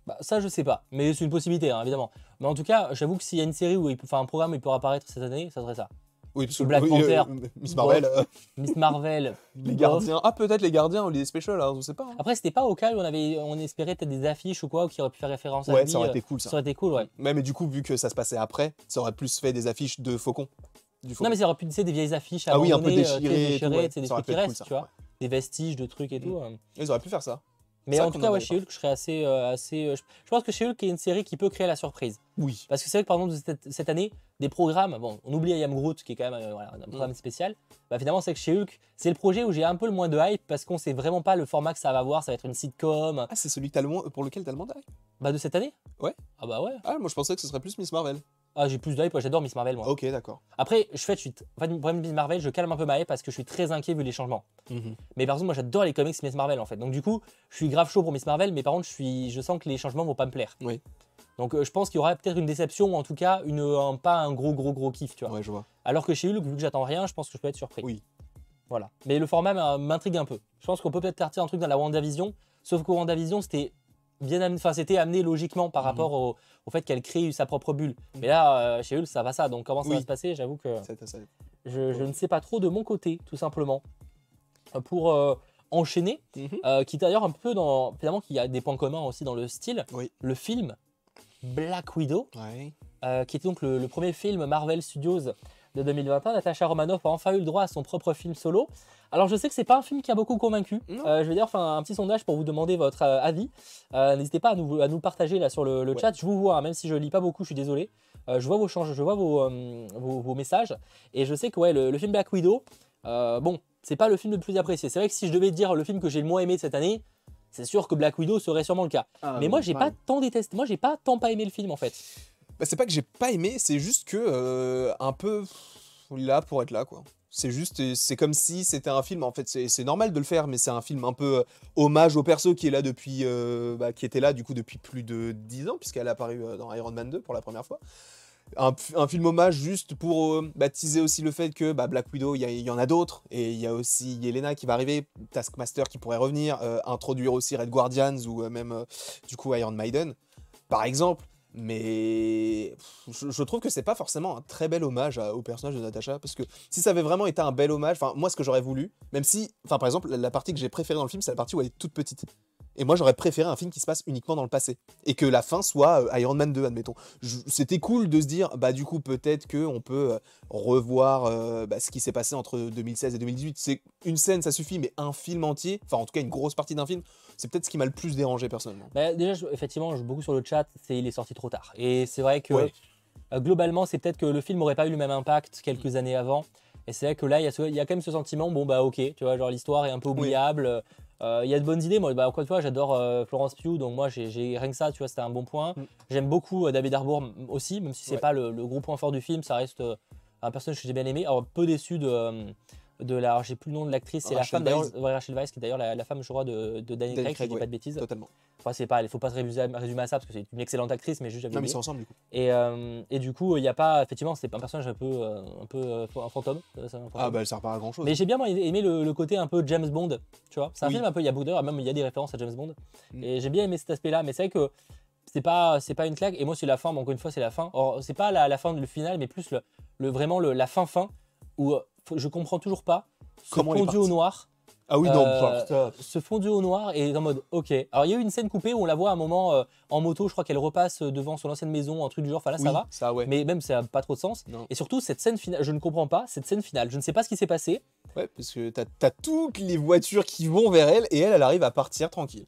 Bah, ça, je sais pas, mais c'est une possibilité, hein, évidemment. Mais en tout cas, j'avoue que s'il y a une série où il peut, enfin un programme où il peut apparaître cette année, ça serait ça. Oui, parce que Black Panther. euh, Miss Marvel, euh, Miss Marvel, les gardiens. Ah, peut-être les gardiens ou les specials, hein, on sait pas. hein. Après, c'était pas au cas où on avait, on espérait peut-être des affiches ou quoi, qui auraient pu faire référence à Ouais, ça aurait euh, été cool ça. Ça aurait été cool, ouais. Ouais, mais du coup, vu que ça se passait après, ça aurait plus fait des affiches de faucon. Du faucon. Non, mais ça aurait pu être des vieilles affiches ah oui, un peu euh, sais, déchirées, déchirées, ouais. sais, des trucs qui cool, restent, ça, tu vois. ouais. Des vestiges de trucs et Mm. tout. Ils auraient pu faire ça. Mais en tout cas, ouais, chez Hulk, je serais assez. euh, assez euh, je, pense que chez Hulk est une série qui peut créer la surprise. Oui. Parce que c'est vrai que par exemple, cette, cette année, des programmes, bon, on oublie I Am Groot qui est quand même euh, voilà, un programme spécial. Bah, finalement, c'est que chez Hulk, c'est le projet où j'ai un peu le moins de hype parce qu'on sait vraiment pas le format que ça va avoir. Ça va être une sitcom. Ah, c'est celui que le moins- pour lequel t'as le mandat Bah, de cette année? Ouais. Ah, bah ouais. Ah, moi je pensais que ce serait plus Miss Marvel. Ah, j'ai plus moi, j'adore Miss Marvel, moi. Ok, d'accord. Après, je fais, je suis. problème de Miss Marvel, je calme un peu ma hype parce que je suis très inquiet vu les changements. Mais par exemple, moi j'adore les comics Miss Marvel en fait. Donc du coup, je suis grave chaud pour Miss Marvel, mais par contre, je, suis, je sens que les changements vont pas me plaire. Oui. Donc euh, je pense qu'il y aura peut-être une déception ou en tout cas une, un- pas un gros gros gros kiff, tu vois. Ouais, je vois. Alors que chez Hulk, vu que j'attends rien, je pense que je peux être surpris. Oui. Voilà. Mais le format m'a- m'intrigue un peu. Je pense qu'on peut peut-être partir un truc dans la WandaVision, sauf que WandaVision c'était bien amené, enfin c'était amené logiquement par Mhm. rapport au, au fait qu'elle crée sa propre bulle. Mais là, euh, chez Hulk, ça va ça. Donc comment ça Oui. va se passer? J'avoue que je, je ne sais pas trop de mon côté, tout simplement. Pour euh, enchaîner, euh, qui est d'ailleurs un peu dans. Finalement, qui a des points communs aussi dans le style. Oui. Le film Black Widow, Ouais. euh, qui était donc le, le premier film Marvel Studios de 2021. Natasha Romanoff a enfin eu le droit à son propre film solo. Alors, je sais que c'est pas un film qui a beaucoup convaincu. Euh, je vais d'ailleurs faire un petit sondage pour vous demander votre euh, avis. Euh, N'hésitez pas à nous, à nous partager là sur le, le Ouais. chat. Je vous vois, hein, même si je lis pas beaucoup, je suis désolé. Je vois vos changes, je vois vos, vos, vos messages. Et je sais que ouais, le, le film Black Widow, bon, c'est pas le film le plus apprécié. C'est vrai que si je devais dire le film que j'ai le moins aimé de cette année, c'est sûr que Black Widow serait sûrement le cas. Ah, Mais moi, j'ai pas tant détesté. Moi, j'ai pas tant pas aimé le film en fait. Bah, c'est pas que j'ai pas aimé, c'est juste que euh, un peu là pour être là quoi. C'est juste, c'est comme si c'était un film. En fait, c'est normal de le faire, mais c'est un film un peu euh, hommage au perso qui est là depuis, euh, bah, qui était là du coup depuis plus de 10 ans puisqu'elle apparue euh, dans Iron Man 2 pour la première fois. Un, film hommage juste pour baptiser aussi le fait que bah, Black Widow, il y, a- y en a d'autres et il y a aussi Yelena qui va arriver, Taskmaster qui pourrait revenir, introduire aussi Red Guardians ou même du coup Iron Maiden par exemple. Mais je, trouve que c'est pas forcément un très bel hommage au personnage de Natasha parce que si ça avait vraiment été un bel hommage, enfin moi ce que j'aurais voulu, même si, enfin par exemple la partie que j'ai préférée dans le film c'est la partie où elle est toute petite. Et moi j'aurais préféré un film qui se passe uniquement dans le passé et que la fin soit euh, Iron Man 2 admettons. C'était cool de se dire bah du coup peut-être que on peut euh, revoir euh, bah, ce qui s'est passé entre 2016 et 2018. C'est une scène ça suffit mais un film entier, enfin en tout cas une grosse partie d'un film, c'est peut-être ce qui m'a le plus dérangé personnellement. Bah, déjà, je- effectivement, je beaucoup sur le chat, c'est il est sorti trop tard. Et c'est vrai que Ouais. euh, globalement, c'est peut-être que le film n'aurait pas eu le même impact quelques années avant. Et c'est vrai que là, il y, y a quand même ce sentiment, bon bah ok, tu vois, genre l'histoire est un peu oubliable. Il y a de bonnes idées. Moi, bah, encore une fois, j'adore euh, Florence Pugh, donc moi, j'ai rien que ça, tu vois, c'était un bon point. Mm. J'aime beaucoup euh, David Harbour aussi, même si c'est Ouais. pas le, le gros point fort du film, ça reste euh, un personnage que j'ai bien aimé. Alors, peu déçu de, euh, de la. J'ai plus le nom de l'actrice, c'est la femme d'ailleurs. Ouais, Rachel Weisz, qui est d'ailleurs la, la femme, je crois, de, de Daniel Daniel Craig, si Craig, je dis ouais. pas de bêtises. Totalement. Enfin, c'est pas, il faut pas se résumer, résumer à ça parce que c'est une excellente actrice, mais juste Non, mais ils sont ensemble du coup. Et, euh, et du coup, il n'y a pas. Effectivement, c'est un personnage un peu, euh, un peu euh, un fantôme. Ah, bah, elle sert pas à grand chose. Mais j'ai bien aimé le, le côté un peu James Bond, tu vois. C'est un Oui. film un peu, il y a même il y a des références à James Bond. Mm. Et j'ai bien aimé cet aspect-là, mais c'est vrai que c'est pas, c'est pas une claque. Et moi, c'est la fin, mais encore une fois, c'est la fin. Or, c'est pas la, la fin, le final, mais plus le, le- vraiment le, la fin-fin où euh, faut- je comprends toujours pas ce Comment fondu au noir. Ah oui, non, Euh. Ce fondu au noir est en mode ok. Alors il y a eu une scène coupée où on la voit à un moment euh, en moto, je crois qu'elle repasse devant son ancienne maison, un truc du genre, enfin là Oui, ça va. Ça, ouais. Mais même ça n'a pas trop de sens. Non. Et surtout cette scène finale, je ne comprends pas cette scène finale. Je ne sais pas ce qui s'est passé. Ouais, parce que t'as as toutes les voitures qui vont vers elle et elle, elle arrive à partir tranquille.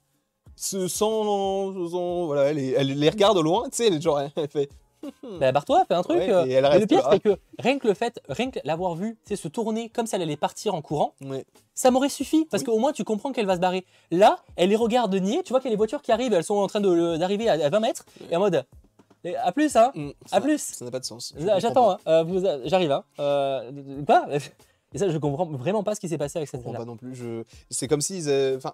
Ce- Sans, sans- voilà, elle, est- elle les regarde au loin, tu sais, elle, genre, elle fait. Bah barre-toi, fais un truc. Ouais, euh. et elle Mais le reste pire c'est que rien que le fait, rien que l'avoir vu, sais, se tourner comme si elle allait partir en courant, Ouais. ça m'aurait suffi parce Oui. qu'au moins tu comprends qu'elle va se barrer. Là, elle les regarde nier. Tu vois qu'il y a les voitures qui arrivent, elles sont en train le- d'arriver à, à 20 mètres et en mode eh, à plus hein. Mm, À plus. Ça n'a pas de sens. J'attends, hein. Euh, j'arrive. Hein. Euh, quoi? Et ça, je comprends vraiment pas ce qui s'est passé avec cette scène-là. pas non plus. Je... C'est comme si. Enfin,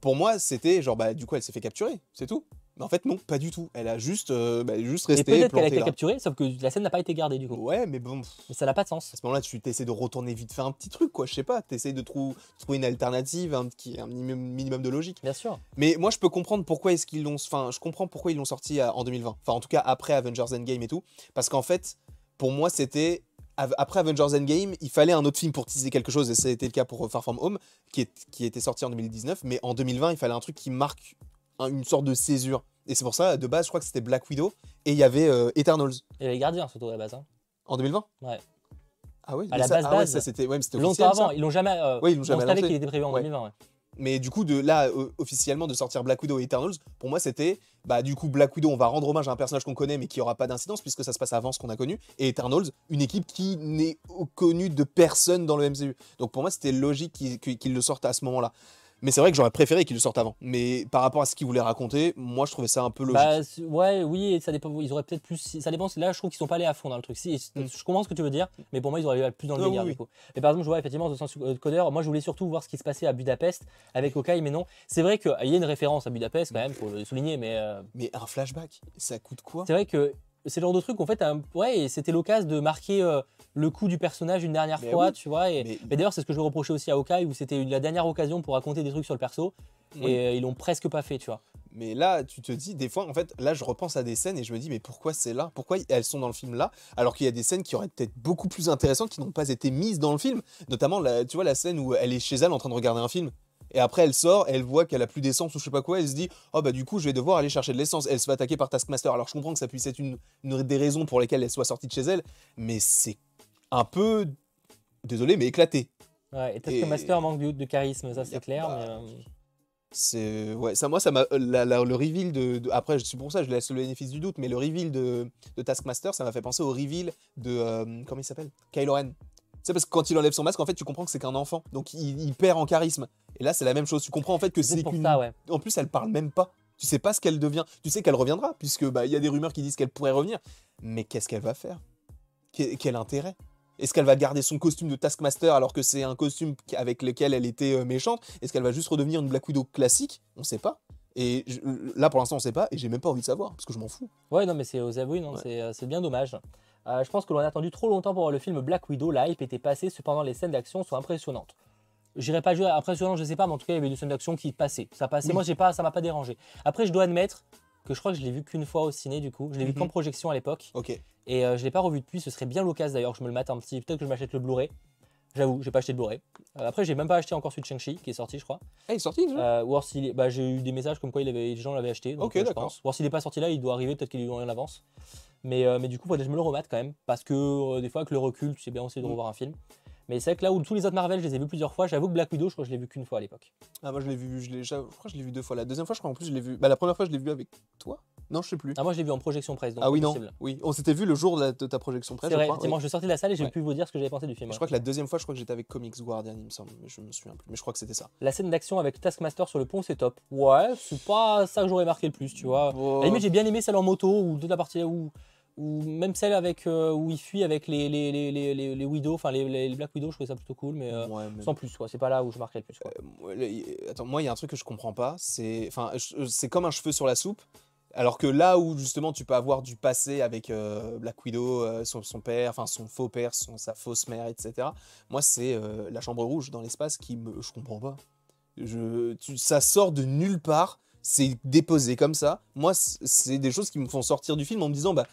pour moi, c'était genre, bah, du coup, elle s'est fait capturer, c'est tout. Mais en fait, non, pas du tout. Elle a juste, euh, bah, juste Et resté peut-être qu'elle a été là. capturée, sauf que la scène n'a pas été gardée du coup. Ouais, mais bon, Mais ça n'a pas de sens. à ce moment-là, tu essaies de retourner vite, faire un petit truc, quoi. Je sais pas, tu essaies de trou- trouver une alternative, un, qui un minimum, de logique. Bien sûr. Mais moi, je peux comprendre pourquoi est-ce qu'ils l'ont. Enfin, je comprends pourquoi ils l'ont sorti à- en 2020. Enfin, en tout cas, après Avengers Endgame et tout. Parce qu'en fait, pour moi, c'était. Après Avengers Endgame, il fallait un autre film pour teaser quelque chose, et ça a été le cas pour Far From Home, qui, est, qui était sorti en 2019. Mais en 2020, il fallait un truc qui marque un- une sorte de césure. Et c'est pour ça, de base, je crois que c'était Black Widow, et il y avait euh, Eternals. Et les gardiens surtout à la base. hein. En 2020 Ouais. Ah oui À la ça, base, ah ouais, base. ça c'était ouais, Longtemps ça. avant, ils l'ont jamais. euh, ils l'ont on jamais annoncé. qu'il était prévu en Ouais. 2020. ouais. Mais du coup, de là, euh, officiellement, de sortir Black Widow et Eternals, pour moi, c'était, bah, du coup, Black Widow, on va rendre hommage à un personnage qu'on connaît, mais qui aura pas d'incidence, puisque ça se passe avant ce qu'on a connu, et Eternals, une équipe qui n'est connue de personne dans le MCU. Donc pour moi, c'était logique qu'ils le sortent à ce moment-là. Mais c'est vrai que j'aurais préféré qu'ils le sortent avant. Mais par rapport à ce qu'ils voulaient raconter, moi, je trouvais ça un peu logique. Bah, ouais, oui, et ça dépend. Ils auraient peut-être plus. Ça dépend. Là, je trouve qu'ils sont pas allés à fond dans le truc. Si, Mm. je comprends ce que tu veux dire, mais pour moi, ils auraient aller plus dans le Ah, délire oui, du oui. coup. Mais par exemple, je vois effectivement The Sense of Codeur. Moi, je voulais surtout voir ce qui se passait à Budapest avec Hawkeye, mais non. C'est vrai qu'il y a une référence à Budapest quand même, faut le souligner, mais euh, Mais un flashback, ça coûte quoi? C'est vrai que c'est le genre de truc en fait, un- ouais, et c'était l'occasion de marquer euh, le coup du personnage une dernière Mais fois, oui. tu vois. Et, Mais- mais d'ailleurs, c'est ce que je reprocher aussi à Hawkeye, où c'était la dernière occasion pour raconter des trucs sur le perso, Oui. et euh, ils l'ont presque pas fait, tu vois. Mais là, tu te dis, des fois, en fait, là, je repense à des scènes et je me dis, mais pourquoi c'est là? Pourquoi elles sont dans le film là? Alors qu'il y a des scènes qui auraient peut-être beaucoup plus intéressantes qui n'ont pas été mises dans le film. Notamment, la, tu vois, la scène où elle est chez elle en train de regarder un film. Et après, elle sort, elle voit qu'elle a plus d'essence ou je sais pas quoi, elle se dit, oh bah du coup, je vais devoir aller chercher de l'essence. Elle se fait attaquer par Taskmaster. Alors je comprends que ça puisse être une, une des raisons pour lesquelles elle soit sortie de chez elle, mais c'est un peu, désolé, mais éclaté. Ouais, et peut-être Et- manque de, de charisme, ça c'est a clair. pas- mais, euh, C'est ouais, ça moi ça m'a la- la- le reveal de, de- après c'est pour ça je laisse le bénéfice du doute mais le reveal de, de Taskmaster ça m'a fait penser au reveal de euh, comment il s'appelle? Kylo Ren. C'est parce que quand il enlève son masque en fait tu comprends que c'est qu'un enfant. Donc il, il perd en charisme. Et là c'est la même chose. Tu comprends en fait que c'est qu'une ouais. en plus elle parle même pas. Tu sais pas ce qu'elle devient. Tu sais qu'elle reviendra puisque bah il y a des rumeurs qui disent qu'elle pourrait revenir. Mais qu'est-ce qu'elle va faire? Quel, quel intérêt? Est-ce qu'elle va garder son costume de Taskmaster alors que c'est un costume avec lequel elle était euh, méchante? Est-ce qu'elle va juste redevenir une Black Widow classique? On sait pas. Et je- là, pour l'instant, on sait pas, et j'ai même pas envie de savoir, parce que je m'en fous. Ouais, non, mais c'est aux avoués, non, Ouais. c'est, euh, c'est bien dommage. Euh, je pense que l'on a attendu trop longtemps pour voir le film Black Widow. La hype était passée, cependant les scènes d'action sont impressionnantes. J'irai pas dire impressionnant, je sais pas, mais en tout cas, il y avait des scènes d'action qui passaient. Ça passait. Oui. Moi, j'ai pas, ça m'a pas dérangé. Après, je dois admettre que je crois que je l'ai vu qu'une fois au ciné, du coup. Je l'ai vu Mhm. qu'en projection à l'époque. Ok. Et euh, je l'ai pas revu depuis. Ce serait bien l'occasion d'ailleurs que je me le mate un petit. Peut-être que je m'achète le Blu-ray. J'avoue, j'ai pas acheté de Blu-ray. Euh, après, j'ai même pas acheté encore celui de Shang-Chi qui est sorti, je crois. Ah, il est sorti déjà? Euh, ou alors s'il est- bah, j'ai eu des messages comme quoi il avait, les gens l'avaient acheté. Donc, Ok, euh, d'accord. Ou alors s'il n'est pas sorti là, il doit arriver, peut-être qu'il est eu en avance. Mais, euh, mais du coup, faudrait que je me le remate quand même. Parce que euh, des fois, avec le recul, tu sais bien aussi de Mm. revoir un film. Mais c'est vrai que là où tous les autres Marvel, je les ai vus plusieurs fois. J'avoue que Black Widow, je crois que je l'ai vu qu'une fois à l'époque. Ah, moi je l'ai vu, je, l'ai- je crois que je l'ai vu deux fois. La deuxième fois, je crois en plus, je l'ai vu. Bah, la première fois, je l'ai vu avec toi? Non, je sais plus. Ah, moi, je l'ai vu en projection presse. Donc ah, oui, non. possible. Oui, on s'était vu le jour de, la- de ta projection presse, C'est je vrai, crois. effectivement, oui. je sortais de la salle et j'ai Ouais. pu vous dire ce que j'avais pensé du film. Je ouais. crois que la deuxième fois, je crois que j'étais avec Comics Guardian, il me semble. Mais je me souviens plus. Mais je crois que c'était ça. La scène d'action avec Taskmaster sur le pont, c'est top. Ouais, c'est pas ça que j'aurais marqué le plus, tu vois. À la limite, j'ai bien aimé celle en moto ou toute la partie où, ou même celle avec euh, où il fuit avec les les les les, les, les Widows, enfin les, les Black Widow, je trouvais ça plutôt cool, mais euh, Ouais, mais- sans plus quoi. C'est pas là où je marquais le plus quoi. Le- y- Attends, moi, il y a un truc que je comprends pas. C'est, enfin, c'est comme un cheveu sur la soupe. Alors que là où justement tu peux avoir du passé avec euh, Black Widow, euh, son, son père, enfin son faux père, son, sa fausse mère, etc. Moi, c'est euh, la chambre rouge dans l'espace qui me, je comprends pas. Je, tu- ça sort de nulle part. C'est déposé comme ça. Moi, c'est des choses qui me font sortir du film en me disant, bah,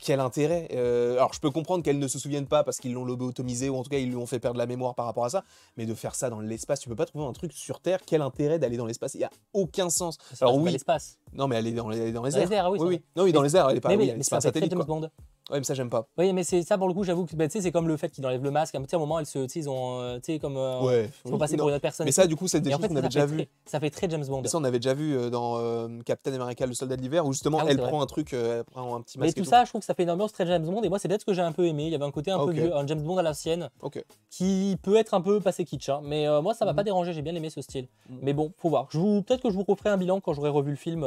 quel intérêt Euh, Alors, je peux comprendre qu'elles ne se souviennent pas parce qu'ils l'ont lobotomisé ou en tout cas ils lui ont fait perdre la mémoire par rapport à ça. Mais de faire ça dans l'espace, tu peux pas trouver un truc sur Terre. Quel intérêt d'aller dans l'espace? Il y a aucun sens. C'est Alors oui, l'espace. non mais elle est dans les, dans les Dans airs. les airs, ah oui. Non, oui, dans les airs, elle est pas. mais, oui, mais, mais c'est pas ça très. James quoi. Bond. Ouais, mais ça j'aime pas. Oui, mais c'est ça pour le coup, j'avoue que bah, sais, c'est comme le fait qu'ils enlèvent le masque. À un moment, elles se, tu sais, ils ont, euh, tu sais, comme euh, Ouais. ils sont passés Non. pour une autre personne. Mais et ça, tout. du coup, c'est des choses qu'on avait déjà très- vues. Ça fait très James Bond. Et ça, on avait déjà vu euh, dans euh, Captain America, le soldat de l'hiver, où justement Ah oui, elle vrai. prend un truc, elle prend un petit Mais masque. et tout ça, je trouve que ça fait une ambiance très James Bond. Et moi, c'est peut-être ce que j'ai un peu aimé. Il y avait un côté un Ok. peu vieux, un James Bond à la sienne, Ok. qui peut être un peu passé kitsch. hein. Mais euh, moi, ça m'a Mhm. pas dérangé. J'ai bien aimé ce style. Mhm. Mais bon, faut voir. Peut-être que je vous referai un bilan quand j'aurai revu le film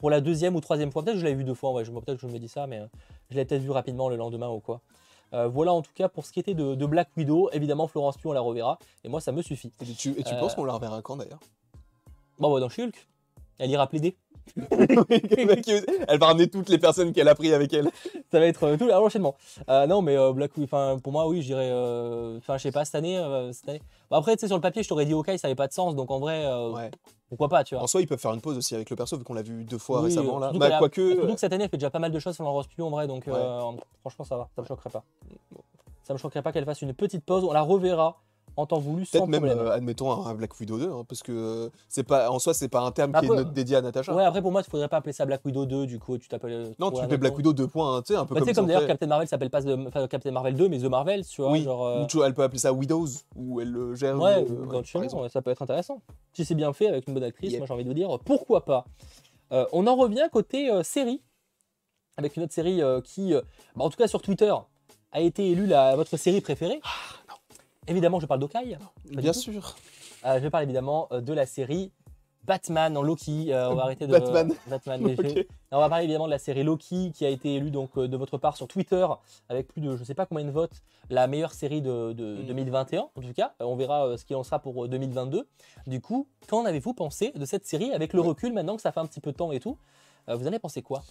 pour la deuxième ou troisième fois. Peut-être que je l'avais vu deux fois. Ouais, peut-être que je me dis ça, mais euh, je l'ai peut-être vu rapidement le lendemain ou quoi. Euh, voilà en tout cas pour ce qui était de, de Black Widow. Évidemment, Florence Pugh, on la reverra. Et moi, ça me suffit. Et tu, et tu Euh, penses qu'on la reverra quand d'ailleurs? Bon, bah, dans Shulk, elle ira plaider. Elle va ramener toutes les personnes qu'elle a pris avec elle. Ça va être euh, tout l'enchaînement. Euh, non, mais euh, Black Widow, pour moi, oui, je dirais. euh, Enfin, je sais pas, cette année. euh, cette année. Bon, après, tu sais, sur le papier, je t'aurais dit OK, ça avait pas de sens. Donc en vrai, Ouais. pourquoi pas, tu vois. En soi, ils peuvent faire une pause aussi avec le perso, vu qu'on l'a vu deux fois Oui, récemment là. surtout Bah, qu'elle a- quoique. Surtout que cette année, elle fait déjà pas mal de choses sur Pugh en vrai. Donc Ouais. franchement, ça va. Ça me choquerait pas. Ça me choquerait pas qu'elle fasse une petite pause. On la reverra en temps voulu sans Peut-être même, problème. euh, admettons, un Black Widow 2, hein, parce que euh, c'est pas, en soi, c'est pas un terme qui est dédié à Natasha. Ouais, après, pour moi, il faudrait pas appeler ça Black Widow 2. Du coup, tu t'appelles. euh, non, tu autre Black. Widow 2 points, hein, tu sais, un peu Bah, comme comme d'ailleurs. Captain Marvel s'appelle pas enfin, Captain Marvel 2, mais The Marvel, tu vois. Oui, genre, euh, ou tu- elle peut appeler ça Widows, où elle le gère. Ouais, euh, dans ouais, par exemple. ça peut être intéressant. Si c'est bien fait avec une bonne actrice, moi j'ai envie de vous dire pourquoi pas. On en revient côté série, avec une autre série qui, bah, en tout cas sur Twitter, a été élue la, votre série préférée. Évidemment, je parle d'Okai. Pas Bien sûr. Euh, je parle évidemment euh, de la série Batman en Loki. Euh, on va arrêter de Batman. Batman, mais je- Ok. on va parler évidemment de la série Loki qui a été élue donc euh, de votre part sur Twitter avec plus de je sais pas combien de votes, la meilleure série de, de Mm. 2021 en tout cas. On verra ce qu'il en sera pour euh, 2022. Du coup, qu'en avez-vous pensé de cette série avec le Ouais. recul maintenant que ça fait un petit peu de temps et tout? Vous en avez pensé quoi?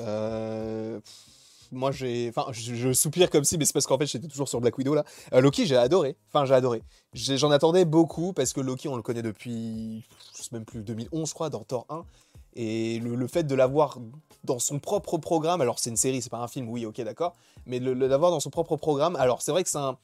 Euh, pff, moi, j'ai. Enfin, je, je soupire comme si, mais c'est parce qu'en fait, j'étais toujours sur Black Widow là. Euh, Loki, j'ai adoré. Enfin, j'ai adoré. J'en attendais beaucoup parce que Loki, on le connaît depuis. Je sais même plus, 2011, je crois, dans Thor 1. Et le, le fait de l'avoir dans son propre programme, alors c'est une série, c'est pas un film, oui, ok, d'accord. Mais le- l'avoir dans son propre programme, alors c'est vrai que c'est un.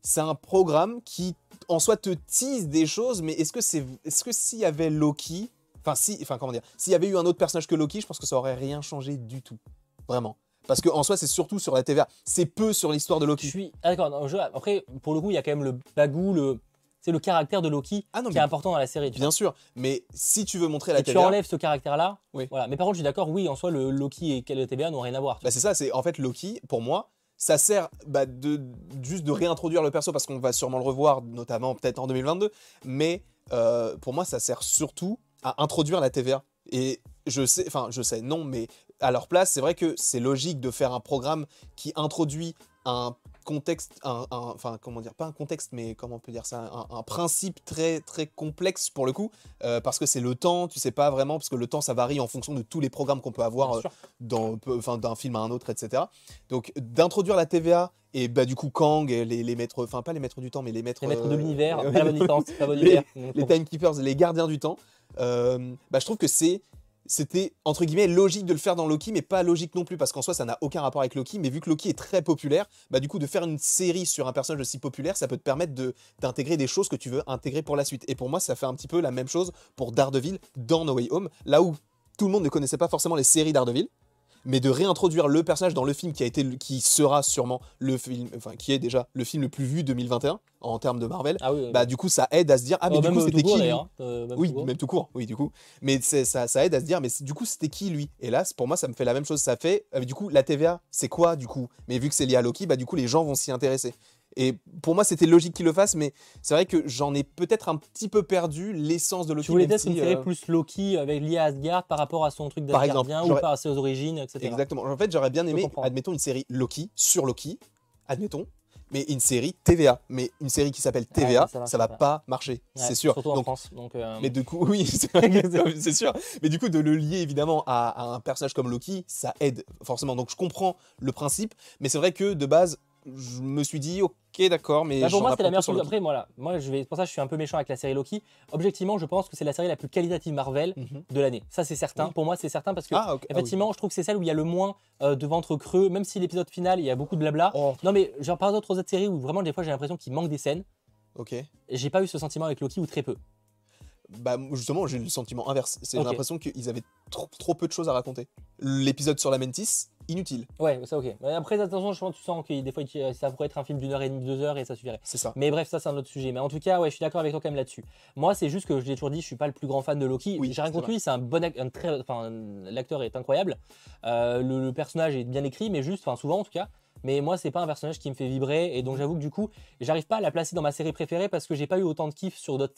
C'est un programme qui, en soi, te tease des choses, mais est-ce que c'est, est-ce que s'il y avait Loki, enfin si, enfin comment dire, s'il y avait eu un autre personnage que Loki, je pense que ça aurait rien changé du tout, vraiment. Parce que en soi, c'est surtout sur la TVA. C'est peu sur l'histoire de Je Loki. suis ah, d'accord. je- Après, pour le coup, il y a quand même le bagou, le c'est le caractère de Loki Ah non, qui est important dans la série. tu vois. bien sûr. Mais si tu veux montrer la Et tu TVA, enlèves ce caractère-là. Oui. Voilà. Mais par contre, je suis d'accord. Oui, en soi, le Loki et le TVA n'ont rien à voir. bah, c'est ça. C'est en fait Loki. Pour moi, ça sert bah, de juste de réintroduire le perso parce qu'on va sûrement le revoir, notamment peut-être en 2022. Mais euh, pour moi, ça sert surtout à introduire la TVA. Et je sais, enfin, je sais, non, mais à leur place, c'est vrai que c'est logique de faire un programme qui introduit un contexte, un, un- enfin, comment dire, pas un contexte, mais comment on peut dire ça, un, un principe très, très complexe pour le coup, euh, parce que c'est le temps, tu sais pas vraiment, parce que le temps, ça varie en fonction de tous les programmes qu'on peut avoir euh, dans, enfin, d'un film à un autre, etc. Donc, d'introduire la TVA et bah, du coup, Kang, les, les maîtres, enfin, pas les maîtres du temps, mais les maîtres. Les maîtres de l'univers, pas pas les- les timekeepers, les gardiens du temps, euh, bah, je trouve que c'est c'était entre guillemets logique de le faire dans Loki, mais pas logique non plus parce qu'en soi ça n'a aucun rapport avec Loki. Mais vu que Loki est très populaire, bah du coup de faire une série sur un personnage aussi populaire, ça peut te permettre de d'intégrer des choses que tu veux intégrer pour la suite. Et pour moi, ça fait un petit peu la même chose pour Daredevil dans No Way Home, là où tout le monde ne connaissait pas forcément les séries Daredevil. Mais de réintroduire le personnage dans le film qui a été, qui sera sûrement le film, enfin qui est déjà le film le plus vu 2021 en termes de Marvel. Ah oui. Bah du coup ça aide à se dire ah mais Euh, du coup c'était qui lui hein, euh, même oui, tout même tout court, oui, du coup. Mais ça, ça aide à se dire, mais du coup, c'était qui lui? Et là, c'est- pour moi, ça me fait la même chose. Ça fait, euh, du coup, la TVA, c'est quoi, du coup? Mais vu que c'est lié à Loki, bah, du coup, les gens vont s'y intéresser. Et pour moi, c'était logique qu'il le fasse, mais c'est vrai que j'en ai peut-être un petit peu perdu l'essence de Loki. Tu voulais peut-être si, une série euh, plus Loki avec liée à Asgard par rapport à son truc d'Asgardien ou par ses origines, etc. Exactement. En fait, j'aurais bien aimé, admettons, une série Loki sur Loki, admettons, mais une série TVA. Mais une série qui s'appelle Ouais, TVA, ça ça, marche va pas. marcher, Ouais, c'est sûr. Surtout en Donc, France. Donc, euh, mais du coup, oui, c'est c'est sûr. Mais du coup, de le lier évidemment à, à un personnage comme Loki, ça aide forcément. Donc, je comprends le principe, mais c'est vrai que de base, je me suis dit, ok, d'accord, mais Bah, pour moi, c'était la meilleure chose. Après, voilà, moi, je vais, pour ça, je suis un peu méchant avec la série Loki. Objectivement, je pense que c'est la série la plus qualitative Marvel Mhm. de l'année. Ça, c'est certain. Oui. Pour moi, c'est certain parce que, Ah, ah oui. effectivement, je trouve que c'est celle où il y a le moins euh, de ventre creux, même si l'épisode final, il y a beaucoup de blabla. Oh, Non, mais genre, par d'autres autres séries où vraiment, des fois, j'ai l'impression qu'il manque des scènes. ok. J'ai pas eu ce sentiment avec Loki ou très peu. Bah, justement, j'ai eu le sentiment inverse. C'est j'ai l'impression qu'ils avaient trop, trop peu de choses à raconter. L'épisode sur la Mantis, inutile. Ouais, ça, ok. Mais après, attention, je pense que tu sens que des fois, ça pourrait être un film d'une heure et demie, deux heures et ça suffirait. C'est ça. Mais bref, ça c'est un autre sujet. Mais en tout cas, ouais, je suis d'accord avec toi quand même là-dessus. Moi, c'est juste que je l'ai toujours dit, je suis pas le plus grand fan de Loki. Oui, J'ai rien contre lui, c'est un bon, ac- un très, enfin, l'acteur est incroyable. Euh, le, le personnage est bien écrit, mais juste, enfin souvent en tout cas. Mais moi, c'est pas un personnage qui me fait vibrer, et donc j'avoue que du coup, j'arrive pas à la placer dans ma série préférée parce que j'ai pas eu autant de kiff sur d'autres.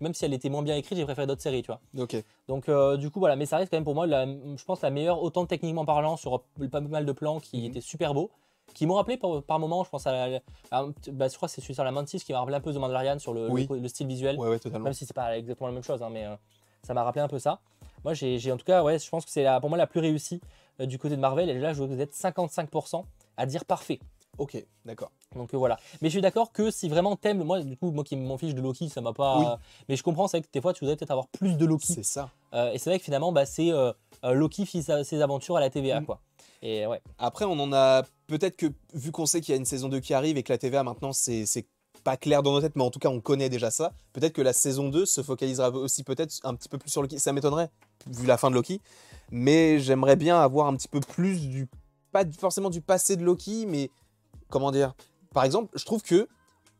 Même si elle était moins bien écrite, j'ai préféré d'autres séries, tu vois. Ok. Donc euh, du coup voilà, mais ça reste quand même pour moi, la- je pense la meilleure, autant techniquement parlant, sur pas mal de plans qui Mhm. étaient super beaux, qui m'ont rappelé par, par moments, je pense à, la, à- bah, je crois que c'est celui sur la Mantis qui m'a rappelé un peu The Mandalorian sur le, Oui. le, le style visuel, Ouais, ouais, totalement. même si c'est pas exactement la même chose, hein, mais euh, ça m'a rappelé un peu ça. Moi j'ai en tout cas, ouais, je pense que c'est pour moi la plus réussie euh, du côté de Marvel, et là je vous êtes 55% à dire parfait. Ok, d'accord. Donc euh, voilà. Mais je suis d'accord que si vraiment t'aimes, moi du coup, moi qui m'en fiche de Loki, ça m'a pas. Oui. Mais je comprends, c'est vrai que des fois tu voudrais peut-être avoir plus de Loki. C'est ça. Euh, et c'est vrai que finalement, bah, c'est euh, Loki fit ses aventures à la TVA, Mm. quoi. Et ouais. Après, on en a peut-être que, vu qu'on sait qu'il y a une saison 2 qui arrive et que la TVA maintenant, c'est c'est pas clair dans nos têtes, mais en tout cas, on connaît déjà ça. Peut-être que la saison 2 se focalisera aussi peut-être un petit peu plus sur Loki. Ça m'étonnerait, vu la fin de Loki. Mais j'aimerais bien avoir un petit peu plus du. Pas forcément du passé de Loki, mais. Comment dire Par exemple, je trouve que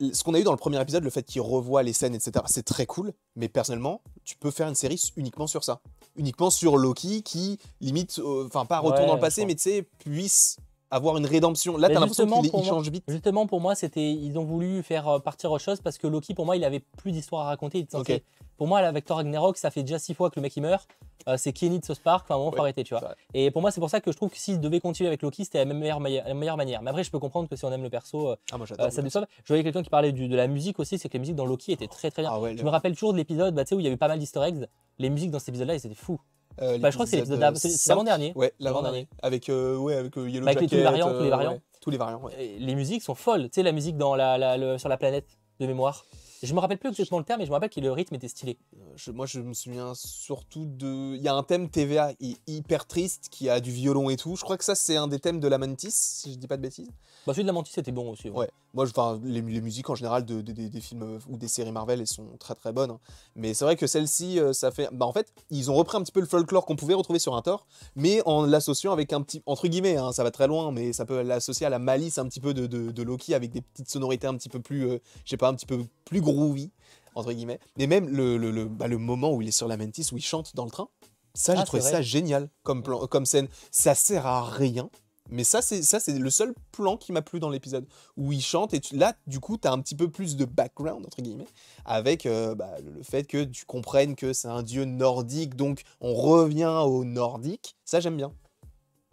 ce qu'on a eu dans le premier épisode, le fait qu'il revoit les scènes, etc., c'est très cool. Mais personnellement, tu peux faire une série uniquement sur ça. Uniquement sur Loki qui, limite, euh, enfin, pas retourne Ouais, dans le passé, mais tu sais, puisse avoir une rédemption. Là, Mais t'as l'impression justement, qu'il pour il moi- change vite. Justement, pour moi, c'était ils ont voulu faire euh, partir autre chose parce que Loki, pour moi, il avait plus d'histoire à raconter. Il. Pour moi, là, avec Thor Ragnarok, ça fait déjà six fois que le mec il meurt. Euh, c'est Kenny de South Park. Enfin, à un moment, faut Ouais, arrêter, tu vois. Et pour moi, c'est pour ça que je trouve que s'il devait continuer avec Loki, c'était la meilleure, meilleure, la meilleure manière. Mais après, je peux comprendre que si on aime le perso, euh, Ah, moi, euh, ça déçoit. Je voyais quelqu'un qui parlait du- de la musique aussi, c'est que les musiques dans Loki étaient très très bien. Ah ouais, Je me rappelle toujours de l'épisode bah, tu sais, où il y avait pas mal d'easter eggs. Les musiques dans cet épisode-là, ils étaient fous. Euh, bah, je crois que c'est l'épisode euh, l'avant-dernier. Ouais, L'avant-dernier. l'avant-dernier. Avec, euh, ouais, avec euh, Yellow Bah, avec les- tous les variants, tous les variants. ouais, tous les variants, ouais. Et Les musiques sont folles. Tu sais, la musique dans la, la- le- sur la planète de mémoire. Je me rappelle plus exactement le terme, mais je me rappelle que le rythme était stylé. Je- moi, je me souviens surtout de. Il y a un thème TVA hy- hyper triste qui a du violon et tout. Je crois que ça, c'est un des thèmes de la Mantis, si je dis pas de bêtises. Bah, celui de la Mantis était bon aussi. ouais. Ouais. Moi, je- enfin, les, les musiques en général de, de- des- des films euh, ou des séries Marvel, elles sont très très bonnes. hein. Mais c'est vrai que celle-ci, euh, ça fait. Bah, en fait, ils ont repris un petit peu le folklore qu'on pouvait retrouver sur un Thor, mais en l'associant avec un petit. Entre guillemets, hein, ça va très loin, mais ça peut l'associer à la malice un petit peu de Loki avec des petites sonorités un petit peu plus. euh, je sais pas, un petit peu plus groovy, entre guillemets. Mais même le, le, le- bah, le moment où il est sur la Mantis, où il chante dans le train, ça, j'ai Ah, trouvé c'est ça génial comme, plan, comme scène. Ça sert à rien. Mais ça, c'est ça, c'est le seul plan qui m'a plu dans l'épisode où il chante et tu- là, du coup, tu as un petit peu plus de background entre guillemets avec euh, bah, le le fait que tu comprennes que c'est un dieu nordique, donc on revient au nordique. Ça, j'aime bien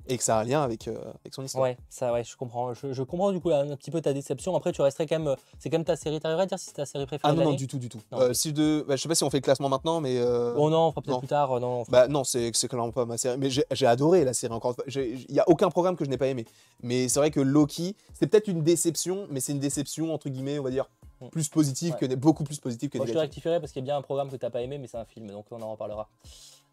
et que ça a un lien avec, euh, avec son histoire. Ouais, ça, ouais, je comprends. Je, je comprends du coup un, petit peu ta déception. Après, tu resterais quand même. euh, C'est quand même ta série. T'arriverais à dire si c'est ta série préférée Ah de non, non, du tout, du tout. Euh, si de, bah, je sais pas si on fait le classement maintenant, mais euh, Oh non, on fera peut-être plus tard. euh, Non, fera- Bah non, c'est c'est clairement pas ma série. Mais j'ai adoré la série encore Il y a aucun programme que je n'ai pas aimé. Mais c'est vrai que Loki, c'est peut-être une déception, mais c'est une déception entre guillemets, on va dire Mm. plus positive Ouais. que beaucoup plus positive que Moi, je te négative. rectifierai parce qu'il y a bien un programme que t'as pas aimé, mais c'est un film, donc on en reparlera.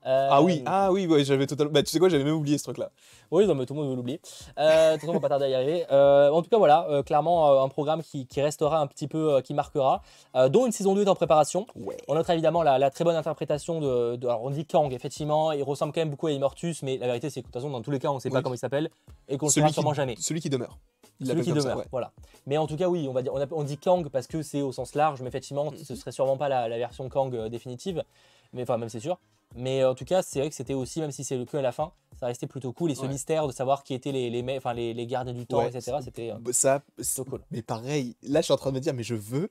Euh, Ah oui, ah oui, ouais, j'avais totalement. Bah tu sais quoi, j'avais même oublié ce truc-là. Oui, non, mais tout le monde veut l'oublier. Euh, de toute façon, on va pas tarder à y arriver. Euh, en tout cas, voilà, euh, clairement, euh, un programme qui, qui restera un petit peu, euh, qui marquera, euh, dont une saison 2 est en préparation. Ouais. On notera évidemment la, la très bonne interprétation de, de- Alors, on dit Kang, effectivement, il ressemble quand même beaucoup à Immortus, mais la vérité, c'est que de toute façon, dans tous les cas, on ne sait pas comment il s'appelle et qu'on le Celui saura sûrement jamais. celui qui demeure. Il Celui qui ça, demeure, ouais. voilà. Mais en tout cas, oui, on, va dire, on, a- on dit Kang parce que c'est au sens large, mais effectivement, Mhm. ce serait sûrement pas la, la version Kang euh, définitive, mais enfin, même c'est sûr. Mais en tout cas, c'est vrai que c'était aussi, même si c'est le que à la fin, ça restait plutôt cool. Et ce Ouais. mystère de savoir qui étaient les, les, enfin, les, les gardiens du temps, Ouais, etc., c'était. euh, Bah, Ça, plutôt cool. mais pareil, là je suis en train de me dire, mais je veux,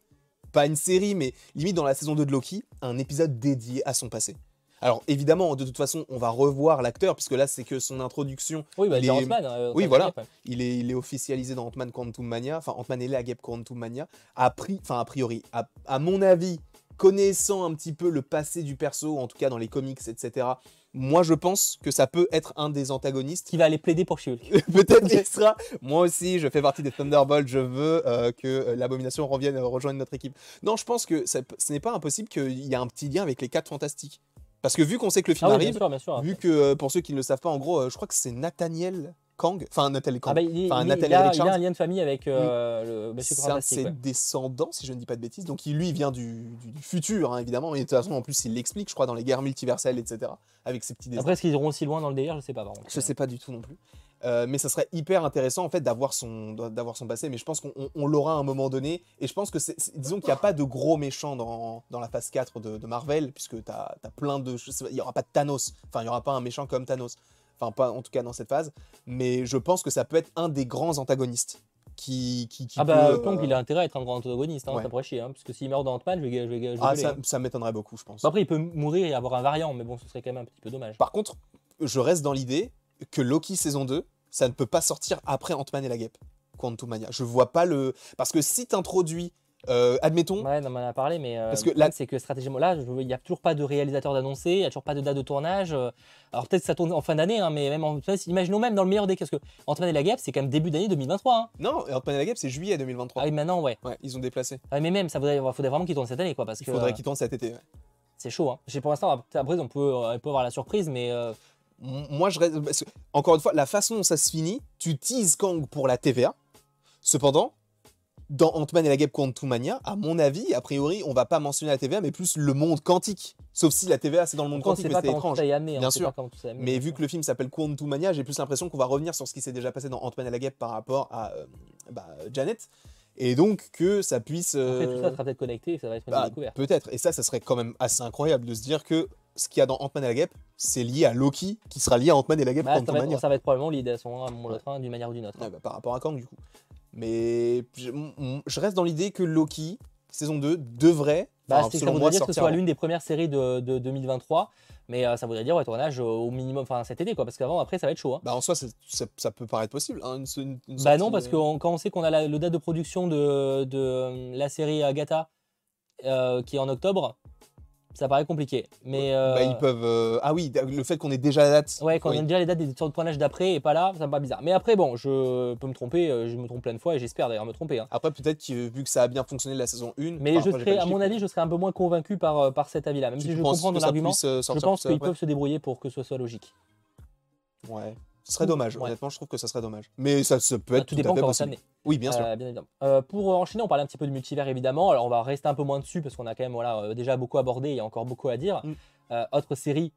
pas une série, mais limite dans la saison 2 de Loki, un épisode dédié à son passé. Alors évidemment, de toute façon, on va revoir l'acteur, puisque là c'est que son introduction, Oui, bah, il est- Ant-Man, euh, Oui, voilà. ouais. il est, il est officialisé dans Ant-Man Quantum Mania, enfin Ant-Man et la Guêpe Quantum Mania, a, pri- enfin, a priori, à, à mon avis, connaissant un petit peu le passé du perso, en tout cas dans les comics, etc., moi je pense que ça peut être un des antagonistes Qui va aller plaider pour She-Hulk. Peut-être qu'il sera. Moi aussi, je fais partie des Thunderbolts. Je veux euh, que euh, l'abomination revienne euh, rejoindre notre équipe. Non, je pense que ça- ce n'est pas impossible qu'il y ait un petit lien avec les 4 fantastiques. Parce que vu qu'on sait que le film Ah oui, bien arrive, sûr, bien sûr. vu que euh, pour ceux qui ne le savent pas, en gros, je crois que c'est Nathaniel Kang. Enfin, Nathaniel Kang. Ah bah, il, enfin, il- il a, il Richards. a un lien de famille avec euh, le Monsieur c'est ses ouais. descendants, si je ne dis pas de bêtises. Donc, il, lui, il vient du, du- du futur, hein, évidemment. Et de toute façon, en plus, il l'explique, je crois, dans les guerres multiverselles, etc. Avec ses petits dessins. Après, est-ce qu'ils iront aussi loin dans le délire? Je sais pas, par contre. Je sais pas du tout non plus. Euh, mais ça serait hyper intéressant en fait d'avoir son d'avoir son passé mais je pense qu'on on- on l'aura à un moment donné et je pense que c'est disons qu'il n'y a pas de gros méchants dans, dans la phase 4 de, de Marvel puisque tu as, plein de il y aura pas de Thanos enfin il y aura pas un méchant comme Thanos enfin pas en tout cas dans cette phase mais je pense que ça peut être un des grands antagonistes qui qui, qui Ah bah, peut, euh, il a intérêt à être un grand antagoniste, hein, ouais. ça pourrait chier. Hein, parce que s'il meurt dans Ant-Man, je vais, je vais, je vais ah ça, hein. ça m'étonnerait beaucoup je pense après, il peut mourir et avoir un variant, mais bon, ce serait quand même un petit peu dommage. Par contre, je reste dans l'idée que Loki saison 2, ça ne peut pas sortir après Ant-Man et la Guêpe. Quantum Mania. Je vois pas le. Parce que si t'introduis. Euh, admettons. Ouais, on en a parlé, mais euh, Parce que là- c'est que stratégiquement, là, il n'y a toujours pas de réalisateur d'annoncé, il n'y a toujours pas de date de tournage. euh, Alors peut-être que ça tourne en fin d'année, hein, mais même en, imaginons même dans le meilleur des cas, parce que Ant-Man et la Guêpe, c'est quand même début d'année 2023. Hein. Non, Ant-Man et la Guêpe, c'est juillet 2023. Ah oui, maintenant, ouais. Ouais, ils ont déplacé. Ah, mais même, ça faudrait, faudrait vraiment qu'il tourne cette année, quoi, parce Il que faudrait euh, qu'ils tournent cet été. ouais. c'est chaud. Hein. Pour l'instant, après, on peut, on peut avoir la surprise, mais euh, Moi, je reste. parce que, encore une fois, la façon dont ça se finit, tu teases Kang pour la TVA. Cependant, dans Ant-Man et la Guêpe Quantum Mania, à mon avis, a priori, on va pas mentionner la TVA, mais plus le monde quantique. Sauf si la TVA, c'est dans le monde quantique, mais c'est étrange. tout hein, Bien sûr. tout Mais vu sûr. que le film s'appelle Quantum Mania, j'ai plus l'impression qu'on va revenir sur ce qui s'est déjà passé dans Ant-Man et la Guêpe par rapport à euh, bah, Janet. Et donc que ça puisse. Après, tout euh, ça sera peut-être connecté, ça va être une bah, découverte. Peut-être. Et ça, ça serait quand même assez incroyable de se dire que ce qu'il y a dans Ant-Man et la Guêpe, c'est lié à Loki, qui sera lié à Ant-Man et la Guêpe Bah, ça, va être, ça va être probablement l'idée à son à un moment ou l'autre, hein, d'une manière ou d'une autre. Ouais, bah, par rapport à Kang, du coup. Mais je, reste dans l'idée que Loki, saison 2, devrait, Bah, enfin, ça voudrait dire que ce soit l'une des premières séries de, de 2023, mais euh, ça voudrait dire ouais, tournage euh, au minimum, enfin cet été quoi, parce qu'avant après ça va être chaud. hein. Bah, en soi, ça, ça peut paraître possible. hein, une- une- une Bah non, parce euh, que on- quand on sait qu'on a la- le date de production de, de euh, la série Agatha euh, qui est en octobre, ça paraît compliqué. Mais euh, bah, ils peuvent. euh, Ah oui, le fait qu'on ait déjà la date. ouais, quand oui. on a déjà les dates des sortes de tournage d'après et pas là, ça me paraît bizarre. Mais après bon, je peux me tromper, euh, je me trompe plein de fois et j'espère d'ailleurs me tromper. hein. Après, peut-être que vu que ça a bien fonctionné la saison 1. Mais je serais, à mon avis, je serais un peu moins convaincu par, euh, par cet avis-là, même si je comprends ton argument. euh, Je pense qu'ils peuvent se débrouiller pour que ce soit logique. Ouais. Ce serait dommage. Ouais. Honnêtement, je trouve que ça serait dommage. Mais ça, ça peut être tout tout, dépend à fait possible. Oui, bien sûr. Euh, bien évidemment. Euh, pour euh, enchaîner, on parlait un petit peu du multivers évidemment. Alors on va rester un peu moins dessus parce qu'on a quand même voilà, euh, déjà beaucoup abordé, il y a encore beaucoup à dire. Mm. Euh, autre série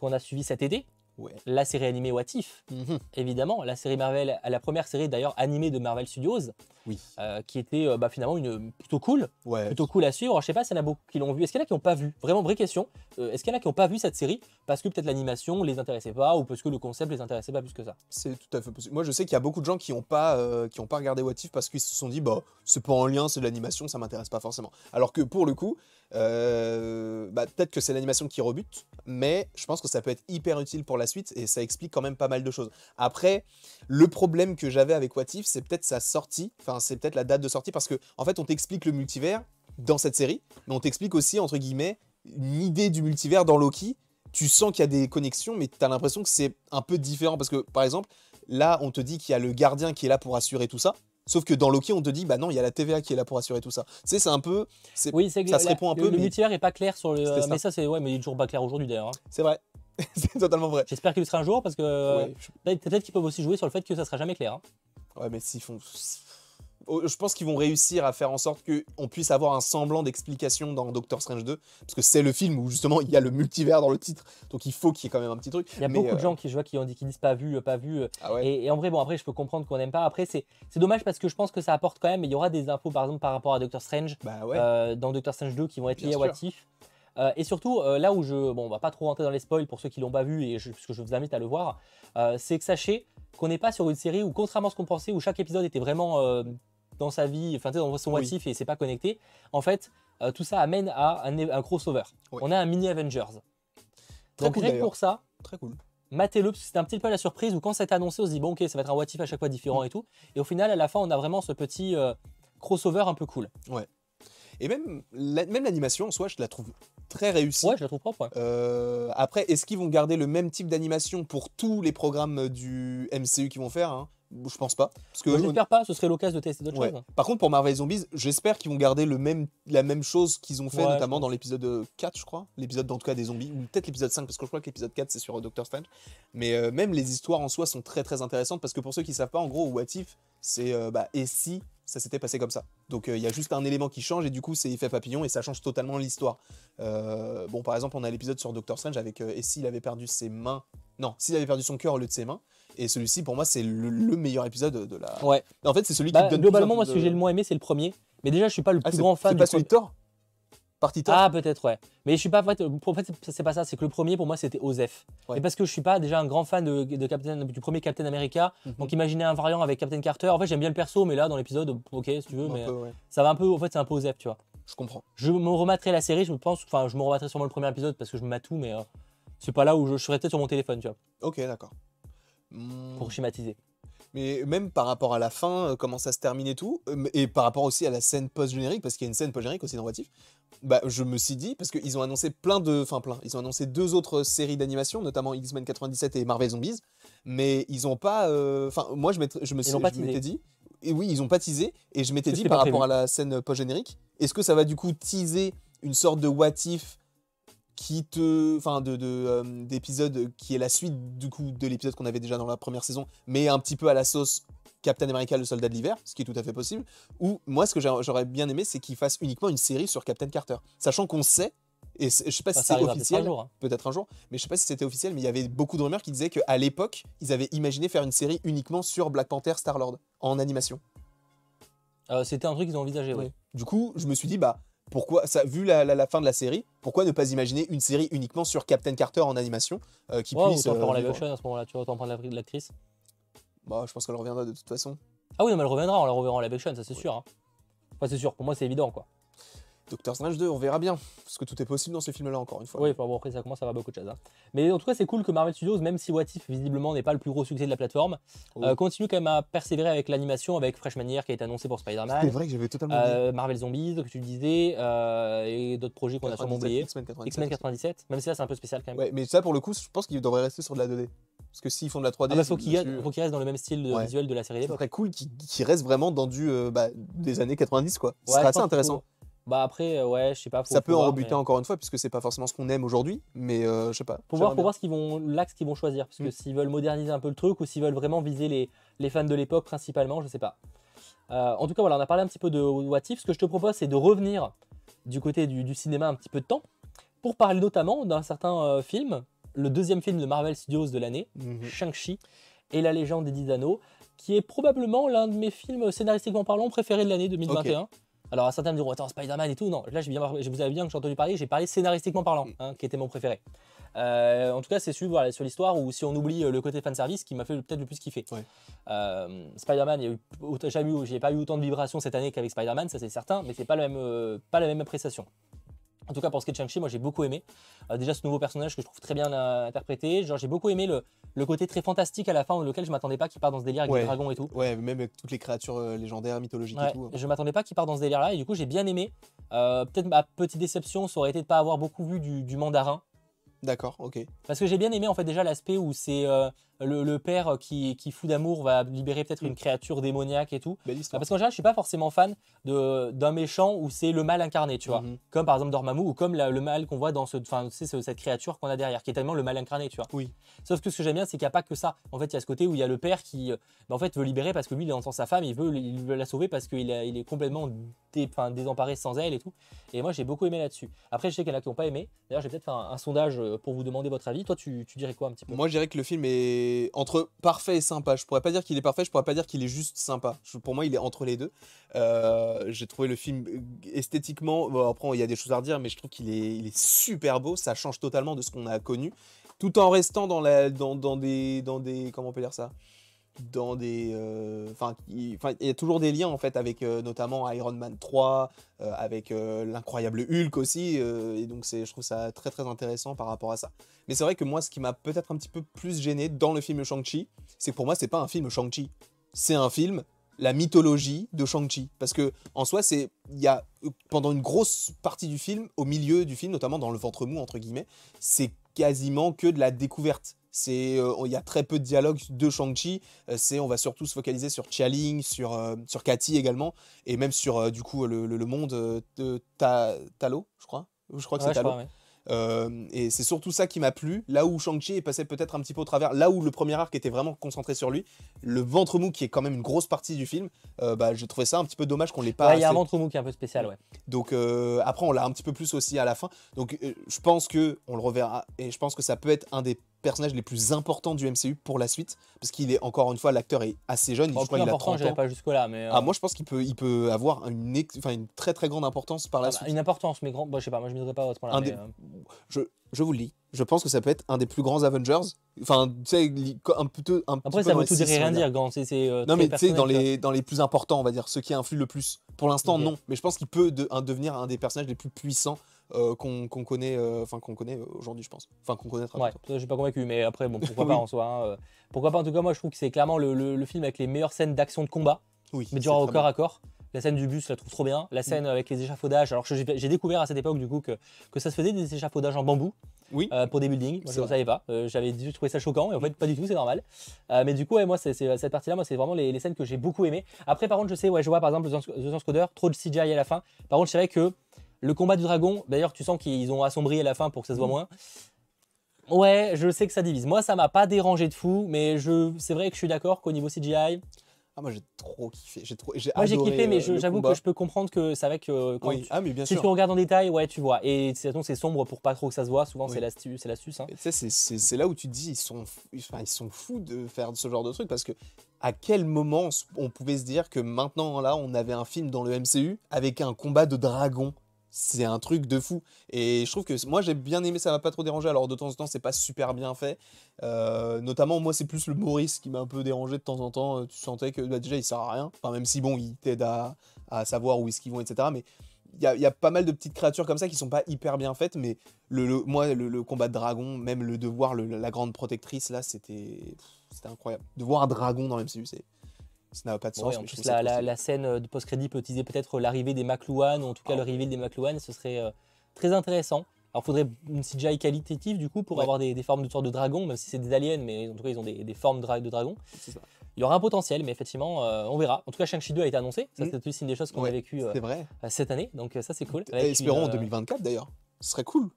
qu'on a suivie cet été, Ouais. la série animée What If, Mhm. évidemment. La série Marvel, la première série d'ailleurs animée de Marvel Studios, Oui. euh, qui était euh, bah, finalement une, plutôt cool, Ouais. plutôt cool à suivre. Je sais pas s'il y en a beaucoup qui l'ont vu. Est-ce qu'il y en a qui n'ont pas vu? Vraiment vraie question. Euh, Est-ce qu'il y en a qui n'ont pas vu cette série parce que peut-être l'animation les intéressait pas ou parce que le concept les intéressait pas plus que ça? C'est tout à fait possible. Moi, je sais qu'il y a beaucoup de gens qui n'ont pas, euh, qui ont pas regardé What If parce qu'ils se sont dit, bah, c'est pas en lien, c'est de l'animation, ça m'intéresse pas forcément. Alors que pour le coup, euh, bah, peut-être que c'est l'animation qui rebute, mais je pense que ça peut être hyper utile pour la suite et ça explique quand même pas mal de choses. Après, le problème que j'avais avec What If, c'est peut-être sa sortie, enfin, c'est peut-être la date de sortie parce que, en fait, on t'explique le multivers dans cette série, mais on t'explique aussi, entre guillemets, une idée du multivers dans Loki. Tu sens qu'il y a des connexions, mais tu as l'impression que c'est un peu différent parce que, par exemple, Là, on te dit qu'il y a le gardien qui est là pour assurer tout ça. Sauf que dans Loki, on te dit, bah non, il y a la TVA qui est là pour assurer tout ça. Tu sais, c'est un peu. C'est Oui, c'est que ça se répond un le, peu, Le mais- multivers est pas clair sur le. Ça. Mais ça, c'est ouais, mais il est toujours pas clair aujourd'hui d'ailleurs. hein. c'est vrai. c'est totalement vrai. J'espère qu'il le sera un jour parce que Ouais, je- peut-être peut-être qu'ils peuvent aussi jouer sur le fait que ça sera jamais clair. hein. ouais, mais s'ils font. Je pense qu'ils vont réussir à faire en sorte qu'on puisse avoir un semblant d'explication dans Doctor Strange 2. Parce que c'est le film où justement il y a le multivers dans le titre. Donc il faut qu'il y ait quand même un petit truc. Il y a Mais, beaucoup de euh, gens qui je vois qui ont dit qu'ils disent pas vu, euh, pas vu. euh, Ah ouais. Et, et en vrai, bon après, je peux comprendre qu'on n'aime pas. Après, c'est dommage parce que je pense que ça apporte quand même. Il y aura des infos par exemple par rapport à Doctor Strange Bah ouais. euh, dans Doctor Strange 2 qui vont être Bien liées à. What If. Euh, et surtout, euh, là où je. Bon, on va pas trop rentrer dans les spoils pour ceux qui l'ont pas vu, et je, parce que je vous invite à le voir, euh, c'est que sachez qu'on n'est pas sur une série où, contrairement à ce qu'on pensait, où chaque épisode était vraiment dans sa vie, enfin, dans son Oui. what if et c'est pas connecté. En fait, euh, tout ça amène à un, un crossover. Ouais. On a un mini Avengers. Très Donc, cool, rien pour ça, Très cool. matez-le, parce que c'était un petit peu la surprise où quand été annoncé, on se dit, bon, ok, ça va être un what if à chaque fois différent et tout. Et au final, à la fin, on a vraiment ce petit euh, crossover un peu cool. Et même la- même l'animation en soi, je la trouve très réussie. Ouais, je la trouve propre. ouais. Euh, après, est-ce qu'ils vont garder le même type d'animation pour tous les programmes du MCU qu'ils vont faire hein? Je pense pas. Parce que Moi, pas, ce serait l'occasion de tester d'autres Ouais. choses. Par contre, pour Marvel Zombies, j'espère qu'ils vont garder le même, la même chose qu'ils ont fait, Ouais, notamment dans l'épisode euh, 4, je crois. L'épisode, en tout cas, des zombies. Ou peut-être l'épisode 5, parce que je crois que l'épisode 4, c'est sur euh, Doctor Strange. Mais euh, même les histoires en soi sont très, très intéressantes, parce que pour ceux qui savent pas, en gros, What If, c'est euh, bah, et si ça s'était passé comme ça? Donc euh, il y a juste un élément qui change, et du coup, c'est effet papillon, et ça change totalement l'histoire. Euh, bon, par exemple, on a l'épisode sur Doctor Strange avec euh, et s'il avait perdu ses mains. Non, s'il avait perdu son cœur au lieu de ses mains. Et celui-ci, pour moi, c'est le, le meilleur épisode de la. Ouais. En fait, c'est celui qui Bah, te donne globalement, moi, de- ce que j'ai le moins aimé, c'est le premier. Mais déjà, je suis pas le Ah, plus grand fan c'est pas celui de Thor Partie Thor Ah, peut-être, ouais. Mais je suis pas. En fait, en fait, c'est- pas ça. C'est que le premier, pour moi, c'était Osef. Ouais. Et parce que je suis pas déjà un grand fan de, de Captain, du premier Captain America. Mhm. Donc, imaginez un variant avec Captain Carter. En fait, j'aime bien le perso, mais là, dans l'épisode, ok, si tu veux, Un mais peu, ouais. ça va un peu. En fait, c'est un peu Osef, tu vois. Je comprends. Je me remettrai la série, je pense. Enfin, je me remettrai sûrement le premier épisode parce que je me mais euh, c'est pas là où je, je serais peut-être sur mon téléphone, tu vois, Ok, d'accord. Pour schématiser. Mais même par rapport à la fin, euh, comment ça se termine et tout, euh, et par rapport aussi à la scène post-générique, parce qu'il y a une scène post-générique aussi dans What If, bah, je me suis dit, parce qu'ils ont annoncé plein de. Enfin, plein. Ils ont annoncé deux autres séries d'animation, notamment X-Men 97 et Marvel Zombies, mais ils ont pas. euh, Enfin, moi, je, je me suis- je dit. Et oui, ils ont pas teasé, et je m'étais dit par rapport prévu. à la scène post-générique, est-ce que ça va du coup teaser une sorte de What If qui te. Enfin, de, euh, d'épisode qui est la suite du coup de l'épisode qu'on avait déjà dans la première saison, mais un petit peu à la sauce Captain America, le soldat de l'hiver, ce qui est tout à fait possible. Ou moi, ce que j'aurais bien aimé, c'est qu'ils fassent uniquement une série sur Captain Carter. Sachant qu'on sait, et je sais pas si c'est arrivera peut-être officiel, un jour. hein. peut-être un jour, mais je sais pas si c'était officiel, mais il y avait beaucoup de rumeurs qui disaient qu'à l'époque, ils avaient imaginé faire une série uniquement sur Black Panther Star-Lord, en animation. Euh, C'était un truc qu'ils ont envisagé, oui. Du coup, je me suis dit, bah, pourquoi, ça, vu la, la- la fin de la série, pourquoi ne pas imaginer une série uniquement sur Captain Carter en animation euh, qui Ouais, puisse. autant euh, live vivre- action à ce moment-là, tu vois, autant prendre la- l'actrice. Bah, je pense qu'elle reviendra de toute façon. Ah oui, non, mais elle reviendra, on la reverra en live action, ça c'est sûr. hein. Enfin, c'est sûr, pour moi c'est évident quoi. Doctor Strange 2, on verra bien. Parce que tout est possible dans ce film-là, encore une fois. Oui, bon, après ça commence à avoir beaucoup de choses. hein. Mais en tout cas, c'est cool que Marvel Studios, même si What If visiblement n'est pas le plus gros succès de la plateforme, euh, continue quand même à persévérer avec l'animation, avec Freshman Year qui a été annoncé pour C'est Spider-Man, vrai que j'avais totalement euh, Marvel Zombies, que tu le disais, euh, et d'autres projets qu'on a sûrement 97, oubliés. X-Men 97. X-Men 97, même si là c'est un peu spécial quand même. Ouais, mais ça, pour le coup, je pense qu'ils devraient rester sur de la 2D. Parce que s'ils font de la 3D, Ah bah, faut c'est qu'il dessus, faut qu'il reste dans le même style Ouais. visuel de la série d'époque. serait cool qu'ils qu'ils restent vraiment dans du euh, bah, des années 90, quoi. Ce Ouais, assez intéressant. Bah après, euh, ouais, je sais pas. faut- ça peut en rebuter mais- encore une fois, puisque c'est pas forcément ce qu'on aime aujourd'hui, mais euh, je sais pas. J'aimerais voir, bien. voir ce qu'ils vont, l'axe qu'ils vont choisir. Parce que Mm. s'ils veulent moderniser un peu le truc ou s'ils veulent vraiment viser les, les fans de l'époque principalement, je sais pas. Euh, en tout cas, voilà, on a parlé un petit peu de What If. Ce que je te propose, c'est de revenir du côté du, du cinéma un petit peu de temps pour parler notamment d'un certain euh, film, le deuxième film de Marvel Studios de l'année, Mhm. Shang-Chi et la légende des Dix Anneaux, qui est probablement l'un de mes films scénaristiquement parlant préférés de l'année 2021. Alors certains me diront attends Spider-Man et tout non là je, vous avais bien que j'ai entendu parler j'ai parlé scénaristiquement parlant Mm. hein, qui était mon préféré Euh, en tout cas c'est celui voilà, sur l'histoire où si on oublie euh, le côté fanservice qui m'a fait peut-être le plus kiffer Ouais. Euh, Spider-Man j'ai pas eu autant de vibrations cette année qu'avec Spider-Man ça c'est certain mais c'est pas même euh, pas la même appréciation en tout cas, pour ce qui est de Shang-Chi, moi j'ai beaucoup aimé. Euh, déjà, ce nouveau personnage que je trouve très bien euh, interprété. Genre, j'ai beaucoup aimé le, le côté très fantastique à la fin, lequel je m'attendais pas qu'il part dans ce délire avec Ouais. des dragons et tout. Ouais, même avec toutes les créatures euh, légendaires, mythologiques Ouais, et tout. hein. je m'attendais pas qu'il parte dans ce délire-là et du coup j'ai bien aimé. Euh, Peut-être ma petite déception, ça aurait été de pas avoir beaucoup vu du, du mandarin. D'accord, ok. Parce que j'ai bien aimé en fait déjà l'aspect où c'est le, le père qui, qui fou d'amour va libérer peut-être Mm. une créature démoniaque et tout. Ah, histoire. Parce qu'en général je suis pas forcément fan de- d'un méchant où c'est le mal incarné, tu vois. Mhm. Comme par exemple Dormammu ou comme la- le mal qu'on voit dans ce, enfin, tu sais, ce- cette créature qu'on a derrière, qui est tellement le mal incarné, tu vois. Oui. Sauf que ce que j'aime bien, c'est qu'il n'y a pas que ça. En fait, il y a ce côté où il y a le père qui, euh, bah, en fait, veut libérer parce que lui, il entend sa femme, il veut, il veut la sauver parce qu'il il est complètement dé- désemparé sans elle et tout. Et moi, j'ai beaucoup aimé là-dessus. Après, je sais qu'il y en a qui n'ont pas aimé. D'ailleurs, je vais peut-être faire un, un sondage euh, pour vous demander votre avis. Toi, tu, tu dirais quoi un petit peu? Moi, je dirais que le film est entre parfait et sympa. Je pourrais pas dire qu'il est parfait, je pourrais pas dire qu'il est juste sympa. Pour moi, il est entre les deux. Euh, J'ai trouvé le film euh, esthétiquement. Bon, après, il y a des choses à redire, mais je trouve qu'il est, super beau. Ça change totalement de ce qu'on a connu, tout en restant dans la, dans, dans des, dans des, comment on peut dire ça, dans des, euh, enfin, il y a toujours des liens en fait avec euh, notamment Iron Man 3, euh, avec l'incroyable Hulk aussi, et donc je trouve ça très très intéressant par rapport à ça. Mais c'est vrai que moi, ce qui m'a peut-être un petit peu plus gêné dans le film Shang-Chi, c'est que pour moi, c'est pas un film Shang-Chi. C'est un film, la mythologie de Shang-Chi. Parce que, en soi, c'est. Il y a. Pendant une grosse partie du film, au milieu du film, notamment dans le ventre mou, entre guillemets, c'est quasiment que de la découverte. C'est, euh, il y a très peu de dialogue de Shang-Chi. Euh, c'est, on va surtout se focaliser sur Chia-Ling, sur, euh, sur Cathy également, et même sur, du coup, le, le- le monde de Ta- Talo, je crois. Je crois que Ouais, c'est Talo. crois, ouais. Euh, et c'est surtout ça qui m'a plu. Là où Shang-Chi est passé peut-être un petit peu au travers, là où le premier arc était vraiment concentré sur lui, le ventre mou qui est quand même une grosse partie du film, euh, bah, j'ai trouvé ça un petit peu dommage qu'on l'ait pas. Ouais, il y a un ventre mou qui est un peu spécial, ouais. Donc euh, après on l'a un petit peu plus aussi à la fin. Donc je pense que on le reverra et je pense que ça peut être un des personnages les plus importants du MCU pour la suite parce qu'il est encore une fois l'acteur est assez jeune, je crois qu'il a important, 30 j'irai ans. pas jusque-là, mais. Ah euh, moi je pense qu'il peut il peut avoir une une très très grande importance par la ah bah, suite. une importance, mais grand. Bon, je sais pas, moi je ne mettrais pas à ce point-là. Un mais, des- euh, je, je vous le dis, je pense que ça peut être un des plus grands Avengers. Enfin, tu sais, un peu, un Après, peu ça veut tout dire rien dire c'est. euh, Non, mais tu sais, dans les, dans les plus importants, on va dire, ceux qui influent le plus. Pour l'instant, non. Mais je pense qu'il peut de- un- devenir un des personnages les plus puissants euh, qu'on connaît, euh, enfin qu'on connaît aujourd'hui, je pense. Enfin, qu'on connaîtra. Ouais, je suis pas convaincu, mais après, bon, pourquoi Oui. pas en soi. hein, euh, Pourquoi pas, en tout cas, moi je trouve que c'est clairement le, le- le film avec les meilleures scènes d'action de combat, Oui. mais genre au corps à corps. La scène du bus, je la trouve trop bien. La scène avec les échafaudages, alors j'ai découvert à cette époque du coup que, que ça se faisait des échafaudages en bambou Oui. euh, pour des buildings. Moi je ne savais pas. Euh, J'avais trouvé ça choquant et en fait pas du tout, c'est normal. Euh, mais du coup, ouais, moi c'est- cette partie-là, moi c'est vraiment les, les scènes que j'ai beaucoup aimées. Après, par contre, je sais, ouais, je vois par exemple The Dance Coder, trop de CGI à la fin. Par contre, je savais que le combat du dragon, d'ailleurs, tu sens qu'ils ont assombri à la fin pour que ça se voit Mm. moins. Ouais, je sais que ça divise. Moi, ça m'a pas dérangé de fou, mais je, c'est vrai que je suis d'accord qu'au niveau CGI, Ah, moi, j'ai trop kiffé. J'ai trop. J'ai moi j'ai kiffé, mais euh, j'avoue que je peux comprendre que c'est vrai que quand Oui. tu- Ah, mais bien si sûr. tu regardes en détail, ouais, tu vois. Et c'est c'est sombre pour pas trop que ça se voit. Souvent, Oui. c'est l'astuce, c'est l'astuce. hein. C'est- c'est là où tu te dis, ils sont, fous- enfin, ils sont fous de faire ce genre de truc parce que à quel moment on pouvait se dire que maintenant, là, on avait un film dans le MCU avec un combat de dragon? C'est un truc de fou. Et je trouve que moi, j'ai bien aimé, ça m'a pas trop dérangé. Alors, de temps en temps, c'est pas super bien fait. Euh, notamment, moi, c'est plus le Maurice qui m'a un peu dérangé de temps en temps. Tu sentais que bah, déjà, il sert à rien. Enfin, même si, bon, il t'aide à, à savoir où est-ce qu'ils vont, etc. Mais il y y a pas mal de petites créatures comme ça qui sont pas hyper bien faites, mais le, moi, le, combat de dragon, même le de voir le- la grande protectrice, là, c'était incroyable. De voir dragon dans l'MCU, c'est ça n'a pas de sens. Ouais, en plus, la, scène euh, de post-crédit peut utiliser peut-être l'arrivée des McLuhan, ou en tout cas Ah le reveal des McLuhan, ce serait euh, très intéressant. Alors, il faudrait une CGI qualitative du coup pour Ouais. avoir des, des formes de sorte de dragon, même si c'est des aliens, mais en tout cas ils ont des, des formes de, de dragon. Ça. Il y aura un potentiel, mais effectivement, euh, on verra. En tout cas, Shang-Chi 2 a été annoncé. Ça, Mm. c'est aussi une des choses qu'on Ouais, a vécu euh, C'est vrai. cette année, donc euh, ça, c'est cool. Et Avec espérons une, en euh, 2024 d'ailleurs. Ce serait cool.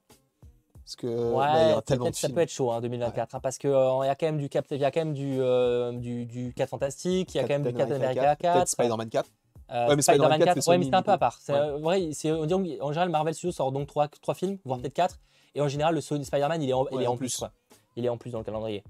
Parce que Ouais, là, il y aura tellement de ça films. peut être chaud en 2024 hein, parce que euh, y a quand même du Cap, il y a quand même du euh, du, du 4 Fantastique, il y a quand même du Captain America 4, Peut-être Spider-Man 4. euh, Ouais, mais Spider-Man 4, c'est ouais, mais c'est un peu à part. C'est, Ouais. euh, c'est dit- en général Marvel Studios sort donc 3 trois films, voire Mm. peut-être 4 et en général le Spider-Man il est en, il Ouais, est en en plus plus. quoi. Il est en plus dans le calendrier.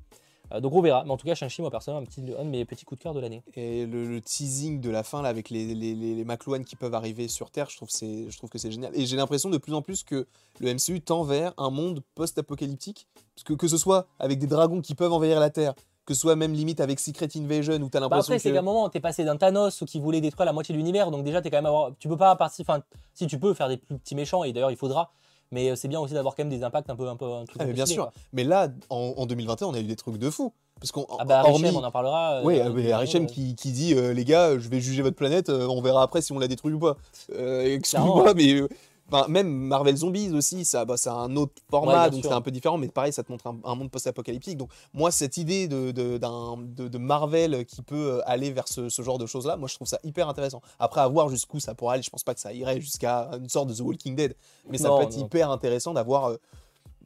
Euh, donc on verra, mais en tout cas Shang-Chi moi personnellement un, petit, un de mes petits coups de cœur de l'année. Et le, le teasing de la fin là, avec les, les, les, les McLuhan qui peuvent arriver sur Terre, je trouve, c'est, je trouve que c'est génial. Et j'ai l'impression de plus en plus que le MCU tend vers un monde post-apocalyptique. Parce que, que ce soit avec des dragons qui peuvent envahir la Terre, que ce soit même limite avec Secret Invasion où t'as Bah l'impression après, c'est qu'à un moment, t'es passé d'un Thanos qui voulait détruire la moitié de l'univers, donc déjà, t'es quand même avoir... tu peux pas partir. Enfin, si tu peux faire des plus petits méchants, et d'ailleurs, il faudra. Mais euh, c'est bien aussi d'avoir quand même des impacts un peu, un peu, un truc Ah, mais bien sûr. quoi. Mais là, en, en 2021, on a eu des trucs de fou. Parce qu'on. Ah bah, hormis- on en parlera. euh, Oui, dans- mais euh, qui, qui dit euh, les gars, je vais juger votre planète, euh, on verra après si on la détruit ou pas. Euh. Excuse-moi, mais euh, enfin, même Marvel Zombies aussi, ça, bah, c'est un autre format, donc c'est un peu différent, mais pareil, ça te montre un, un monde post-apocalyptique. Donc moi, cette idée de, de, d'un- de- de Marvel qui peut euh, aller vers ce, ce genre de choses-là, moi je trouve ça hyper intéressant. Après, à voir jusqu'où ça pourra aller, je pense pas que ça irait jusqu'à une sorte de The Walking Dead, mais ça Non, peut être non. hyper intéressant d'avoir, euh,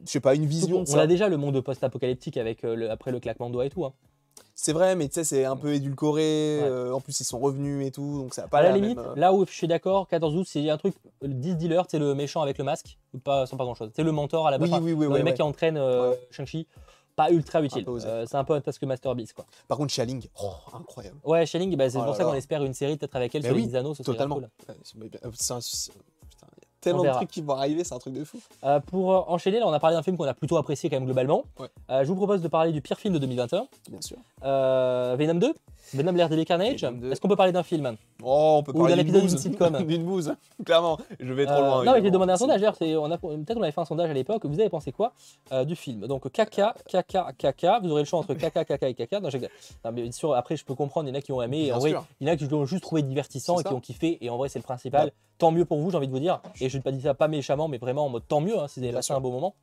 je sais pas, une vision de On ça. a déjà le monde post-apocalyptique avec euh, le- après le claquement de doigts et tout. hein. C'est vrai, mais tu sais, c'est un peu édulcoré. Ouais. euh, en plus, ils sont revenus et tout, donc ça a pas à la limite, même, euh, là où je suis d'accord, 14 août, c'est un truc, le 10 dealer, c'est le méchant avec le masque, ou pas, sans pas grand chose. C'est le mentor à la base. Oui, oui, mecs ouais. qui euh, Ouais. Shang-Chi. pas ultra utile. Euh, c'est un peu un Taskmaster Master Beast, quoi. Par contre, Shaling, oh, incroyable. Ouais, Shining, bah, c'est Oh pour ça qu'on espère une série peut-être avec elle Mais sur les oui, 10 anneaux. ce serait Totalement. cool. C'est- un- tellement de trucs qui vont arriver, c'est un truc de fou. Euh, pour euh, enchaîner, là, on a parlé d'un film qu'on a plutôt apprécié quand même globalement. Ouais. Euh, je vous propose de parler du pire film de 2021, Bien sûr. euh, Venom 2, Venom l'RDB Carnage. Venom 2. Est-ce qu'on peut parler d'un film Oh, on peut Ou parler d'un d'une épisode d'une sitcom. d'une bouse, clairement. Je vais trop Euh, loin. Non, mais j'ai demandé un sondage. Peut-être on avait fait un sondage à l'époque. Vous avez pensé quoi euh, du film? Donc caca, caca, caca. Vous aurez le choix entre caca, caca et caca. Non, j'ai- non, mais bien sûr, après, je peux comprendre. Il y en a qui ont aimé. Bien en vrai, sûr. il y en a qui l'ont juste trouvé divertissant et qui ont kiffé. Et en vrai, c'est le principal. Ouais. Tant mieux pour vous, j'ai envie de vous dire. Et je ne pas dire ça pas méchamment, mais vraiment en mode tant mieux hein, si vous avez passé un beau moment.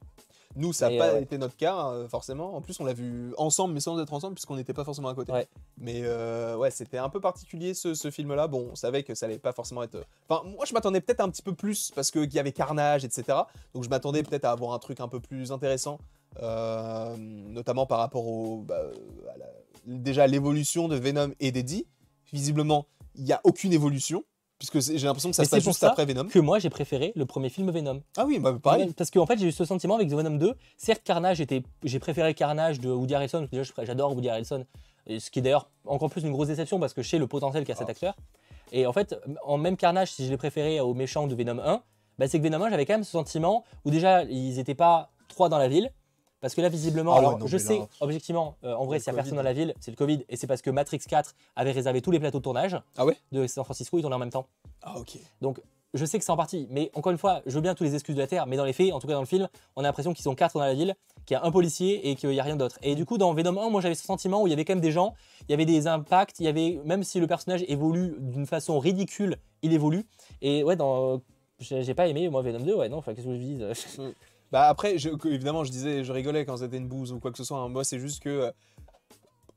Nous, ça n'a pas euh, ouais. été notre cas, euh, forcément. En plus, on l'a vu ensemble, mais sans être ensemble, puisqu'on n'était pas forcément à côté. Ouais. Mais euh, ouais, c'était un peu particulier ce, ce film-là. Bon, on savait que ça allait pas forcément être. Enfin, moi, je m'attendais peut-être un petit peu plus, parce qu'il y avait Carnage, etc. Donc, je m'attendais peut-être à avoir un truc un peu plus intéressant, euh, notamment par rapport au. bah, à la- déjà, l'évolution de Venom et d'Eddie. Visiblement, il n'y a aucune évolution, puisque j'ai l'impression que ça se passe juste ça après Venom. Que moi, j'ai préféré le premier film Venom. Ah oui, bah, pareil. Parce qu'en fait, j'ai eu ce sentiment avec The Venom 2. Certes, Carnage était. J'ai préféré Carnage de Woody Harrelson, parce que j'adore Woody Harrelson. Ce qui est d'ailleurs encore plus une grosse déception parce que je sais le potentiel qu'a cet Ah. acteur. Et en fait, en même Carnage, si je l'ai préféré au méchant de Venom 1, bah, c'est que Venom 1, j'avais quand même ce sentiment où déjà, ils n'étaient pas trois dans la ville. Parce que là, visiblement, Ah ouais, alors, non, je sais, là, objectivement, euh, en vrai, s'il n'y a personne dans la ville, c'est le Covid. Et c'est parce que Matrix 4 avait réservé tous les plateaux de tournage Ah ouais? de San Francisco, ils tournaient en même temps. Ah, ok. Donc, je sais que c'est en partie, mais encore une fois, je veux bien tous les excuses de la Terre, mais dans les faits, en tout cas dans le film, on a l'impression qu'ils sont quatre dans la ville, qu'il y a un policier et qu'il n'y a rien d'autre. Et du coup, dans Venom 1, moi j'avais ce sentiment où il y avait quand même des gens, il y avait des impacts, il y avait, même si le personnage évolue d'une façon ridicule, il évolue. Et ouais, dans. J'ai pas aimé, moi, Venom 2, ouais, non, enfin, qu'est-ce que je vous dise? Bah après, je- évidemment, je disais, je rigolais quand c'était une bouse ou quoi que ce soit. hein. Moi, c'est juste que euh,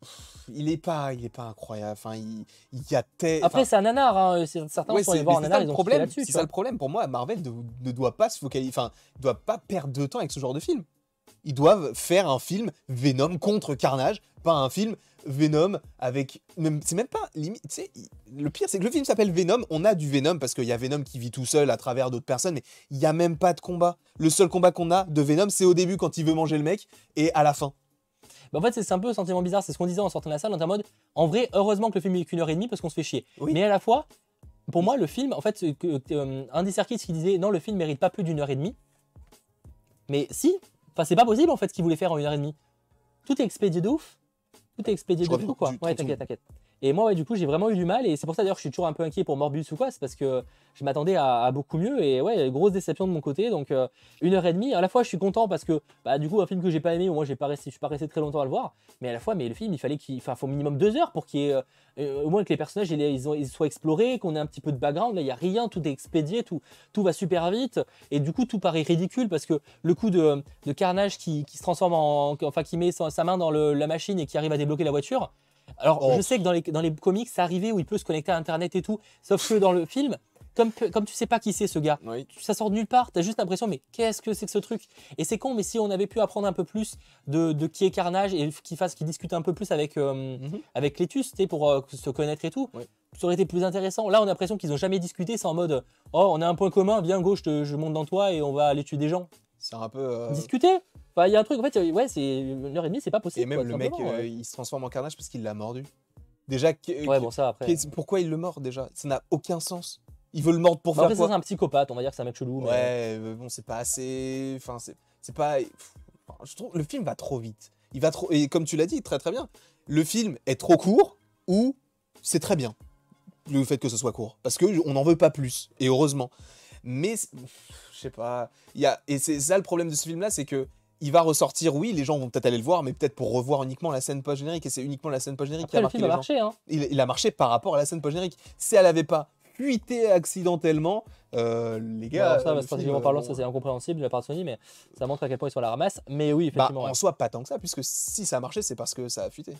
pff, il est pas, il est pas incroyable. Enfin, il, il y a tel- Après, c'est un nanar, hein, c'est- certains ouais, sont allés voir un c'est ça le problème. C'est ça le problème. Pour moi, Marvel ne, ne doit pas se focaliser, enfin, ne doit pas perdre de temps avec ce genre de film. Ils doivent faire un film Venom contre Carnage, pas un film Venom avec. même- C'est même pas limite. tu sais, il- le pire, c'est que le film s'appelle Venom. On a du Venom parce qu'il y a Venom qui vit tout seul à travers d'autres personnes, mais il y a même pas de combat. Le seul combat qu'on a de Venom, c'est au début quand il veut manger le mec et à la fin. Bah, en fait, c'est un peu un sentiment bizarre. C'est ce qu'on disait en sortant de la salle. En mode, en vrai, heureusement que le film est qu'une heure et demie parce qu'on se fait chier. Oui. Mais à la fois, pour moi, le film, en fait, euh, Andy Serkis qui disait non, le film mérite pas plus d'une heure et demie. Mais si, enfin, c'est pas possible en fait ce qu'il voulait faire en une heure et demie. Tout est expédié de ouf. Tout est expédié Je de reviens, fou, quoi. Ouais, t'inquiète, t'inquiète. Et moi, ouais, du coup, j'ai vraiment eu du mal. Et c'est pour ça d'ailleurs que je suis toujours un peu inquiet pour Morbius ou quoi. C'est parce que je m'attendais à, beaucoup mieux. Et ouais, grosse déception de mon côté. Donc, euh, une heure et demie. À la fois, je suis content parce que, bah, du coup, un film que j'ai pas aimé, moi, j'ai pas resté, je suis pas resté très longtemps à le voir. Mais à la fois, mais le film, il fallait qu'il, faut minimum deux heures pour qu'il y ait, euh, euh, au moins que les personnages, ils, ils ils soient explorés, qu'on ait un petit peu de background. Là, il y a rien, tout est expédié, tout, tout va super vite. Et du coup, tout paraît ridicule parce que le coup de, de Carnage qui, qui se transforme en, enfin, qui met sa, sa main dans le- la machine et qui arrive à débloquer la voiture. Alors, Oh. je sais que dans les, dans les comics, c'est arrivé où il peut se connecter à Internet et tout. Sauf que dans le film, comme, comme tu sais pas qui c'est ce gars, Oui. ça sort de nulle part. T'as juste l'impression, mais qu'est-ce que c'est que ce truc? Et c'est con, mais si on avait pu apprendre un peu plus de, de qui est Carnage et qu'il fasse, qu'il discute un peu plus avec, euh, Mhm. avec Letus, pour euh, se connaître et tout, ça aurait été plus intéressant. Là, on a l'impression qu'ils ont jamais discuté. C'est en mode, oh, on a un point commun, viens gauche, je monte dans toi et on va aller tuer des gens. C'est un peu. euh, Discuter? Enfin, il y a un truc, en fait, ouais, c'est une heure et demie, c'est pas possible. Et même quoi, le mec, euh, ouais. il se transforme en Carnage parce qu'il l'a mordu. Déjà, que- Ouais, que- bon, ça après. pourquoi il le mord déjà? Ça n'a aucun sens. Il veut le mordre pour Bah, après, faire c'est quoi un psychopathe, on va dire que c'est un mec chelou. Ouais, bon, c'est pas assez. Enfin, c'est c'est pas. Je trouve le film va trop vite. Il va trop. Et comme tu l'as dit, très très bien. Le film est trop court ou c'est très bien le fait que ce soit court parce que on n'en veut pas plus et heureusement. Mais c'est- je sais pas. Il y a et c'est ça le problème de ce film là, c'est que il va ressortir. Oui, les gens vont peut-être aller le voir, mais peut-être pour revoir uniquement la scène post générique et c'est uniquement la scène post générique qui a le marqué film a les gens marché, hein. il, il a marché par rapport à la scène post-générique. Si elle avait pas fuité accidentellement, euh, les gars. alors ça, bah, le stratégiquement film, parlant, bon, ça c'est incompréhensible de la part de Sony, mais ça montre à quel point ils sont à la ramasse. Mais oui, bah, effectivement. ouais. en soi, pas tant que ça, puisque si ça a marché, c'est parce que ça a fuité.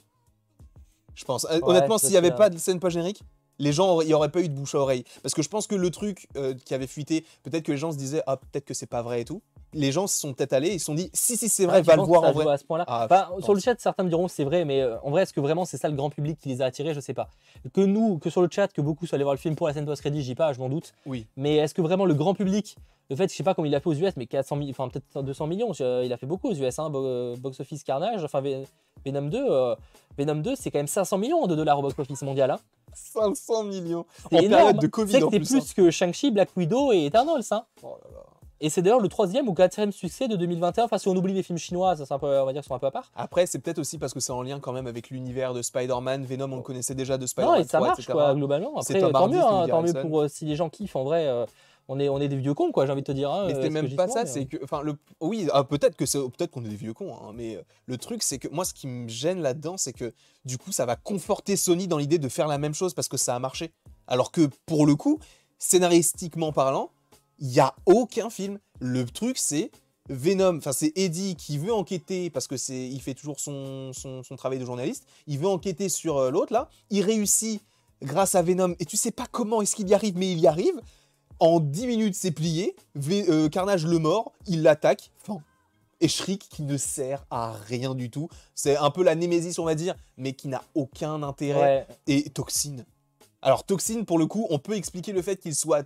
Je pense. Euh, Honnêtement, s'il n'y avait pas de scène post-générique, les gens, il n'y aurait pas eu de bouche à oreille. Parce que je pense que le truc euh, qui avait fuité, peut-être que les gens se disaient, ah, peut-être que c'est pas vrai et tout. Les gens se sont peut-être allés, ils se sont dit si si c'est Ah, vrai, tu va le voir en vrai. à ce point-là Ah, Enfin, sur le chat, certains me diront c'est vrai, mais euh, en vrai, est-ce que vraiment c'est ça le grand public qui les a attirés? Je sais pas. Que nous, que sur le chat, que beaucoup soient allés voir le film pour la scène post-crédit, dis pas, je m'en doute. Oui. Mais est-ce que vraiment le grand public, le fait, je sais pas comment il a fait aux US, mais 400 000, enfin peut-être 200 millions, je- il a fait beaucoup aux US, hein, bo- box office Carnage, enfin Ven- Venom 2, euh, Venom 2, c'est quand même 500 millions de dollars au box office mondial. Hein. 500 millions C'est en énorme. période de Covid c'est plus. hein. plus que Shang-Chi, Black Widow et Eternals. Hein. Oh là là. Et c'est d'ailleurs le troisième ou quatrième succès de 2021. Enfin, si on oublie les films chinois, ça c'est un peu, on va dire, sont un peu à part. Après, c'est peut-être aussi parce que c'est en lien quand même avec l'univers de Spider-Man. Venom, on le connaissait déjà de Non, Spider-Man et ça 3, marche etc. quoi, globalement. C'est Après, tant Hardy, mieux, hein, tant mieux pour euh, si les gens kiffent. En vrai, euh, on est, on est des vieux cons, quoi. J'ai envie de te dire. hein, Mais euh, c'était que même pas ça, mais, c'est euh, que, enfin, le, oui, ah, peut-être que c'est, peut-être qu'on est des vieux cons, hein, mais euh, le truc, c'est que moi, ce qui me gêne là-dedans, c'est que du coup, ça va conforter Sony dans l'idée de faire la même chose parce que ça a marché. Alors que pour le coup, scénaristiquement parlant, il y a aucun film. Le truc, c'est Venom, enfin c'est Eddie qui veut enquêter parce que c'est, il fait toujours son, son, son travail de journaliste. Il veut enquêter sur euh, l'autre là. Il réussit grâce à Venom et tu sais pas comment est-ce qu'il y arrive, mais il y arrive. En 10 minutes, c'est plié. V- euh, Carnage le mort, il l'attaque. Fin. Et Shriek qui ne sert à rien du tout. C'est un peu la némésis, on va dire, mais qui n'a aucun intérêt. ouais. Et Toxine. Alors, Toxine, pour le coup, on peut expliquer le fait qu'il soit.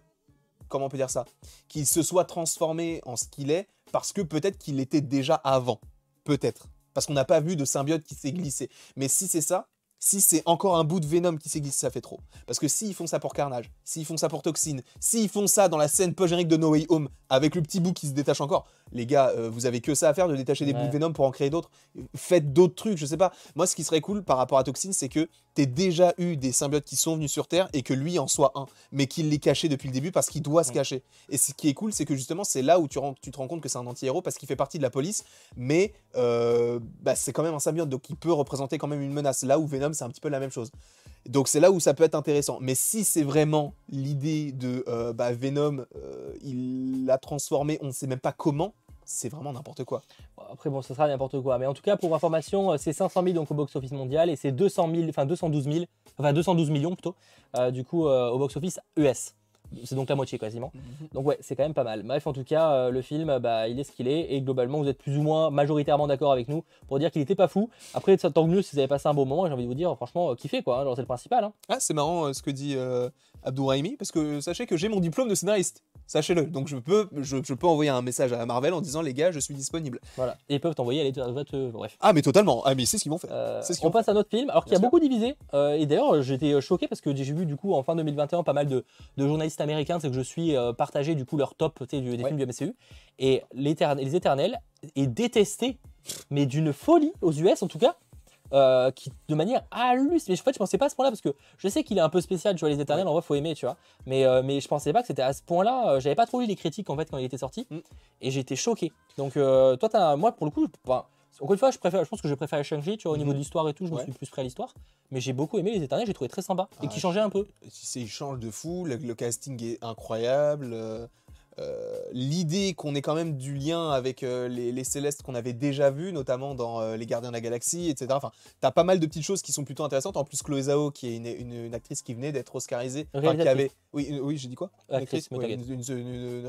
Comment on peut dire ça Qu'il se soit transformé en ce qu'il est parce que peut-être qu'il était déjà avant. Peut-être. Parce qu'on n'a pas vu de symbiote qui s'est glissé. Mais si c'est ça, si c'est encore un bout de Venom qui s'est glissé, ça fait trop. Parce que s'ils font ça pour Carnage, s'ils font ça pour Toxine, s'ils font ça dans la scène post-générique de No Way Home, avec le petit bout qui se détache encore, les gars, euh, vous avez que ça à faire de détacher des bouts de Venom pour en créer d'autres. Faites d'autres trucs, je sais pas. Moi, ce qui serait cool par rapport à Toxine, c'est que t'aies déjà eu des symbiotes qui sont venus sur Terre et que lui en soit un, mais qu'il l'ait caché depuis le début parce qu'il doit se cacher. Et ce qui est cool, c'est que justement, c'est là où tu te rends compte que c'est un anti-héros parce qu'il fait partie de la police, mais euh, bah, c'est quand même un symbiote, donc il peut représenter quand même une menace. Là où Venom, c'est un petit peu la même chose. Donc c'est là où ça peut être intéressant. Mais si c'est vraiment l'idée de euh, bah, Venom, euh, il l'a transformé, on ne sait même pas comment, c'est vraiment n'importe quoi. Après, bon, ça sera n'importe quoi. Mais en tout cas, pour information, euh, c'est 500 000 donc, au box-office mondial et c'est 200 000, enfin 212 000, enfin 212 millions plutôt, du coup, au box-office US. C'est donc la moitié quasiment. Donc ouais, c'est quand même pas mal. Bref, en tout cas, euh, le film, bah, il est ce qu'il est. Et globalement, vous êtes plus ou moins majoritairement d'accord avec nous pour dire qu'il était pas fou. Après, ça tant que mieux si vous avez passé un bon moment. J'ai envie de vous dire, franchement, euh, kiffez quoi. hein, genre, c'est le principal. hein. Ah, c'est marrant euh, ce que dit euh, Abdourahimi, parce que sachez que j'ai mon diplôme de scénariste. Sachez-le. Donc je peux, je, je peux envoyer un message à Marvel en disant les gars, je suis disponible. Voilà. Et ils peuvent t'envoyer aller te- te- Bref. Ah, mais totalement. Ah, mais c'est ce qu'ils vont faire. Euh, ce on passe à notre film, alors qu'il y a sûr. beaucoup divisé. euh, et d'ailleurs, j'étais euh, choqué parce que j'ai vu du coup en fin 2021 pas mal de, de journalistes américains, c'est que je suis euh, partagé du coup leur top du- des Ouais. films du MCU. Et les Éternels est détesté, mais d'une folie aux US en tout cas. Euh, qui de manière hallucinante. Mais en fait, je pensais pas à ce point-là parce que je sais qu'il est un peu spécial, tu vois, les Éternels, en vrai, faut aimer, tu vois. Mais, euh, mais je pensais pas que c'était à ce point-là. euh, J'avais pas trop lu les critiques en fait quand il était sorti Mm. et été choqué. Donc, euh, toi, as, moi, pour le coup, enfin, encore une fois, je, préfère, je pense que je préfère Shang-Chi, tu vois, au niveau Mhm. de l'histoire et tout, je me suis plus prêt à l'histoire. Mais j'ai beaucoup aimé les Éternels, j'ai trouvé très sympa et Ah, qui changeait un peu. Il change de fou, le, le casting est incroyable. euh, L'idée qu'on ait quand même du lien avec euh, les, les Célestes qu'on avait déjà vus, notamment dans euh, Les Gardiens de la Galaxie, etc. Enfin, t'as pas mal de petites choses qui sont plutôt intéressantes. En plus, Chloé Zhao, qui est une, une- une actrice qui venait d'être Oscarisée, enfin, qui avait, oui, une- oui, j'ai dit quoi? Une Actrice,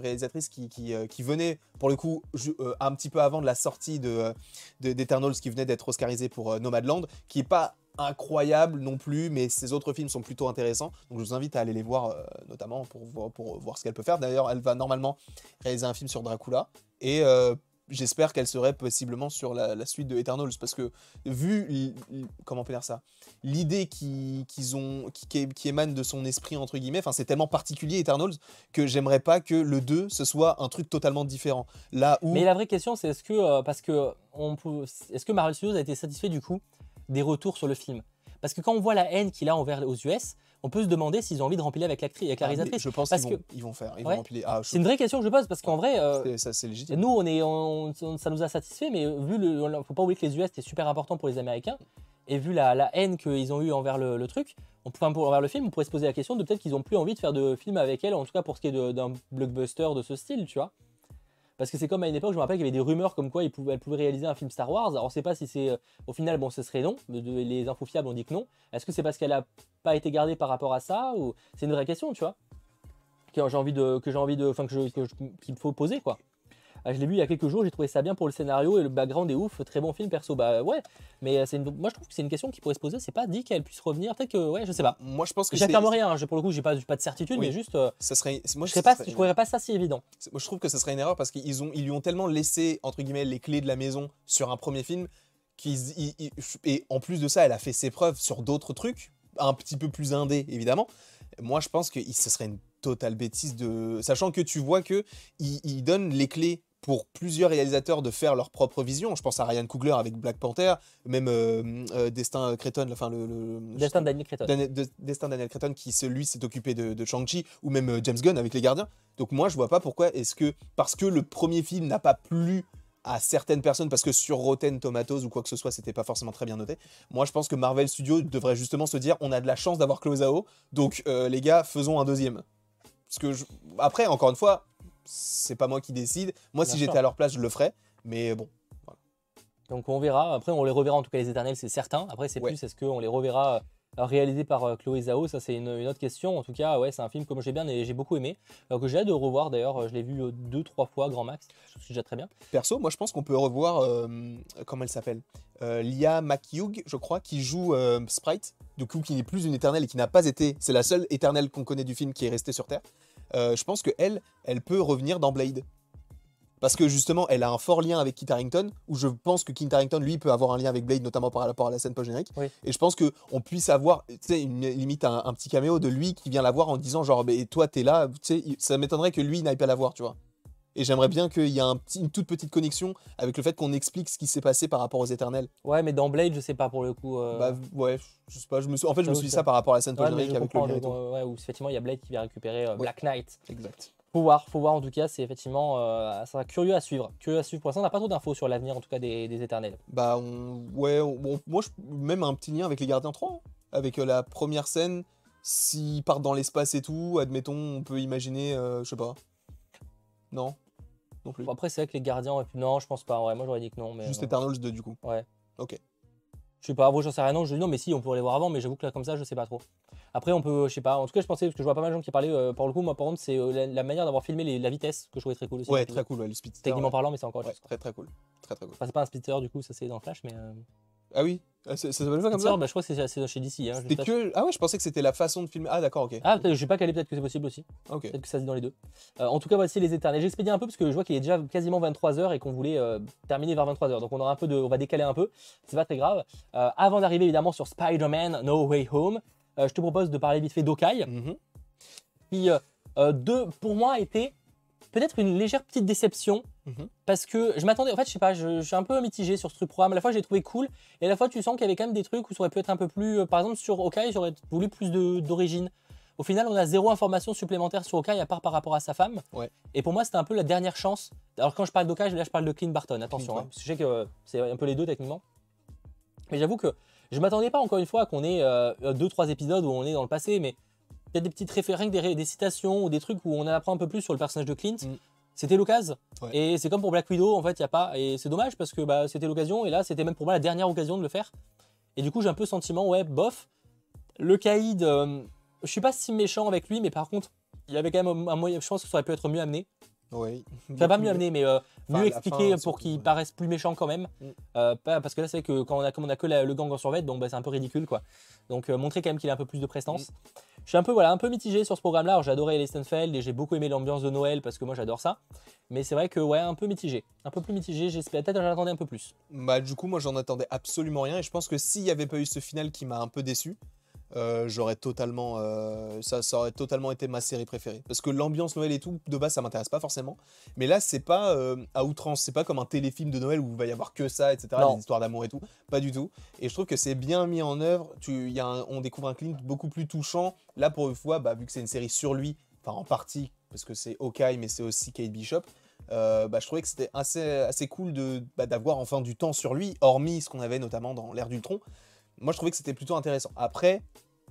réalisatrice qui, qui, euh, qui venait, pour le coup, euh, un petit peu avant de la sortie de, euh, de- d'Eternals, qui venait d'être Oscarisée pour euh, Nomadland, qui est pas incroyable non plus, mais ses autres films sont plutôt intéressants. Donc je vous invite à aller les voir, euh, notamment pour voir, ce qu'elle peut faire. D'ailleurs, elle va normalement réaliser un film sur Dracula. Et euh, j'espère qu'elle serait possiblement sur la, suite de Eternals. Parce que, vu, comment on peut dire ça? L'idée qui, qui, émane de son esprit, entre guillemets, enfin, c'est tellement particulier Eternals que j'aimerais pas que le 2 ce soit un truc totalement différent. Là où. Mais la vraie question, c'est est-ce que, euh, parce que, peut- est-ce que Marvel Studios a été satisfait du coup des retours sur le film Parce que quand on voit la haine qu'il a envers aux US, on peut se demander s'ils ont envie de remplir avec l'actrice, avec la Ah, réalisatrice. je pense parce qu'ils vont, que- ils vont faire. Ils vont. Ah, C'est une vraie question que je pose parce qu'en vrai, euh, ça, c'est légitime. nous, on est, ça nous a satisfait, mais vu le, faut pas oublier que les US c'était super important pour les Américains, et vu la, haine qu'ils ont eu envers le, truc, on, pour- envers le film, on pourrait se poser la question de peut-être qu'ils ont plus envie de faire de films avec elle, en tout cas pour ce qui est d'un blockbuster de ce style, tu vois. Parce que c'est comme à une époque, je me rappelle qu'il y avait des rumeurs comme quoi elle pouvait réaliser un film Star Wars. Alors on sait pas si c'est euh, au final, bon, ce serait non. les infos fiables ont dit que non. Est-ce que c'est parce qu'elle a pas été gardée par rapport à ça ou c'est une vraie question, tu vois que j'ai envie de, que j'ai envie de, enfin qu'il faut poser quoi. Ah, je l'ai vu il y a quelques jours, j'ai trouvé ça bien pour le scénario et le background est ouf, très bon film perso. Bah ouais, mais euh, c'est une- moi je trouve que c'est une question qui pourrait se poser. C'est pas dit qu'elle puisse revenir. Peut-être que ouais, je sais pas. Moi, je pense que c'est- J'affirme rien. hein, Pour le coup, j'ai pas, pas de certitude, Oui. mais juste, euh, ça serait. Moi, je ça pas, serait je une- trouverais pas ça si évident. Moi, je trouve que ce serait une erreur parce qu'ils ont, ils lui ont tellement laissé, entre guillemets, les clés de la maison sur un premier film. qu'ils- et en plus de ça, elle a fait ses preuves sur d'autres trucs, un petit peu plus indé, évidemment. Moi, je pense que ce serait une totale bêtise de. Sachant que tu vois que il, il donne les clés pour plusieurs réalisateurs de faire leur propre vision. Je pense à Ryan Coogler avec Black Panther, même euh, euh, Destin Cretton, enfin le. le- Destin de Daniel Cretton. Dan- de- Destin Daniel Cretton qui celui s'est occupé de, de Shang-Chi ou même euh, James Gunn avec les gardiens. Donc moi je vois pas pourquoi est-ce que parce que le premier film n'a pas plu à certaines personnes parce que sur Rotten Tomatoes ou quoi que ce soit c'était pas forcément très bien noté. Moi je pense que Marvel Studios devrait justement se dire on a de la chance d'avoir Chloé Zhao donc euh, les gars faisons un deuxième. Parce que je- après encore une fois c'est pas moi qui décide. Moi si j'étais à leur place je le ferais mais bon Donc on verra. Après, on les reverra en tout cas les Éternels, c'est certain. Après, c'est Ouais. plus est-ce qu'on les reverra euh, réalisés par euh, Chloé Zhao? Ça, c'est une, une autre question. En tout cas, ouais, c'est un film que j'ai bien et j'ai beaucoup aimé. Alors que j'ai hâte de revoir. D'ailleurs, euh, je l'ai vu euh, deux, trois fois grand max. C'est déjà très bien. Perso, moi je pense qu'on peut revoir, euh, comment elle s'appelle? Euh, Lia McHugh, je crois, qui joue euh, Sprite, du coup qui n'est plus une éternelle et qui n'a pas été, c'est la seule éternelle qu'on connaît du film qui est restée sur Terre. Euh, je pense que elle, elle peut revenir dans Blade. Parce que justement, elle a un fort lien avec Kit Harington, où je pense que Kit Harington, lui, peut avoir un lien avec Blade, notamment par rapport à la scène post-générique. Oui. Et je pense qu'on puisse avoir, tu sais, une, limite un, un petit caméo de lui qui vient la voir en disant, genre, mais toi, t'es là, tu sais, il- ça m'étonnerait que lui n'aille pas la voir, tu vois. Et j'aimerais bien qu'il y ait un petit- une toute petite connexion avec le fait qu'on explique ce qui s'est passé par rapport aux éternels. Ouais, mais dans Blade, je sais pas pour le coup. euh, Bah ouais, je sais pas, je me suis... en fait je me suis dit ça par rapport à la scène ouais, mais avec le tout. euh, ouais, où effectivement il y a Blade qui vient récupérer euh, Black Knight. Exact. Faut voir, faut voir en tout cas, c'est effectivement euh, ça sera curieux à suivre. Curieux à suivre. Pour l'instant, on n'a pas trop d'infos sur l'avenir en tout cas des, des Éternels. Bah on... ouais, on- moi je... même un petit lien avec les gardiens 3, hein. avec la première scène, s'ils partent dans l'espace et tout, admettons, on peut imaginer, euh, je sais pas. Non? Non plus. Bon, après, c'est vrai que les gardiens, auraient pu- non, je pense pas. Ouais, moi j'aurais dit que non. Mais, Juste euh, Eternals 2 du coup. Je sais pas, moi j'en sais rien, non, je dis non, mais si, on pourrait les voir avant, mais j'avoue que là, comme ça, je sais pas trop. Après, on peut, je sais pas, en tout cas, je pensais, parce que je vois pas mal de gens qui parlaient, euh, pour le coup, moi par contre, c'est euh, la, la manière d'avoir filmé les- la vitesse que je trouvais très cool aussi. Ouais, très cool, ouais, le speedster. Techniquement ouais. parlant, mais c'est encore Ouais, chose. très très cool. Très très cool. Enfin, c'est pas un splitter du coup, ça c'est dans Flash, mais. Euh... Ah oui, Ah, ça s'appelle pas comme ça bah, je crois que c'est c'est chez DC. Hein, je C'était sais pas. que... Ah ouais, je pensais que c'était la façon de filmer. Ah d'accord, ok. Ah, peut-être, je sais pas quel est, peut-être que c'est possible aussi. Ok. Peut-être que ça se dit dans les deux. Euh, en tout cas, voici les éternels. J'expédie un peu parce que je vois qu'il est déjà quasiment 23h et qu'on voulait euh, terminer vers 23h. Donc on aura un peu de, on va décaler un peu. C'est pas très grave. Euh, avant d'arriver évidemment sur Spider-Man No Way Home, euh, je te propose de parler vite fait d'Okai, Mhm. qui euh, euh, de, pour moi a été peut-être une légère petite déception Mhm. parce que je m'attendais. En fait, je sais pas, je, je suis un peu mitigé sur ce truc programme. À la fois, je l'ai trouvé cool et à la fois, tu sens qu'il y avait quand même des trucs où ça aurait pu être un peu plus. euh, par exemple, sur Okai, j'aurais voulu plus d'origine. Au final, on a zéro information supplémentaire sur Okai à part par rapport à sa femme. Ouais. Et pour moi, c'était un peu la dernière chance. Alors, quand je parle d'Okai, là, je parle de Clint Barton. Attention, Clint, hein, parce que je sais que euh, c'est un peu les deux techniquement. Mais j'avoue que je m'attendais pas encore une fois qu'on ait euh, deux, trois épisodes où on est dans le passé, mais peut-être des petites références, des, ré- des citations ou des trucs où on apprend un peu plus sur le personnage de Clint. Mm. C'était l'occasion. Ouais. Et c'est comme pour Black Widow, en fait, il y a pas. Et c'est dommage parce que bah, c'était l'occasion. Et là, c'était même pour moi la dernière occasion de le faire. Et du coup, j'ai un peu le sentiment, ouais, bof. Le Kaïd, euh, je suis pas si méchant avec lui, mais par contre, il y avait quand même un moyen. Je pense que ça aurait pu être mieux amené. Oui. Enfin, pas mieux amené, mais euh, Enfin, mieux fin, pour surtout, qu'il ouais. paraisse plus méchant quand même. Mm. Euh, parce que là, c'est vrai que quand on a, comme on a que la- le gang en survêt, donc bah, c'est un peu ridicule, quoi. Donc euh, montrer quand même qu'il a un peu plus de prestance. Mm. Je suis un peu, voilà, un peu mitigé sur ce programme-là. Alors, J'ai adoré les Stenfeld et j'ai beaucoup aimé l'ambiance de Noël parce que moi j'adore ça. Mais c'est vrai que, ouais, un peu mitigé. Un peu plus mitigé, j'espère. Peut-être que j'en attendais un peu plus. Bah du coup moi j'en attendais absolument rien et je pense que s'il n'y avait pas eu ce final qui m'a un peu déçu, euh, j'aurais totalement euh, ça, ça aurait totalement été ma série préférée parce que l'ambiance Noël et tout de base ça m'intéresse pas forcément mais là c'est pas euh, à outrance c'est pas comme un téléfilm de Noël où il va y avoir que ça etc Non. des histoires d'amour et tout pas du tout et je trouve que c'est bien mis en œuvre tu y a un- on découvre un Clint beaucoup plus touchant là pour une fois bah, vu que c'est une série sur lui enfin en partie parce que c'est Hawkeye mais c'est aussi Kate Bishop euh, bah, je trouvais que c'était assez, assez cool bah, d'avoir enfin du temps sur lui, hormis ce qu'on avait notamment dans l'ère d'Ultron. Moi, je trouvais que c'était plutôt intéressant. Après,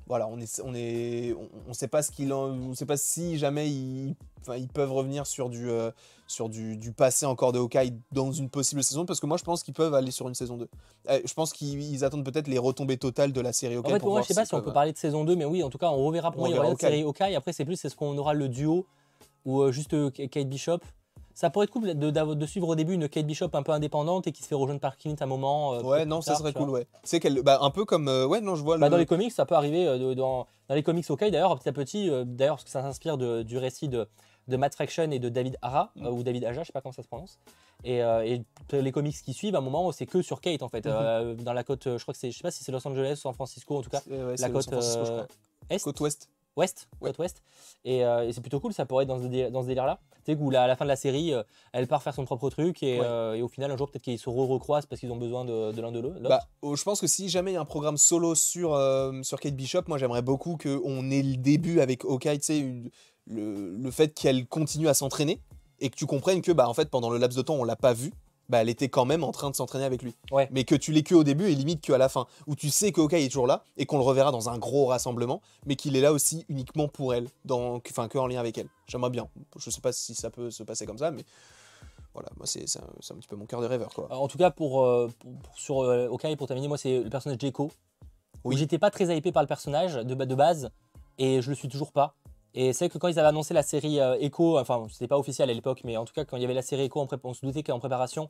voilà, on est, on est, on, on sait pas ce qu'il en, on sait pas si jamais ils, enfin, ils peuvent revenir sur du, euh, sur du, du passé encore de Hawkeye dans une possible saison, parce que moi, je pense qu'ils peuvent aller sur une saison 2. Euh, je pense qu'ils ils attendent peut-être les retombées totales de la série En Hawkeye. fait, pour moi, je sais pas si on peut parler de saison 2, mais oui, en tout cas, on reverra pour On moi, il y aura Hawkeye. série Hawkeye. Après, c'est plus, est-ce qu'on aura le duo ou euh, juste Kate Bishop? Ça pourrait être cool de, de- de suivre au début une Kate Bishop un peu indépendante et qui se fait rejoindre par Clint à un moment. euh, Ouais, non, ça tard, serait cool, ouais. C'est qu'elle, bah, un peu comme, euh, ouais, non, je vois Bah, le. dans les comics, ça peut arriver euh, dans, dans les comics OK d'ailleurs, petit à petit, d'ailleurs, parce que ça s'inspire de- du récit de, de Matt Fraction et de David Hara, Mm. ou David Aja, je sais pas comment ça se prononce. Et, et les comics qui suivent, à un moment, c'est que sur Kate en fait, Mhm. euh, dans la côte, je crois que c'est, je sais pas si c'est Los Angeles ou San Francisco en tout cas, ouais, la côte est, Côte ouest. Ouest, Ouais. côte ouest. Et, euh, et c'est plutôt cool, ça pourrait être dans ce, dé- dans ce délire-là. Tu sais, où à la fin de la série, euh, elle part faire son propre truc et, Ouais. euh, et au final, un jour, peut-être qu'ils se re-recroisent parce qu'ils ont besoin de, l'un de l'autre. Bah, oh, je pense que si jamais il y a un programme solo sur, sur Kate Bishop, moi j'aimerais beaucoup qu'on ait le début avec Hawkeye, tu sais, une- le, le fait qu'elle continue à s'entraîner et que tu comprennes que bah, en fait, pendant le laps de temps, on l'a pas vue. Bah, elle était quand même en train de s'entraîner avec lui. Ouais. Mais que tu l'aies que au début et limite qu'à la fin. Où tu sais que Hawkeye est toujours là et qu'on le reverra dans un gros rassemblement, mais qu'il est là aussi uniquement pour elle, dans, enfin que en lien avec elle. J'aimerais bien. Je sais pas si ça peut se passer comme ça, mais voilà, moi c'est un, un petit peu mon cœur de rêveur quoi. En tout cas, pour, euh, pour- pour- sur euh, Hawkeye, pour terminer, moi, c'est le personnage Jeko. Oui. J'étais pas très hypé par le personnage de, de base, et je le suis toujours pas. Et c'est vrai que quand ils avaient annoncé la série euh, Echo, enfin, c'était pas officiel à l'époque, mais en tout cas, quand il y avait la série Echo, on se doutait qu'en préparation,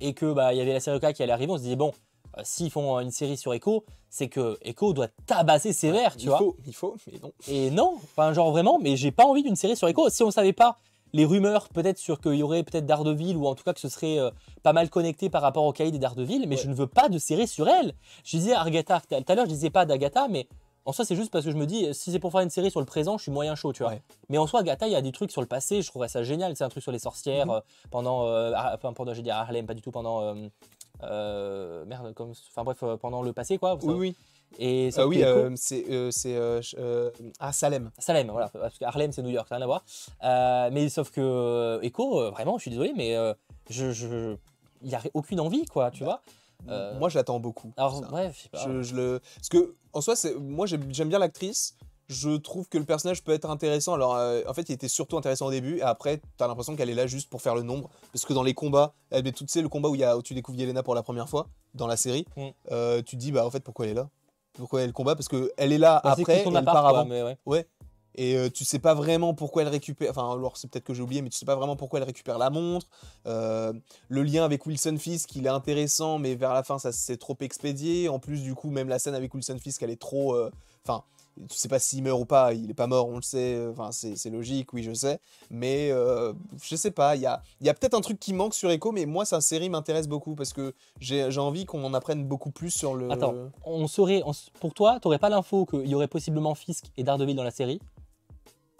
et que bah, il y avait la série Hawkeye qui allait arriver, on se disait, bon, euh, s'ils font une série sur Echo, c'est que Echo doit tabasser sévère, tu il vois. faut, il faut, mais non. Et non, enfin genre vraiment, mais j'ai pas envie d'une série sur Echo. Si on savait pas les rumeurs peut-être sur qu'il y aurait peut-être Daredevil ou en tout cas que ce serait euh, pas mal connecté par rapport au cahier des Daredevil, mais Ouais. je ne veux pas de série sur elle. Je disais Agatha, tout à l'heure je disais pas d'Agatha, mais en soi c'est juste parce que je me dis si c'est pour faire une série sur le présent, je suis moyen chaud, tu vois. Ouais. Mais en soi Agatha, il y a des trucs sur le passé, je trouverais ça génial, c'est un truc sur les sorcières Mhm. euh, pendant, euh, pendant, j'ai dit Harlem, pas du tout pendant. euh, euh, merde, comme, enfin bref, euh, pendant le passé quoi. Oui, oui. Et Ah sauf oui, c'est euh, ah Salem. Salem, voilà, parce que Harlem c'est New York, ça rien à voir. Mais sauf que Echo, vraiment, je suis désolé, mais je, je, il n'y a aucune envie, quoi, tu vois. Euh, Moi, je l'attends beaucoup. Alors, bref, je sais pas. Je, je le, parce que en soi, moi, j'aime bien l'actrice. Je trouve que le personnage peut être intéressant. Alors, euh, en fait, il était surtout intéressant au début, et après, t'as l'impression qu'elle est là juste pour faire le nombre, parce que dans les combats, elle met tout, tu sais, le combat où y a, où tu découvres Yelena pour la première fois dans la série, Mm. euh, tu te dis, bah, en fait, pourquoi elle est là? Pourquoi elle combat? Parce que elle est là Bah, après, et elle part quoi, avant. mais ouais. Ouais. Et euh, tu sais pas vraiment pourquoi elle récupère. Enfin, alors c'est peut-être que j'ai oublié, mais tu sais pas vraiment pourquoi elle récupère la montre. Euh, le lien avec Wilson Fisk, il est intéressant, mais vers la fin, ça c'est trop expédié. En plus, du coup, même la scène avec Wilson Fisk, elle est trop. euh, Enfin, tu sais pas s'il meurt ou pas. Il est pas mort, on le sait. Enfin, c'est logique, oui, je sais. Mais euh, je sais pas. Il y a, y a peut-être un truc qui manque sur Echo, mais moi, sa série m'intéresse beaucoup parce que j'ai envie qu'on en apprenne beaucoup plus sur le. Attends, on saurait, pour toi, t'aurais pas l'info qu'il y aurait possiblement Fisk et Daredevil dans la série?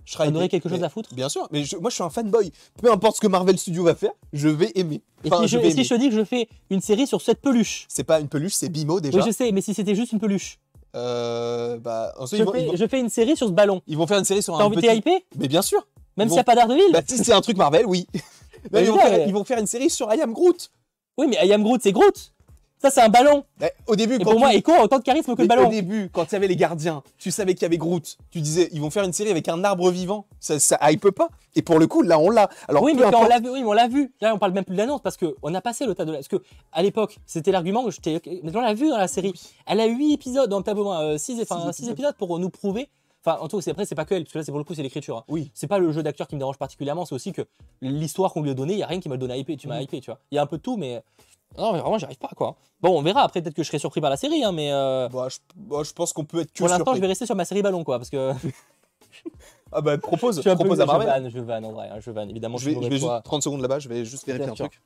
Je serais aurait quelque chose mais- à foutre Bien sûr, mais je- moi je suis un fanboy. Peu importe ce que Marvel Studios va faire, je vais aimer. Et si, je je, vais et si je te dis que je fais une série sur cette peluche C'est pas une peluche, c'est Bimo déjà. Oui, je sais, mais si c'était juste une peluche. Euh, bah, ensuite, Je ils vont, fais, ils, vont, je fais une série sur ce ballon. ils vont faire une série sur un envie de petit... t'es hypé Mais bien sûr. Même s'il n'y a pas Daredevil Bah, si c'est un truc Marvel, oui. Non, ils, vont faire, ils vont faire une série sur I Am Groot. Oui, mais I Am Groot, c'est Groot Ça, c'est un ballon au début, Et quand pour tu- moi, Echo a autant de charisme que le ballon au début, quand il y avait les gardiens, tu savais qu'il y avait Groot. Tu disais, ils vont faire une série avec un arbre vivant. Ça, ça hype pas. Et pour le coup, là, on l'a. Alors, oui, mais on l'a vu, oui, mais on l'a vu. Là, on parle même plus de l'annonce parce que on a passé le tas de. Parce que à l'époque, c'était l'argument que j'étais. Mais on l'a vu dans la série. Elle a 8 épisodes, dans le moins 6 enfin, Six six épisodes. épisodes pour nous prouver. Enfin, en tout cas, c'est- après, c'est pas que elle, parce que là, c'est pour le coup, c'est l'écriture. hein. Oui. C'est pas le jeu d'acteur qui me dérange particulièrement, c'est aussi que l'histoire qu'on lui a donnée, il y a rien qui donne à hyper. Tu m'as hypé, tu vois. Il y a un peu de tout, mais. Non, mais vraiment, j'y arrive pas, quoi. Bon, on verra. Après, peut-être que je serai surpris par la série, hein, mais. euh, Bah, je, bah, je pense qu'on peut être que Pour l'instant, je vais rester sur ma série ballon, quoi, parce que Ah bah, propose, je propose à je Marvel. vanne, je vanne, en vrai, hein, je vanne. Évidemment, Je vais, je vais juste choix. 30 secondes là-bas, je vais juste vérifier Bien un sûr. truc.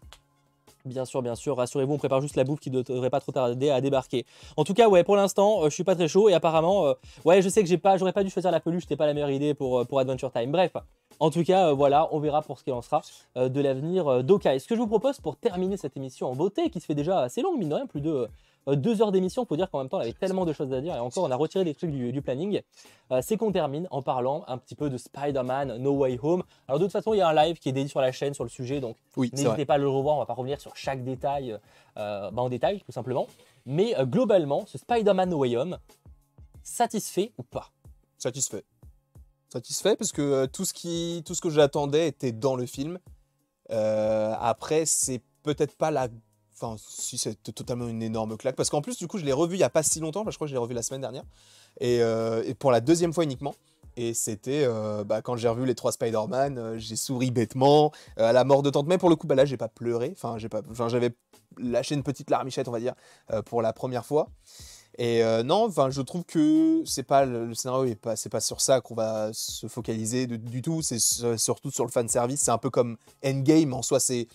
Bien sûr, bien sûr. Rassurez-vous, on prépare juste la bouffe qui ne devrait pas trop tarder à débarquer. En tout cas, ouais, pour l'instant, euh, je suis pas très chaud et apparemment, euh, ouais, je sais que j'ai pas, j'aurais pas dû choisir la peluche, c'était pas la meilleure idée pour, euh, pour Adventure Time. Bref, en tout cas, euh, voilà, on verra pour ce qu'il en sera euh, de l'avenir euh, d'Okai. Ce que je vous propose pour terminer cette émission en beauté, qui se fait déjà assez longue, mine de rien, plus de deux heures d'émission, faut dire qu'en même temps, on avait tellement de choses à dire et encore, on a retiré des trucs du, du planning. Euh, c'est qu'on termine en parlant un petit peu de Spider-Man No Way Home. Alors de toute façon, il y a un live qui est dédié sur la chaîne sur le sujet, donc Oui. N'hésitez pas à le revoir, on va pas revenir sur chaque détail euh, bah, en détail, tout simplement. Mais euh, globalement, ce Spider-Man No Way Home, satisfait ou pas? Satisfait. Satisfait parce que euh, tout ce, qui, tout ce que j'attendais était dans le film. Euh, après, c'est peut-être pas la. Enfin, si c'est totalement une énorme claque. Parce qu'en plus, du coup, je l'ai revu il y a pas si longtemps. Je crois que je l'ai revu la semaine dernière. Et, euh, pour la deuxième fois uniquement. Et c'était bah, quand j'ai revu les trois Spider-Man, j'ai souri bêtement. À la mort de Tante May, pour le coup, bah, là, j'ai pas pleuré. Enfin, j'ai pas, enfin, j'avais lâché une petite larmichette, on va dire, pour la première fois. Et euh, non, je trouve que c'est pas le, scénario pas, c'est pas sur ça qu'on va se focaliser du tout. C'est sur- surtout sur le fan service. C'est un peu comme Endgame en soi. C'est,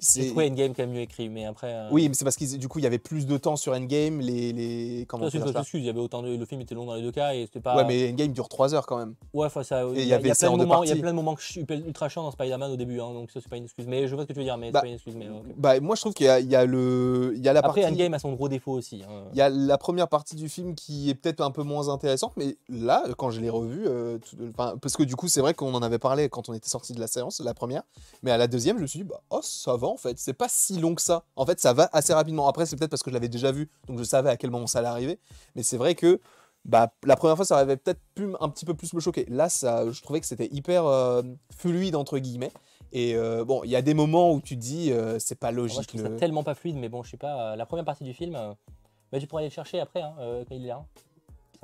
J'ai c'est, trouvé Endgame quand même mieux écrit, mais après. euh, oui, mais c'est parce que du coup, il y avait plus de temps sur Endgame. Les, les, comment c'est une excuse. Il y avait autant de... Le film était long dans les deux cas et c'était pas. Ouais, mais Endgame dure 3 heures quand même. Ouais, enfin, ça. il y a- y plein de moments. Il y a plein de moments que je suis ultra chiant dans Spider-Man au début, hein, donc ça c'est pas une excuse. Mais je vois ce que tu veux dire, mais Bah, c'est pas une excuse. Mais. Bah, moi, je trouve qu'il y a, il y a le, il y a la Après, partie. Endgame a son gros défaut aussi. hein. Il y a la première partie du film qui est peut-être un peu moins intéressante, mais là, quand je l'ai revu, euh, tout- enfin, parce que du coup, c'est vrai qu'on en avait parlé quand on était sorti de la séance, la première, mais à la deuxième, je me suis dit, bah, oh, ça va en fait, c'est pas si long que ça. En fait, ça va assez rapidement. Après, c'est peut-être parce que je l'avais déjà vu, donc je savais à quel moment ça allait arriver, mais c'est vrai que bah, la première fois, ça avait peut-être pu un petit peu plus me choquer. Là, ça, je trouvais que c'était hyper euh, fluide, entre guillemets. Et euh, bon, il y a des moments où tu dis, euh, c'est pas Moi, je logique. trouve ça le- tellement pas fluide, mais bon, je sais pas. la première partie du film, bah, tu pourras aller le chercher après, hein, quand il est là. hein.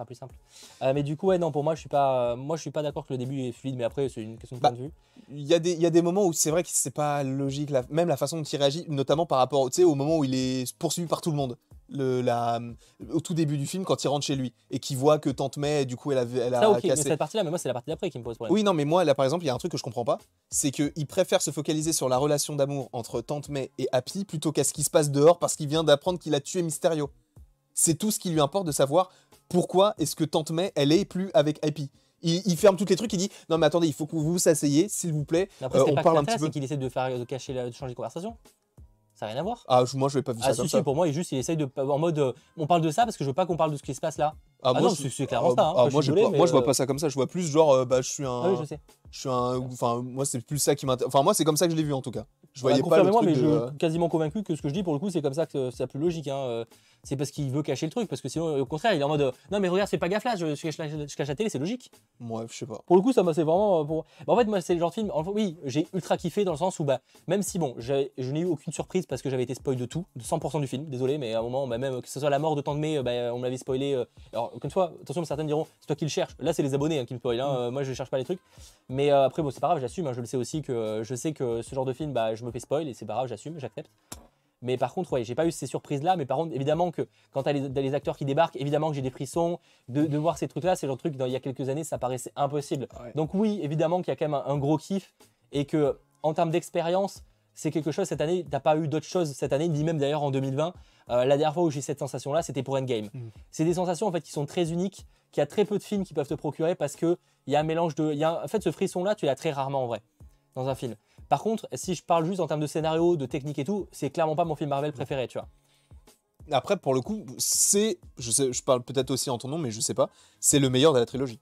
Sera plus simple. Euh, mais du coup, ouais, non, pour moi, je suis pas, moi, je suis pas d'accord que le début est fluide, mais après, c'est une question de Bah, point de vue. Il y, a des, il y a des moments où c'est vrai que c'est pas logique, la- même la façon dont il réagit, notamment par rapport au moment où il est poursuivi par tout le monde. Le, la, au tout début du film, quand il rentre chez lui et qu'il voit que Tante May, du coup, elle a, elle a Ça, ok, mais cassé. cette partie-là, mais moi, c'est la partie d'après qui me pose problème. Oui, non, mais moi, là, par exemple, il y a un truc que je comprends pas, c'est qu'il préfère se focaliser sur la relation d'amour entre Tante May et Happy plutôt qu'à ce qui se passe dehors parce qu'il vient d'apprendre qu'il a tué Mysterio. C'est tout ce qui lui importe de savoir pourquoi est-ce que Tante May, elle est plus avec Happy. Il, il ferme tous les trucs, il dit non mais attendez, il faut que vous vous asseyez, s'il vous plaît. Après, Euh, on pas parle un ça, petit peu. c'est qu'il essaie de faire, de cacher, la- de changer de conversation. Ça n'a rien à voir. Ah, je- moi je vais pas vu ça Ah, comme si, ça. si, pour moi, il juste, il essaye de. En mode, euh, on parle de ça parce que je veux pas qu'on parle de ce qui se passe là. Ah, Ah non, c'est- clairement ça, hein. ah, Moi, je moi, désolé, vois- moi, je mais, vois euh, pas ça comme ça. Je vois plus genre, euh, bah, je suis un. Ah oui, je sais. je suis un. Enfin, moi, c'est plus ça qui m'intéresse. Enfin, moi, c'est comme ça que je l'ai vu en tout cas. Je voyais Bah, pas le truc mais je suis quasiment convaincu que ce que je dis, pour le coup, c'est comme ça que c'est la plus logique. C'est parce qu'il veut cacher le truc, parce que sinon, au contraire, il est en mode euh, non, mais regarde, fais pas gaffe là, je, je cache, la, je cache la télé, c'est logique. Ouais, je sais pas. Pour le coup, ça m'a c'est vraiment. euh, Pour... Bah, en fait, moi, c'est le genre de film. oui, j'ai ultra kiffé dans le sens où, bah, même si, bon, j'ai- je n'ai eu aucune surprise parce que j'avais été spoil de tout, de 100% du film, désolé, mais à un moment, bah, même que ce soit la mort de Tante May, euh, bah, on me l'avait spoilé. euh, Alors, comme fois, attention, certains diront, c'est toi qui le cherches. Là, c'est les abonnés hein, qui me spoilent. hein, Mm. euh, moi, je cherche pas les trucs. Mais euh, après, bon, c'est pas grave, j'assume. hein, je le sais aussi que je sais que ce genre de film, bah, je me fais spoil et c'est pas grave, j'assume, j'accepte. Mais par contre, ouais, j'ai pas eu ces surprises-là. Mais par contre, évidemment que quand t'as les, t'as les acteurs qui débarquent, évidemment que j'ai des frissons. De, de voir ces trucs-là, c'est le genre truc, dans, il y a quelques années, ça paraissait impossible. Ouais. Donc oui, évidemment qu'il y a quand même un, un gros kiff. Et que, en termes d'expérience, c'est quelque chose cette année, t'as pas eu d'autres choses cette année, ni même d'ailleurs en 2020. Euh, la dernière fois où j'ai cette sensation-là, c'était pour Endgame. Mhm. C'est des sensations en fait qui sont très uniques, qu'il y a très peu de films qui peuvent te procurer parce que il y a un mélange de. il Y a, en fait, ce frisson-là, tu l'as très rarement en vrai dans un film. Par contre, si je parle juste en termes de scénario, de technique et tout, c'est clairement pas mon film Marvel préféré, tu vois. Après, pour le coup, c'est. Je, sais, je parle peut-être aussi en ton nom, mais je sais pas. C'est le meilleur de la trilogie.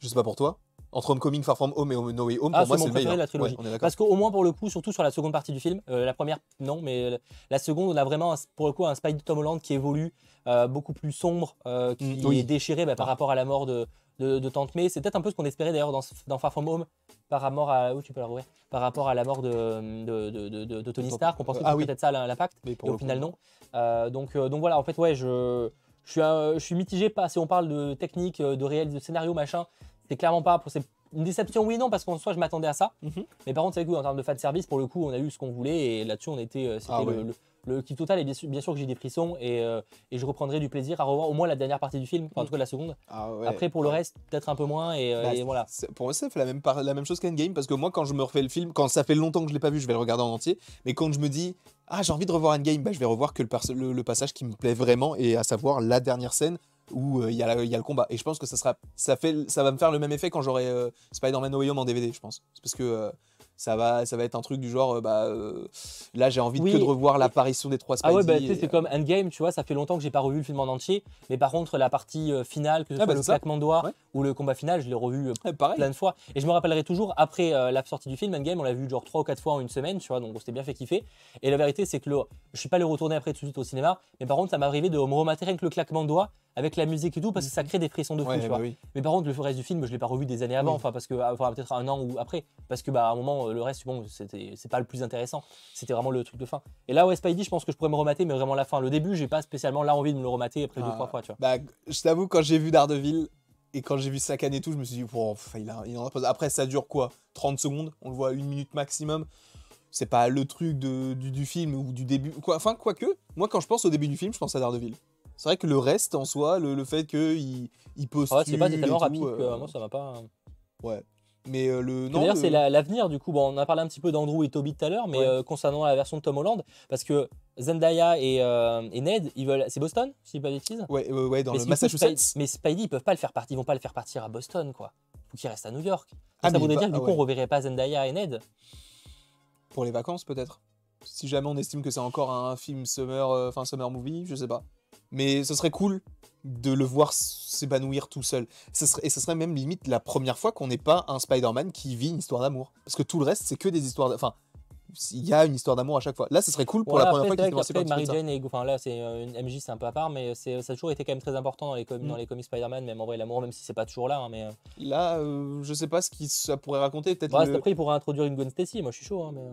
Je sais pas pour toi. Entre Homecoming, Far From Home et No Way Home, Ah, pour moi, c'est le meilleur. de la trilogie. Ouais, on est. Parce qu'au moins pour le coup, surtout sur la seconde partie du film, euh, la première non, mais la- seconde, on a vraiment un- pour le coup un Spidey Tom Holland qui évolue, euh, beaucoup plus sombre, euh, qui Mm, oui. est déchiré bah, par Ah. rapport à la mort de, de, de Tante May. C'est peut-être un peu ce qu'on espérait d'ailleurs dans, dans Far From Home par rapport à où tu peux la rouvrir par rapport à la mort de, Tony Stark. On pensait euh, que ah oui. peut-être ça l'impact. Mais pour Et au coup, final, non. Euh, donc, euh, donc voilà, en fait, ouais, je, je, suis, un- je suis mitigé. Pas, si on parle de technique, euh, de réel, de scénario, machin, c'est clairement pas. Pour, une déception, oui, non, parce qu'en soi, je m'attendais à ça. Mhm. Mais par contre, c'est que en termes de fan service, pour le coup, on a eu ce qu'on voulait. Et là-dessus, on était. euh, Ah le, le, le kiff total. Et bien sûr, bien sûr que j'ai des frissons. Et, euh, et je reprendrai du plaisir à revoir au moins la dernière partie du film, enfin, en tout cas la seconde. Ah ouais. Après, pour le reste, peut-être un peu moins. Et, euh, Bah, et voilà. Pour moi, ça fait la même, par- la même chose qu'Endgame parce que moi, quand je me refais le film, quand ça fait longtemps que je l'ai pas vu, je vais le regarder en entier. Mais quand je me dis, ah, j'ai envie de revoir Endgame, bah, je vais revoir que le, perso- le, le passage qui me plaît vraiment et à savoir la dernière scène où euh, il y, y a le combat. Et je pense que ça, sera, ça, fait, ça va me faire le même effet quand j'aurai euh, Spider-Man No Way Home en DVD, je pense. C'est parce que ça, va, ça va être un truc du genre, euh, bah, euh, là, j'ai envie Oui. que de revoir l'apparition des trois Spidey. Ah ouais, bah, et- c'est comme Endgame, tu vois, ça fait longtemps que j'ai pas revu le film en entier. Mais par contre, la partie euh, finale, que ce Ah soit bah, le c'est ça. claquement de doigts Ouais. ou le combat final, je l'ai revu euh, plein de fois. Et je me rappellerai toujours, après la sortie du film, Endgame, on l'a vu genre 3 ou 4 fois en une semaine, tu vois, donc on s'était bien fait kiffer. Et la vérité, c'est que le, je suis pas allé retourner après tout de suite au cinéma, mais par contre, ça m'est arrivé de me remater rien que le claquement de doigts avec la musique et tout, parce que ça crée des frissons de fou, Ouais, tu bah vois. oui. Mais par contre, le reste du film, je l'ai pas revu des années avant, Oui. enfin, parce que, enfin, peut-être un an ou après, parce que, bah, à un moment, euh, le reste, bon, c'était, c'est pas le plus intéressant. C'était vraiment le truc de fin. Et là, ouais, Spidey, je pense que je pourrais me remater, mais vraiment la fin. Le début, j'ai pas spécialement là envie de me le remater après deux, Ah. trois fois, tu vois. Bah, je t'avoue, quand j'ai vu Daredevil, et quand j'ai vu sa canne et tout, je me suis dit, bon, pff, il, a, il en a Après, ça dure quoi? 30 secondes? On le voit une minute maximum. C'est pas le truc de- du, du film ou du début. Quoi, enfin, quoique, moi, quand je pense au début du film, je pense à Daredevil. C'est vrai que le reste en soi, le, le fait qu'il il postule. Ah ouais, c'est pas tellement rapide que euh, moi ça m'a pas. Ouais. Mais euh, le. D'ailleurs, le- c'est la- l'avenir du coup. Bon, on a parlé un petit peu d'Andrew et Toby tout à l'heure, mais Ouais. euh, concernant la version de Tom Holland, parce que Zendaya et, euh, et Ned, ils veulent. C'est Boston, si je dis pas de bêtises? Ouais, ouais, ouais, dans mais le coup, Massachusetts. Mais Spidey, ils peuvent pas le faire partir. Ils vont pas le faire partir à Boston, quoi. Faut qu'il reste à New York. Ah, ça il voudrait dire que du ah coup, on reverrait pas Zendaya et Ned. Pour les vacances, peut-être. Si jamais on estime que c'est encore un film summer, enfin summer movie, je sais pas. Mais ce serait cool de le voir s'épanouir tout seul. Ce serait, et ce serait même limite la première fois qu'on n'ait pas un Spider-Man qui vit une histoire d'amour. Parce que tout le reste, c'est que des histoires. d'- Enfin, il y a une histoire d'amour à chaque fois. Là, ce serait cool pour Ouais, la première après, fois qu'il Mary Jane et enfin là c'est euh, une MJ c'est un peu à part mais ça a toujours été quand même très important dans les, com- Mm. dans les comics Spider-Man même en vrai l'amour même si c'est pas toujours là hein, mais euh. Là, euh, je sais pas ce que ça pourrait raconter. Peut-être. ouais, le- après il pourrait introduire une Gwen Stacy moi je suis chaud hein, mais, euh,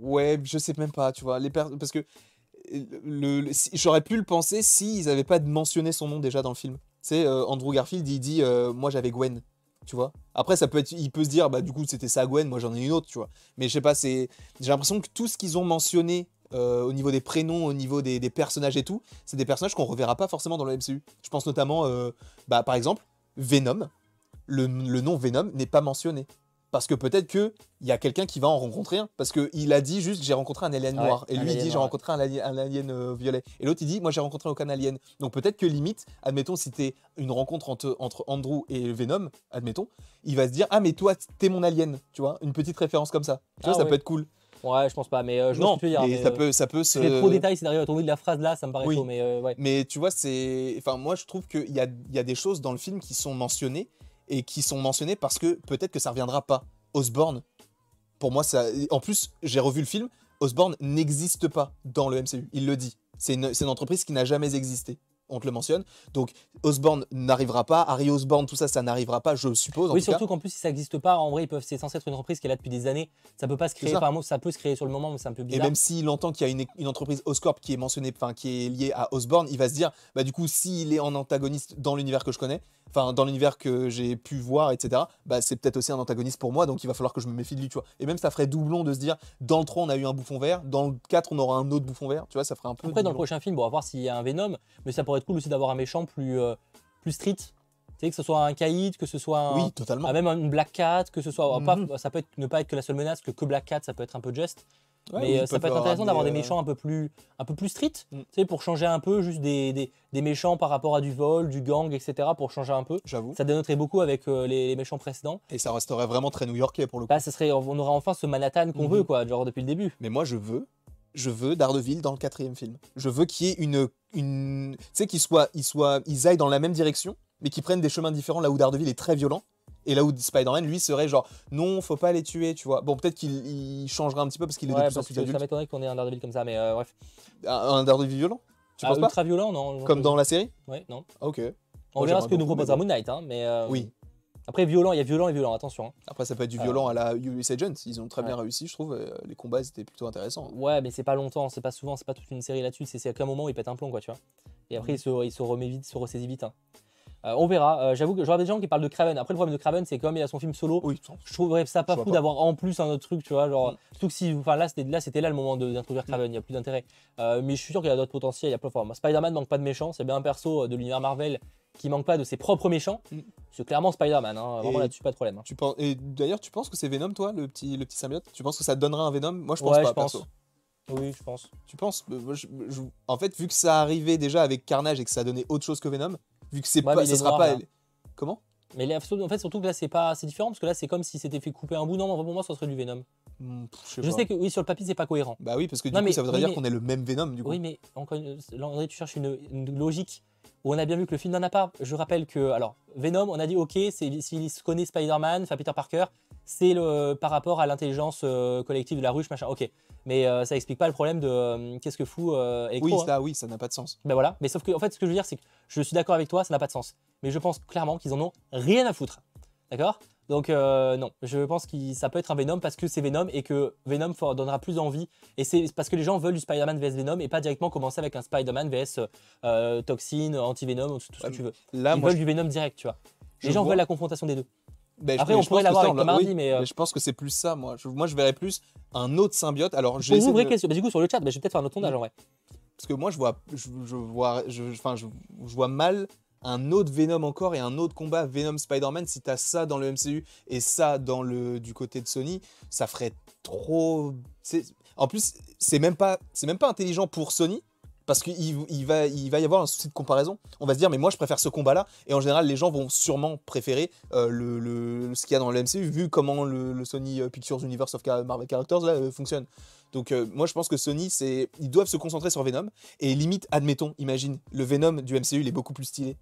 Ouais, je sais même pas, tu vois. Les per- Parce que le, si- j'aurais pu le penser s'ils n'avaient pas mentionné son nom déjà dans le film. Tu sais, euh, Andrew Garfield, il dit euh, Moi j'avais Gwen, tu vois. Après, ça peut être, il peut se dire Bah, du coup, c'était ça Gwen, moi j'en ai une autre, tu vois. Mais je sais pas. J'ai l'impression que tout ce qu'ils ont mentionné. euh, au niveau des prénoms, au niveau des, personnages et tout, c'est des personnages qu'on reverra pas forcément dans le MCU. Je pense notamment, euh, bah, par exemple, Venom. Le nom Venom n'est pas mentionné. Parce que peut-être qu'il y a quelqu'un qui va en rencontrer un. Parce qu'il a dit juste j'ai rencontré un alien Ouais, noir. Et lui il dit j'ai rencontré un alien, un alien, euh, violet. Et l'autre il dit moi j'ai rencontré aucun alien. Donc peut-être que limite, admettons si t'es une rencontre entre, entre Andrew et Venom, admettons, il va se dire ah mais toi t'es mon alien. Tu vois, une petite référence comme ça. Tu vois, Ah ça ouais. peut être cool. ouais je pense pas mais euh, je non, que tu veux dire mais mais, ça, euh, peut, ça peut se. c'est trop de détails c'est d'arriver à tomber de la phrase là ça me paraît Oui. chaud mais euh, ouais Mais tu vois, c'est. Enfin, moi, je trouve qu'il y a, il y a des choses dans le film qui sont mentionnées et qui sont mentionnées parce que peut-être que ça reviendra pas. Osborne, pour moi, ça. En plus, j'ai revu le film. Osborne n'existe pas dans le MCU. Il le dit. C'est une entreprise qui n'a jamais existé. On te le mentionne. Donc, Osborne n'arrivera pas. Harry Osborne, tout ça, ça n'arrivera pas, je suppose. En oui tout surtout qu'en plus si ça n'existe pas en vrai ils peuvent c'est censé être une entreprise qui est là depuis des années ça peut pas se créer ça. enfin ça peut se créer sur le moment mais c'est un peu Et bizarre même s'il entend qu'il y a une, une entreprise Oscorp qui est mentionnée, enfin qui est liée à Osborne, il va se dire, bah du coup, s'il est en antagoniste dans l'univers que je connais, enfin dans l'univers que j'ai pu voir, etc., bah c'est peut-être aussi un antagoniste pour moi, donc il va falloir que je me méfie de lui, tu vois. Et même ça ferait doublon de se dire, dans le 3 on a eu un bouffon vert, dans le 4 on aura un autre bouffon vert, tu vois, ça ferait un peu. Après, dans le prochain film, bon, on va voir s'il y a un Venom, mais ça pourrait être cool aussi d'avoir un méchant plus, euh, plus street. Tu sais, que ce soit un Caïd, que ce soit un, Oui, totalement. ah, même une Black Cat, que ce soit. pas- Mhm. ça peut être, ne pas être que la seule menace, que que Black Cat, ça peut être un peu just. Ouais, mais euh, ça peut être intéressant d'avoir des euh, méchants un peu plus, un peu plus street, Mm. tu sais, pour changer un peu, juste des, des, des méchants par rapport à du vol, du gang, etc., pour changer un peu. J'avoue. Ça dénoterait beaucoup avec euh, les, les méchants précédents. Et ça resterait vraiment très new-yorkais pour le coup. Là, ça serait, on aura enfin ce Manhattan qu'on Mhm. veut, quoi, genre depuis le début. Mais moi, je veux, je veux Daredevil dans le quatrième film. Je veux qu'il y ait une, une, tu sais, qu'ils soient, ils soient, ils aillent dans la même direction, mais qu'ils prennent des chemins différents. Là où Daredevil est très violent, et là où Spider-Man, lui, serait genre, non, faut pas les tuer, tu vois. Bon, peut-être qu'il il changera un petit peu parce qu'il est Ouais, de plus en plus que ça adulte. m'étonnerait qu'on ait un Daredevil comme ça, mais euh, bref. Un, un Daredevil violent, tu Ah, penses pas? ultra violent, non Comme dans la série? Ouais, non. Ok. On Moi, verra ce que nous bon. Moon Knight, hein, mais euh, Oui. Après, violent, il y a violent et violent, attention. hein. Après, ça peut être du Ah. violent à la US Agent. Ils ont très bien réussi, je trouve. euh, Les combats, c'était plutôt intéressant. Ouais, mais c'est pas longtemps, c'est pas souvent, c'est pas toute une série là-dessus, c'est qu'à un moment où il pète un plomb, quoi, tu vois. Et après, il, se, il se remet vite, il se ressaisit vite. hein. Euh, on verra. Euh, J'avoue que j'aurais des gens qui parlent de Craven. Après, le problème de Craven, c'est comme il a son film solo, Oui, je trouverais ça pas Je vois fou d'avoir en plus un autre truc, tu vois. Genre, Mm. surtout que si, enfin là, c'était là, le moment de- d'introduire Mm. Craven, il y a plus d'intérêt. Euh, mais je suis sûr qu'il y a d'autres potentiels, il y a plein de formes. Spider-Man manque pas de méchants, c'est bien un perso de l'univers Marvel qui manque pas de ses propres méchants. Mm. C'est clairement Spider-Man, hein. vraiment là-dessus, pas de problème. hein. Tu penses... Et d'ailleurs, tu penses que c'est Venom, toi, le petit, le petit symbiote? Tu penses que ça donnera un Venom? Moi, je pense Ouais, pas, je pense. perso. Oui, je pense. Tu penses? Je- je- En fait, vu que ça arrivait déjà avec Carnage et que ça donnait autre chose que Venom, vu que c'est Ouais, pas, ça sera noir, pas. là. Comment? Mais en fait, surtout que là, c'est pas, c'est différent parce que là, c'est comme si c'était fait couper un bout. Non, pour moi, ça serait du Venom. Hmm, Je sais Je pas. sais que oui, sur le papier, c'est pas cohérent. Bah oui, parce que du Non, coup, mais- ça voudrait oui, dire qu'on est le même Venom, du coup. Oui, mais encore une- tu cherches une, une logique où on a bien vu que le film n'en a pas. Je rappelle que, alors, Venom, on a dit, ok, c'est- s'il se connaît Spider-Man, enfin Peter Parker, c'est le par rapport à l'intelligence euh, collective de la ruche, machin. Ok, mais euh, ça explique pas le problème de euh, qu'est-ce que fout euh, Electro, Oui, hein. ça, oui, ça n'a pas de sens. Ben voilà, mais sauf que en fait ce que je veux dire c'est que je suis d'accord avec toi, ça n'a pas de sens. Mais je pense clairement qu'ils en ont rien à foutre. D'accord? Donc euh, non, je pense que ça peut être un Venom parce que c'est Venom et que Venom donnera plus envie. Et c'est parce que les gens veulent du Spider-Man vs Venom et pas directement commencer avec un Spider-Man vs euh, Toxine, Anti-Venom, tout ce que tu veux. Là, Ils moi, veulent du Venom direct, tu vois. Je Les gens vois. veulent la confrontation des deux. Ben, Après, on je pourrait l'avoir avec Hardy, oui, mais, euh, je pense que c'est plus ça, moi. Je- moi, je verrais plus un autre symbiote. Alors, j'ai vous, de- question. Bah, du coup, sur le chat, bah, je vais peut-être faire un autre sondage en vrai. Parce que moi, je vois, je, je vois, enfin, je, vois mal un autre Venom encore et un autre combat Venom Spider-Man. Si t'as ça dans le MCU et ça dans le du côté de Sony, ça ferait trop. En plus, c'est même pas, c'est même pas intelligent pour Sony. Parce qu'il il va, il va y avoir un souci de comparaison. On va se dire, mais moi je préfère ce combat-là. Et en général, les gens vont sûrement préférer euh, le, le- ce qu'il y a dans le MCU, vu comment le, le Sony Pictures Universe of Marvel Characters là, euh, fonctionne. Donc, euh, moi je pense que Sony, c'est, ils doivent se concentrer sur Venom. Et limite, admettons, imagine, le Venom du MCU, il est beaucoup plus stylé.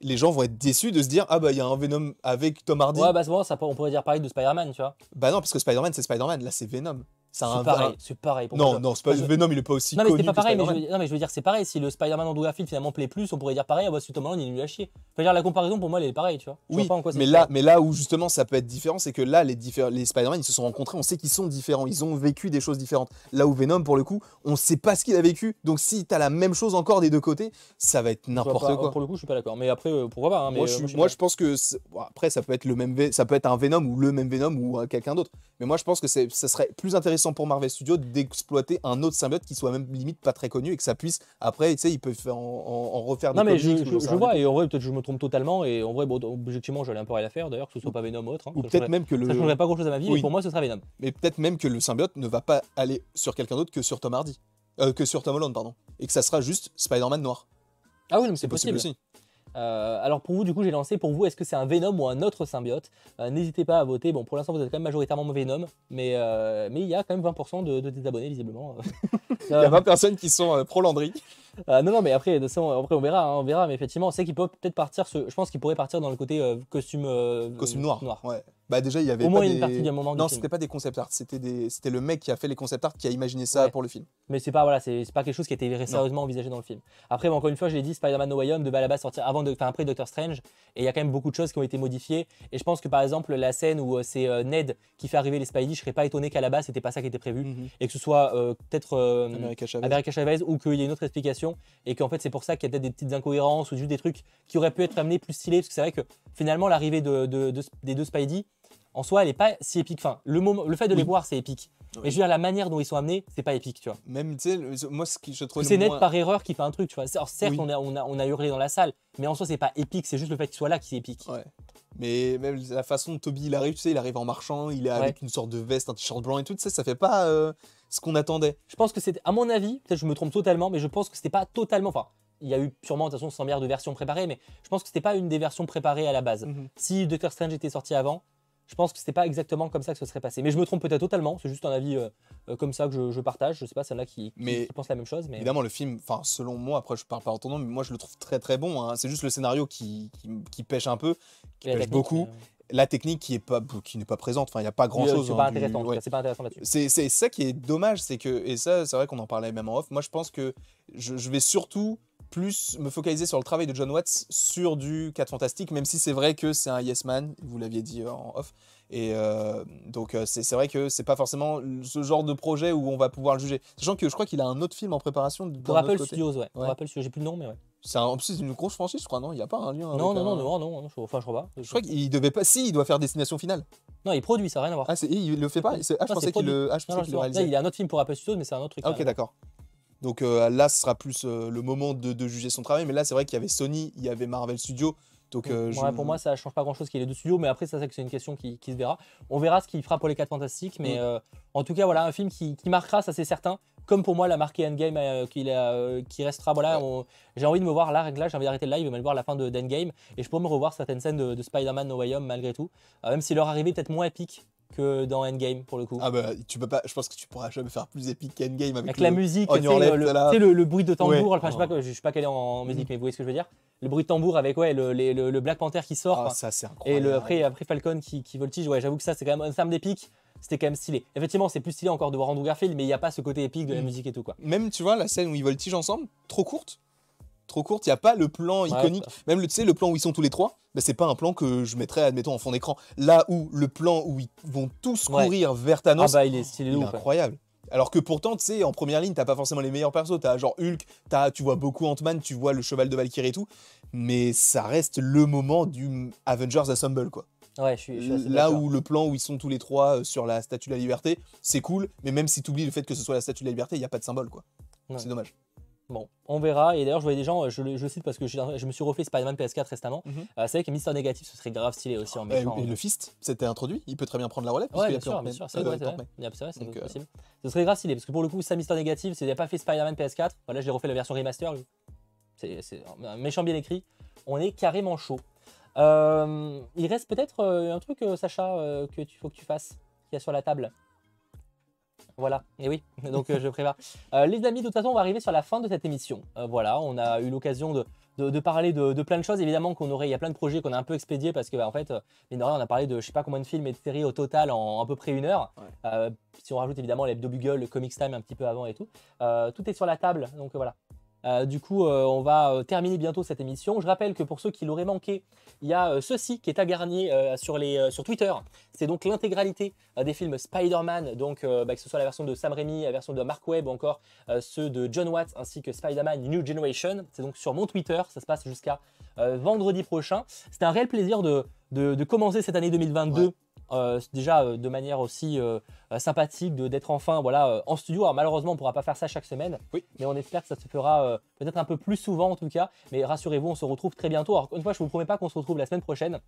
Les gens vont être déçus de se dire, ah bah il y a un Venom avec Tom Hardy. Ouais, bah, c'est bon, ça, on pourrait dire pareil de Spider-Man, tu vois. Bah non, parce que Spider-Man, c'est Spider-man. Là, c'est Venom. C'est un pareil. un- C'est pareil. pour moi, Non, je- non, c'est pas... je- Venom, il est pas aussi Non, mais connu c'est pas que pareil. Mais je, veux, non, mais je veux dire, c'est pareil. Si le Spider-Man Andrew Garfield finalement plaît plus, on pourrait dire pareil. Ah bah, ce Tom Holland, il est nul à chier. Faut dire, la comparaison pour moi, elle est pareille, tu vois. Je Oui, vois pas en quoi c'est mais là, mais là où justement ça peut être différent, c'est que là, les, diffé- les Spider-Man, ils se sont rencontrés, on sait qu'ils sont différents, ils ont vécu des choses différentes. Là où Venom, pour le coup, on sait pas ce qu'il a vécu. Donc si t'as la même chose encore des deux côtés, ça va être Je n'importe quoi. Pour le coup, je suis pas d'accord. Mais après, euh, pourquoi pas hein, mais, moi, euh, je, suis- sais moi, je pense que après ça peut être le même, ça peut être un Venom ou le même Venom ou euh, quelqu'un d'autre. Mais moi, je pense que ça serait plus intéressant pour Marvel Studios d'exploiter un autre symbiote qui soit même limite pas très connu et que ça puisse après, tu sais, ils peuvent faire en, en- en refaire Non des mais je, vois et en vrai peut-être je me trompe totalement et en vrai bon, objectivement j'allais un peu rien à faire d'ailleurs que ce soit pas Venom ou autre. hein. Ou peut-être même que le, Ça changerait pas grand chose à ma vie Oui. pour moi ce sera Venom. mais peut-être même que le symbiote ne va pas aller sur quelqu'un d'autre que sur Tom Hardy, Euh, que sur Tom Holland, pardon, et que ça sera juste Spider-Man noir. Ah oui non, mais C'est c'est possible, possible. aussi. Euh, alors pour vous du coup j'ai lancé pour vous est-ce que c'est un Venom ou un autre symbiote? Euh, N'hésitez pas à voter. Bon pour l'instant vous êtes quand même majoritairement Venom mais euh, mais il y a quand même 20% de, de désabonnés visiblement. Il y a 20 personnes qui sont pro Landry. Euh, non, non, mais après, ça, on- après on verra, hein, on verra. Mais effectivement, c'est qu'il peut peut-être partir. ce- je pense qu'il pourrait partir dans le côté euh, costume. euh, Costume noir. noir. Ouais. Bah déjà il y avait Au moins pas une des- partie du moment Non, c'était pas des concept art, c'était des c'était le mec qui a fait les concept art qui a imaginé ça Ouais. pour le film. Mais c'est pas voilà, c'est pas quelque chose qui a été sérieusement envisagé dans le film. Après, encore une fois, je l'ai dit, Spider-Man No Way Home de à la base sortir avant, de, enfin après Doctor Strange, et il y a quand même beaucoup de choses qui ont été modifiées. Et je pense que par exemple la scène où c'est Ned qui fait arriver les Spidey, je serais pas étonné qu'à la base c'était pas ça qui était prévu, et que ce soit peut-être America Chavez. America Chavez ou qu'il y ait une autre explication et qu'en fait c'est pour ça qu'il y a peut-être des petites incohérences ou juste des trucs qui auraient pu être amenés plus stylés parce que c'est vrai que finalement l'arrivée de, de- de- des deux Spidey en soi elle est pas si épique. Enfin le moment, le fait de les voir c'est épique. Mais je veux dire la manière dont ils sont amenés c'est pas épique tu vois. Même tu sais moi ce qui je trouve C'est moins- par erreur qui fait un truc tu vois. Alors, certes Oui. on, a, on, a, on a hurlé dans la salle mais en soi c'est pas épique c'est juste le fait qu'il soit là qui est épique. Ouais. Mais même la façon dont Toby il arrive, tu sais, il arrive en marchant, il est avec une sorte de veste, un t-shirt blanc et tout, tu sais, ça fait pas euh, ce qu'on attendait. Je pense que c'était, à mon avis, peut-être je me trompe totalement, mais je pense que c'était pas totalement. Enfin, il y a eu sûrement de toute façon 100 milliards de versions préparées, mais je pense que c'était pas une des versions préparées à la base. Mhm. Si Doctor Strange était sorti avant, je pense que c'était pas exactement comme ça que ce serait passé. Mais je me trompe peut-être totalement, c'est juste un avis euh, euh, comme ça que je, je partage. Je sais pas, celle-là qui, qui, pense la même chose, mais Évidemment, le film, enfin, selon moi, après je parle pas en ton nom, mais moi je le trouve très très bon. hein. C'est juste le scénario qui, pêche un peu, qui pêche beaucoup. La technique qui est pas, qui n'est pas présente, enfin, il n'y a pas grand chose. C'est pas intéressant, en tout cas, c'est pas intéressant. C'est ça qui est dommage, c'est que, et ça, c'est vrai qu'on en parlait même en off, moi je pense que je, je vais surtout plus me focaliser sur le travail de John Watts sur du 4 Fantastique, même si c'est vrai que c'est un yes man, vous l'aviez dit euh, en off. Et euh, donc euh, c'est vrai que c'est pas forcément ce genre de projet où on va pouvoir le juger. Sachant que je crois qu'il a un autre film en préparation. Pour Apple. Studios, ouais. Pour Ouais. Apple Studios, j'ai plus le nom, mais ouais. C'est un- en plus, c'est une grosse franchise, je crois, non? Il n'y a pas un lien avec Non, non, non, un- non, non, non, je, enfin, je crois pas. Je crois qu'il devait pas. Si, il doit faire Destination Finale. Non, il produit, ça n'a rien à voir. Ah, c'est- il le fait pas? C'est- Ah, je Non, pensais c'est qu'il le, ah, je Non, pensais non, qu'il le Là, réalisait. il y a un autre film pour Apple Studios, mais c'est un autre truc. Ah, ok, carrément. d'accord. Donc euh, là, ce sera plus euh, le moment de, de juger son travail. Mais là, c'est vrai qu'il y avait Sony, il y avait Marvel Studios. Donc, euh, Ouais, Pour moi, ça change pas grand chose qu'il ait deux studios, mais après, ça, c'est que c'est une question qui, qui se verra. On verra ce qu'il fera pour les 4 Fantastiques, mais Mm. euh, en tout cas, voilà, un film qui, qui marquera, ça c'est certain. Comme pour moi, la marqué Endgame euh, euh, qui restera. Voilà, Ouais. j'ai envie de me voir là, là j'ai envie d'arrêter le live et me voir la fin de d'Endgame. Et je pourrais me revoir certaines scènes de, de Spider-Man No Way Home malgré tout, Euh, même si leur arrivée est peut-être moins épique que dans Endgame pour le coup. Ah bah, tu peux pas. Je pense que tu pourras jamais faire plus épique qu'Endgame avec, Avec le- la musique, tu sais, le, bruit de tambour, Ouais. enfin, je sais pas, je sais pas quel est en, en musique, Mhm. mais vous voyez ce que je veux dire Le bruit de tambour avec ouais, le, les- le- le Black Panther qui sort. Ah, ça, c'est Et incroyable. le, après, après Falcon qui, qui voltige, ouais, j'avoue que ça, c'est quand même un terme d'épique. C'était quand même stylé. Effectivement, c'est plus stylé encore de voir Andrew Garfield, mais il n'y a pas ce côté épique de la Mm. musique et tout, quoi. Même, tu vois, la scène où ils voltigent ensemble, trop courte. Trop courte, il n'y a pas le plan Ouais, iconique. Même, le- tu sais, le plan où ils sont tous les trois, bah, c'est pas un plan que je mettrais, admettons, en fond d'écran. Là où le plan où ils vont tous Ouais. courir vers Ah Thanos, bah, il est stylé de il est ouf. ouais. incroyable. Alors que pourtant, tu sais, en première ligne, t'as pas forcément les meilleurs persos. T'as genre Hulk, as, tu vois beaucoup Ant-Man, tu vois le cheval de Valkyrie et tout. Mais ça reste le moment du Avengers Assemble, quoi. Ouais, je suis, je suis assez Là où le plan où ils sont tous les trois euh, sur la statue de la liberté, c'est cool. Mais même si tu oublies le fait que ce soit la statue de la liberté, il n'y a pas de symbole, quoi. Ouais. C'est dommage. Bon, on verra. Et d'ailleurs, je voyais des gens, euh, je le, je le cite parce que je, je me suis refait Spider-Man PS4 récemment. Mhm. Euh, c'est vrai que Mister Négatif, ce serait grave stylé aussi en Et, méchant. et le Fist, c'était introduit. Il peut très bien prendre la relève. Ouais, bien sûr, bien sûr, c'est Euh, vrai, c'est euh, possible. Ce serait grave stylé, parce que pour le coup, ça, Mister Négatif, c'est- il n'a pas fait Spider-Man PS4. Voilà, j'ai refait la version remaster. lui. C'est c'est un méchant bien écrit. On est carrément chaud. Euh, il reste peut-être euh, un truc, euh, Sacha, euh, que tu faut que tu fasses, qu'il y a sur la table. Voilà, et oui, donc euh, je prépare. Euh, les amis, de toute façon, on va arriver sur la fin de cette émission. Euh, voilà, on a eu l'occasion de, de- de parler de, de plein de choses. Évidemment qu'on aurait, il y a plein de projets qu'on a un peu expédiés parce que, bah, en fait, euh, mine rien, on a parlé de je sais pas combien de films et de séries au total en à peu près une heure. Ouais. Euh, si on rajoute évidemment les Bugle, le Comics Time un petit peu avant et tout. Euh, tout est sur la table, donc euh, voilà. Euh, du coup, euh, on va euh, terminer bientôt cette émission. Je rappelle que pour ceux qui l'auraient manqué, il y a ceci qui est à garnier euh, sur, les, sur Twitter. C'est donc l'intégralité des films Spider-Man, donc bah, que ce soit la version de Sam Raimi, la version de Mark Webb ou encore ceux de John Watts ainsi que Spider-Man New Generation. C'est donc sur mon Twitter, ça se passe jusqu'à vendredi prochain. C'était un réel plaisir de, de, commencer cette année 2022. Ouais. Euh, déjà euh, de manière aussi euh, sympathique de- d'être enfin voilà en studio. Alors malheureusement on pourra pas faire ça chaque semaine, Oui. mais on espère que ça se fera peut-être un peu plus souvent en tout cas. Mais rassurez-vous, on se retrouve très bientôt. Alors une fois, je vous promets pas qu'on se retrouve la semaine prochaine.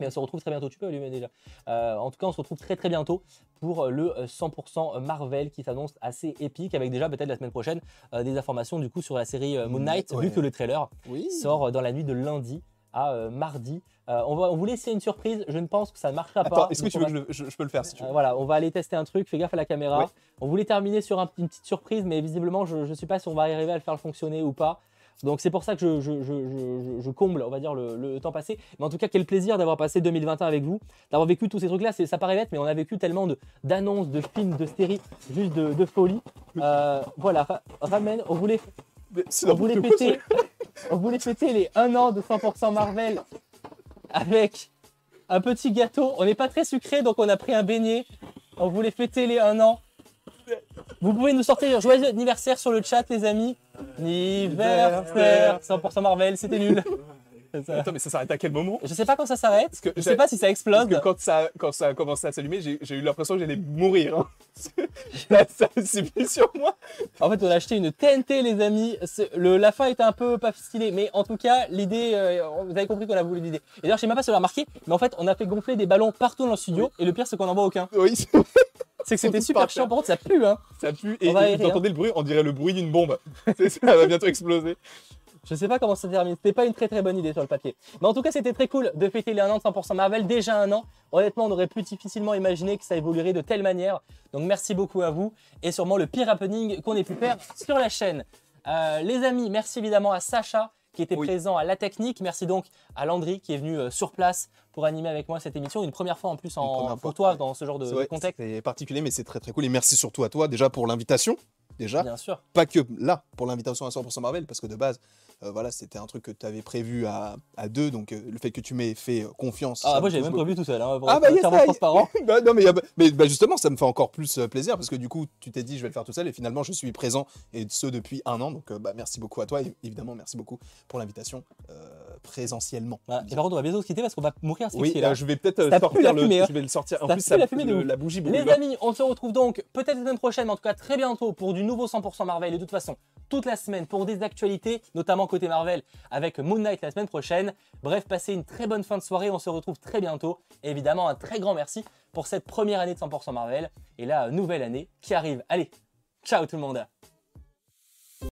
Mais on se retrouve très bientôt, tu peux allumer déjà. Euh, en tout cas, on se retrouve très très bientôt pour le euh, 100% Marvel qui s'annonce assez épique avec déjà peut-être la semaine prochaine euh, des informations du coup sur la série Moon Knight, Ouais. vu que le trailer Oui. sort dans la nuit de lundi à euh, mardi. Euh, on, va, on vous laisser une surprise, je ne pense que ça ne marchera pas. Attends, est-ce que tu veux va- que je, je- je peux le faire si tu veux? Euh, voilà, on va aller tester un truc, fais gaffe à la caméra. Ouais. On voulait terminer sur un- une petite surprise, mais visiblement, je ne sais pas si on va arriver à le faire fonctionner ou pas. Donc c'est pour ça que je, je- je- je- je- je comble, on va dire, le, le temps passé. Mais en tout cas, quel plaisir d'avoir passé 2021 avec vous, d'avoir vécu tous ces trucs-là. Ça paraît bête, mais on a vécu tellement de- d'annonces, de, films, de séries, juste de, de folie. Euh, voilà, Ra- Ramen, on voulait, on voulait fêter, on voulait fêter les 1 an de 100% Marvel avec un petit gâteau. On n'est pas très sucré, donc on a pris un beignet. On voulait fêter les 1 an. Vous pouvez nous sortir joyeux anniversaire sur le chat, les amis. Anniversaire 100% Marvel, c'était nul. Ça. Attends, mais ça s'arrête à quel moment? Je sais pas quand ça s'arrête. que Je sais pas si ça Parce explose. que quand ça, quand ça a commencé à s'allumer, j'ai eu l'impression que j'allais mourir. hein. Là, ça s'est mis sur moi. En fait, on a acheté une TNT, les amis. Le, la fin était un peu pas stylée, mais en tout cas, l'idée, euh, vous avez compris qu'on a voulu l'idée. Et d'ailleurs, je sais même pas si vous l'avez remarqué, mais en fait, on a fait gonfler des ballons partout dans le studio. Et le pire, c'est qu'on n'en voit aucun. Oui, c'est- C'est que c'était super chiant. Par contre, ça pue, hein. ça pue. Et, et vous entendez le bruit, on dirait le bruit d'une bombe. Ça va bientôt exploser. Je sais pas comment ça termine. C'était pas une très très bonne idée sur le papier. Mais en tout cas, c'était très cool de fêter les 1 an de 100% Marvel. Déjà un an. Honnêtement, on aurait pu difficilement imaginer que ça évoluerait de telle manière. Donc merci beaucoup à vous. Et sûrement le pire happening qu'on ait pu faire sur la chaîne. Euh, les amis, merci évidemment à Sacha qui était Oui. présent à la technique. Merci donc à Landry qui est venu euh, sur place pour animer avec moi cette émission. Une première fois en plus en, pour toi dans ce genre de, contexte. C'est particulier, mais c'est très très cool. Et merci surtout à toi déjà pour l'invitation. Déjà, Bien sûr. pas que là pour l'invitation à 100% Marvel, parce que de base, euh, voilà, c'était un truc que tu avais prévu à, à deux. Donc euh, le fait que tu m'aies fait euh, confiance. Ah, moi j'avais même prévu tout seul. Hein, pour Ah bah yes, transparent. Bah, non mais, bah, justement ça me fait encore plus plaisir parce que du coup tu t'es dit je vais le faire tout seul et finalement je suis présent et ce depuis un an donc bah, merci beaucoup à toi et évidemment merci beaucoup pour l'invitation présentiellement. Et par contre, on va bientôt se quitter parce qu'on va mourir Oui, asphyxié là. je vais peut-être sortir la le, fumée, hein. je vais le sortir. En plus ça la fumée le- la bougie brûle. Les amis, on se retrouve donc peut-être la semaine prochaine, en tout cas très bientôt pour du nouveau 100% Marvel. Et de toute façon, toute la semaine pour des actualités, notamment côté Marvel, avec Moon Knight la semaine prochaine. Bref, passez une très bonne fin de soirée. On se retrouve très bientôt. Évidemment, un très grand merci pour cette première année de 100% Marvel et la nouvelle année qui arrive. Allez, ciao tout le monde